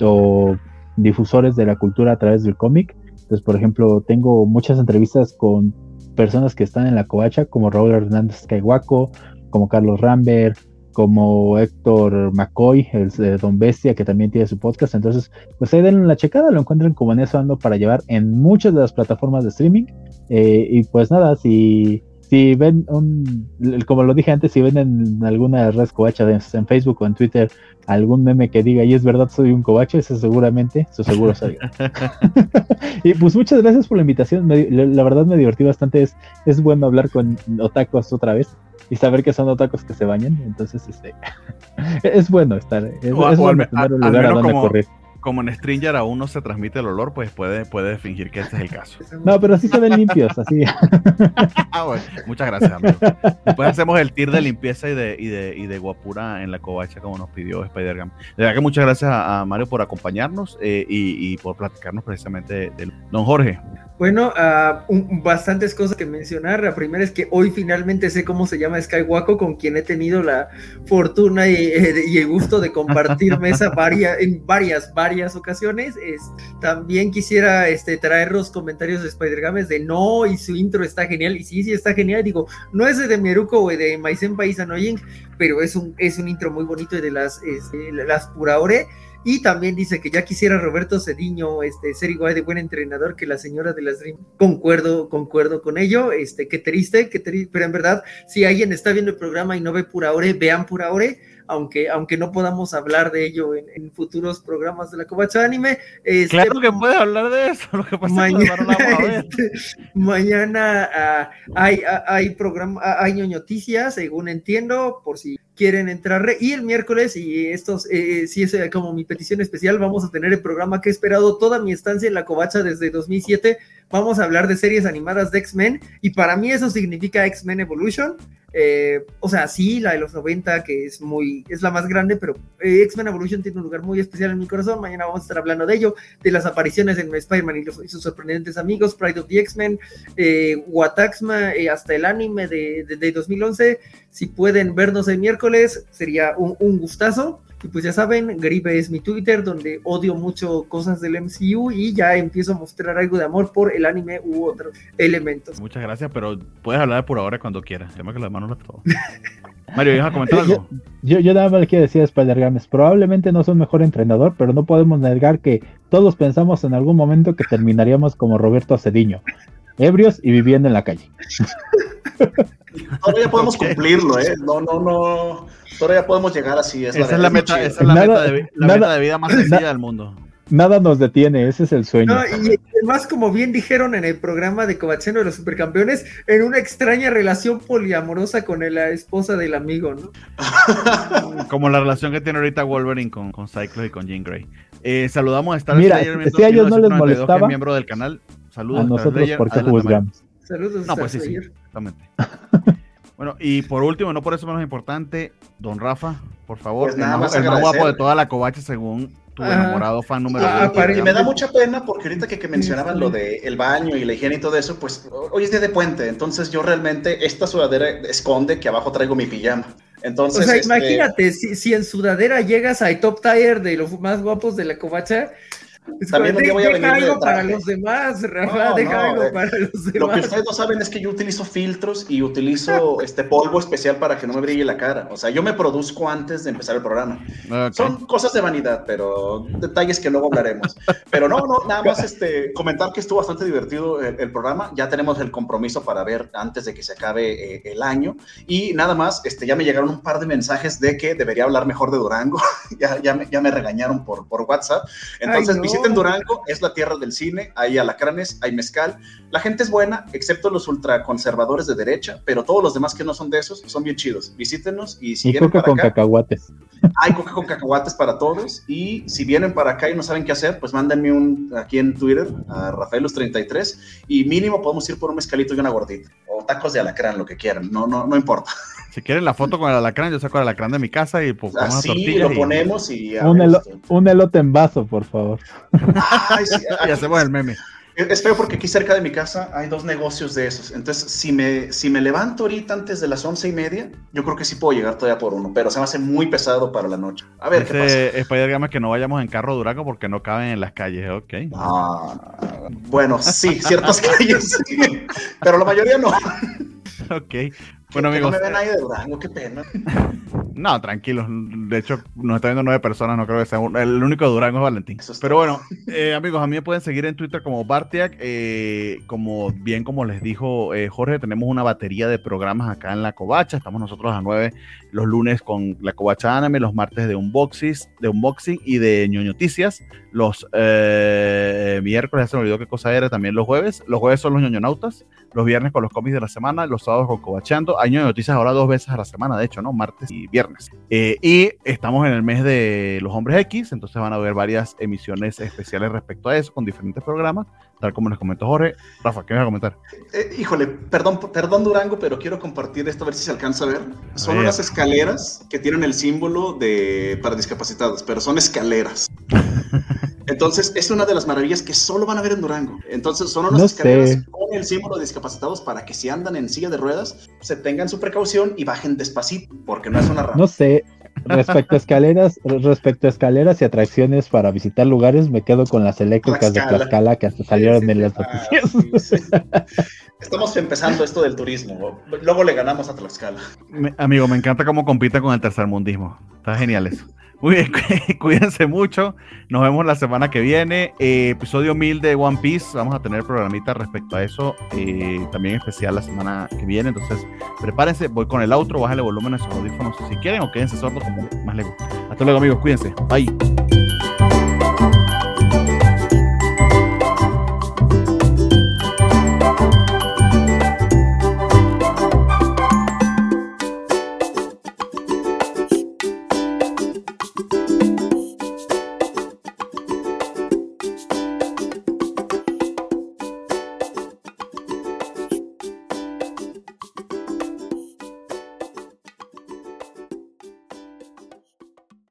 Speaker 4: o difusores de la cultura a través del cómic. Entonces, por ejemplo, tengo muchas entrevistas con personas que están en la covacha, como Raúl Hernández Caihuaco, como Carlos Rambert, como Héctor McCoy, el de Don Bestia, que también tiene su podcast. Entonces, pues ahí denle la checada, lo encuentran como en eso ando para llevar en muchas de las plataformas de streaming. Eh, y pues nada, si si ven un, como lo dije antes, si ven en alguna red covacha en Facebook o en Twitter algún meme que diga, y es verdad, soy un covacho, eso seguramente, eso seguro salga. y pues muchas gracias por la invitación, la verdad me divertí bastante, es, es bueno hablar con otacos otra vez y saber que son otacos que se bañan, entonces este, es bueno estar, es, bueno tener un lugar a donde correr
Speaker 1: como en Stringer aún no se transmite el olor, pues puede, puede fingir que este es el caso.
Speaker 4: No, pero sí se ven limpios, así.
Speaker 1: ah, bueno, muchas gracias, amigo. Después hacemos el tir de limpieza y de, y de, y de guapura en la covacha, como nos pidió Spider-Man. De verdad que muchas gracias a, Mario por acompañarnos eh, y, y, por platicarnos precisamente de Don Jorge.
Speaker 3: Bueno, uh, bastantes cosas que mencionar. La primera es que hoy finalmente sé cómo se llama Skywalker, con quien he tenido la fortuna y, eh, y el gusto de compartir mesa varias, en varias, varias ocasiones. Es, también quisiera este, traer los comentarios de Spider-Games de no, y su intro está genial. Y sí, sí, está genial. Digo, no es de Mieruko o de Maisen País Annoying, pero es un, es un intro muy bonito y de las, este, las Puraore. Y también dice que ya quisiera Roberto Cediño este, ser igual de buen entrenador que la señora de las Dream. Concuerdo, concuerdo con ello. Este, qué triste, qué triste, pero en verdad, si alguien está viendo el programa y no ve Pura Ore, vean Pura Ore aunque, aunque no podamos hablar de ello en, futuros programas de la Covacha Anime.
Speaker 1: Este, claro que puede hablar de eso, lo que pasa mañana,
Speaker 3: este, mañana ah, hay, ah, hay, programa, ah, hay noticias, según entiendo, por si quieren entrar. Y el miércoles, y estos, eh, si es como mi petición especial, vamos a tener el programa que he esperado toda mi estancia en la Covacha desde 2007. Vamos a hablar de series animadas de X-Men, y para mí eso significa X-Men Evolution. Eh, o sea, sí, la de los 90, que es muy, es la más grande, pero eh, X-Men Evolution tiene un lugar muy especial en mi corazón. Mañana vamos a estar hablando de ello, de las apariciones en Spider-Man y, sus sorprendentes amigos, Pride of the X-Men, eh, Wataxma, eh, hasta el anime de, de, 2011. Si pueden vernos el miércoles, sería un, un gustazo. Y pues ya saben, Gripe es mi Twitter, donde odio mucho cosas del MCU y ya empiezo a mostrar algo de amor por el anime u otros elementos.
Speaker 1: Muchas gracias, pero puedes hablar por ahora cuando quieras. Tema que las manos las todo. Mario, ¿ibas a comentar algo?
Speaker 4: Yo, yo, nada más le quiero decir a Spider-Games, probablemente no soy mejor entrenador, pero no podemos negar que todos pensamos en algún momento que terminaríamos como Roberto Acediño, ebrios y viviendo en la calle.
Speaker 2: Todavía podemos cumplirlo, ¿eh? No, no, no. Todavía podemos llegar así.
Speaker 1: esa, es la meta, esa es la, meta, de, la meta de vida más sencilla del mundo
Speaker 4: nada nos detiene, ese es el sueño.
Speaker 3: y además, como bien dijeron en el programa de Covacheno de los Supercampeones, en una extraña relación poliamorosa con la esposa del amigo, ¿no?
Speaker 1: como la relación que tiene ahorita Wolverine con, con Cyclops y con Jean Grey. Eh, saludamos a Star
Speaker 4: Mira, si a ellos no les molestaba,
Speaker 1: miembro del canal. Saludos
Speaker 4: a nosotros porque juzgamos.
Speaker 3: Saludos.
Speaker 1: No, pues sí, sí, exactamente. Bueno, y por último, no por eso menos importante, don Rafa, por favor, pues el, más, guapo de toda la covacha según tu enamorado fan número
Speaker 2: uno. Ah, y me da mucha pena porque ahorita que, que mencionaban lo del el baño y la higiene y todo eso, pues hoy es día de puente, entonces yo realmente esta sudadera esconde que abajo traigo mi pijama. Entonces,
Speaker 3: o sea, este imagínate, si, si, en sudadera llegas al top tier de los más guapos de la covacha, también día voy a venir algo para los demás, Rafa, deja algo
Speaker 2: eh, para los demás. Lo que ustedes no saben es que yo utilizo filtros y utilizo este polvo especial para que no me brille la cara. O sea, yo me produzco antes de empezar el programa. Son cosas de vanidad, pero detalles que luego hablaremos. pero no, no, nada más este, comentar que estuvo bastante divertido el, programa. Ya tenemos el compromiso para ver antes de que se acabe eh, el año. Y nada más, este, ya me llegaron un par de mensajes de que debería hablar mejor de Durango. ya, ya, me, ya me regañaron por, por WhatsApp. Entonces, en Durango, es la tierra del cine, hay alacranes, hay mezcal. La gente es buena, excepto los ultraconservadores de derecha, pero todos los demás que no son de esos son bien chidos. Visítenos y si
Speaker 4: y coca con cacahuates.
Speaker 2: Hay coca con cacahuates para todos. Y si vienen para acá y no saben qué hacer, pues mándenme un aquí en Twitter a Rafaelus33 y mínimo podemos ir por un mezcalito y una gordita. O tacos de alacrán, lo que quieran. No, no, no importa.
Speaker 1: Si quieren la foto con el alacrán, yo saco el alacrán de mi casa y pues
Speaker 2: Así lo ponemos y...
Speaker 4: un, elote en vaso, por favor.
Speaker 1: Ay, sí, y hacemos el meme.
Speaker 2: Es feo porque aquí cerca de mi casa hay dos negocios de esos. Entonces, si me, si me levanto ahorita antes de las once y media, yo creo que sí puedo llegar todavía por uno, pero se me hace muy pesado para la noche. A ver qué pasa.
Speaker 1: Spider Gama que no vayamos en carro Durango porque no caben en las calles, ok.
Speaker 2: Ah, bueno, sí, ciertas calles sí, pero la mayoría no.
Speaker 1: ok. Bueno, amigos.
Speaker 2: No me ven ahí de Durango, qué pena.
Speaker 1: No, tranquilos. De hecho, nos está viendo nueve personas. No creo que sea el único de Durango es Valentín. Pero bueno, eh, amigos, a mí me pueden seguir en Twitter como Bartiak. Eh, como bien como les dijo eh, Jorge, tenemos una batería de programas acá en la Covacha. Estamos nosotros a nueve los lunes con la Covacha Anime, los martes de unboxing, de unboxing y de ñoñoticias. Los miércoles, ya se me olvidó qué cosa era, también los jueves. Los jueves son los ñoñonautas. Los viernes con los cómics de la semana. Los sábados con Covachando. Hay ñoñoticias ahora dos veces a la semana, de hecho, ¿no? Martes y viernes. Eh, y estamos en el mes de los hombres X, entonces van a ver varias emisiones especiales respecto a eso, con diferentes programas, tal como les comentó Jorge. Rafa, ¿qué me vas a comentar?
Speaker 2: Eh, híjole, perdón, perdón Durango, pero quiero compartir esto a ver si se alcanza a ver. Son unas escaleras que tienen el símbolo de para discapacitados, pero son escaleras. Entonces, es una de las maravillas que solo van a ver en Durango. Entonces, son unas escaleras con el símbolo de discapacitados para que si andan en silla de ruedas, se tengan su precaución y bajen despacito, porque no es una rama.
Speaker 4: No sé, respecto a escaleras, respecto a escaleras y atracciones para visitar lugares, me quedo con las eléctricas de Tlaxcala que hasta salieron en las ah, noticias.
Speaker 2: Estamos empezando esto del turismo, luego le ganamos a Tlaxcala.
Speaker 1: amigo, me encanta cómo compite con el tercermundismo. Está genial eso. Muy bien, cuídense mucho. Nos vemos la semana que viene. Eh, episodio 1000 de One Piece. Vamos a tener programita respecto a eso. Eh, también especial la semana que viene. Entonces, prepárense. Voy con el outro. Bájale volumen a sus audífonos si quieren o quédense sordos como más les gusta. Hasta luego, amigos. Cuídense. Bye.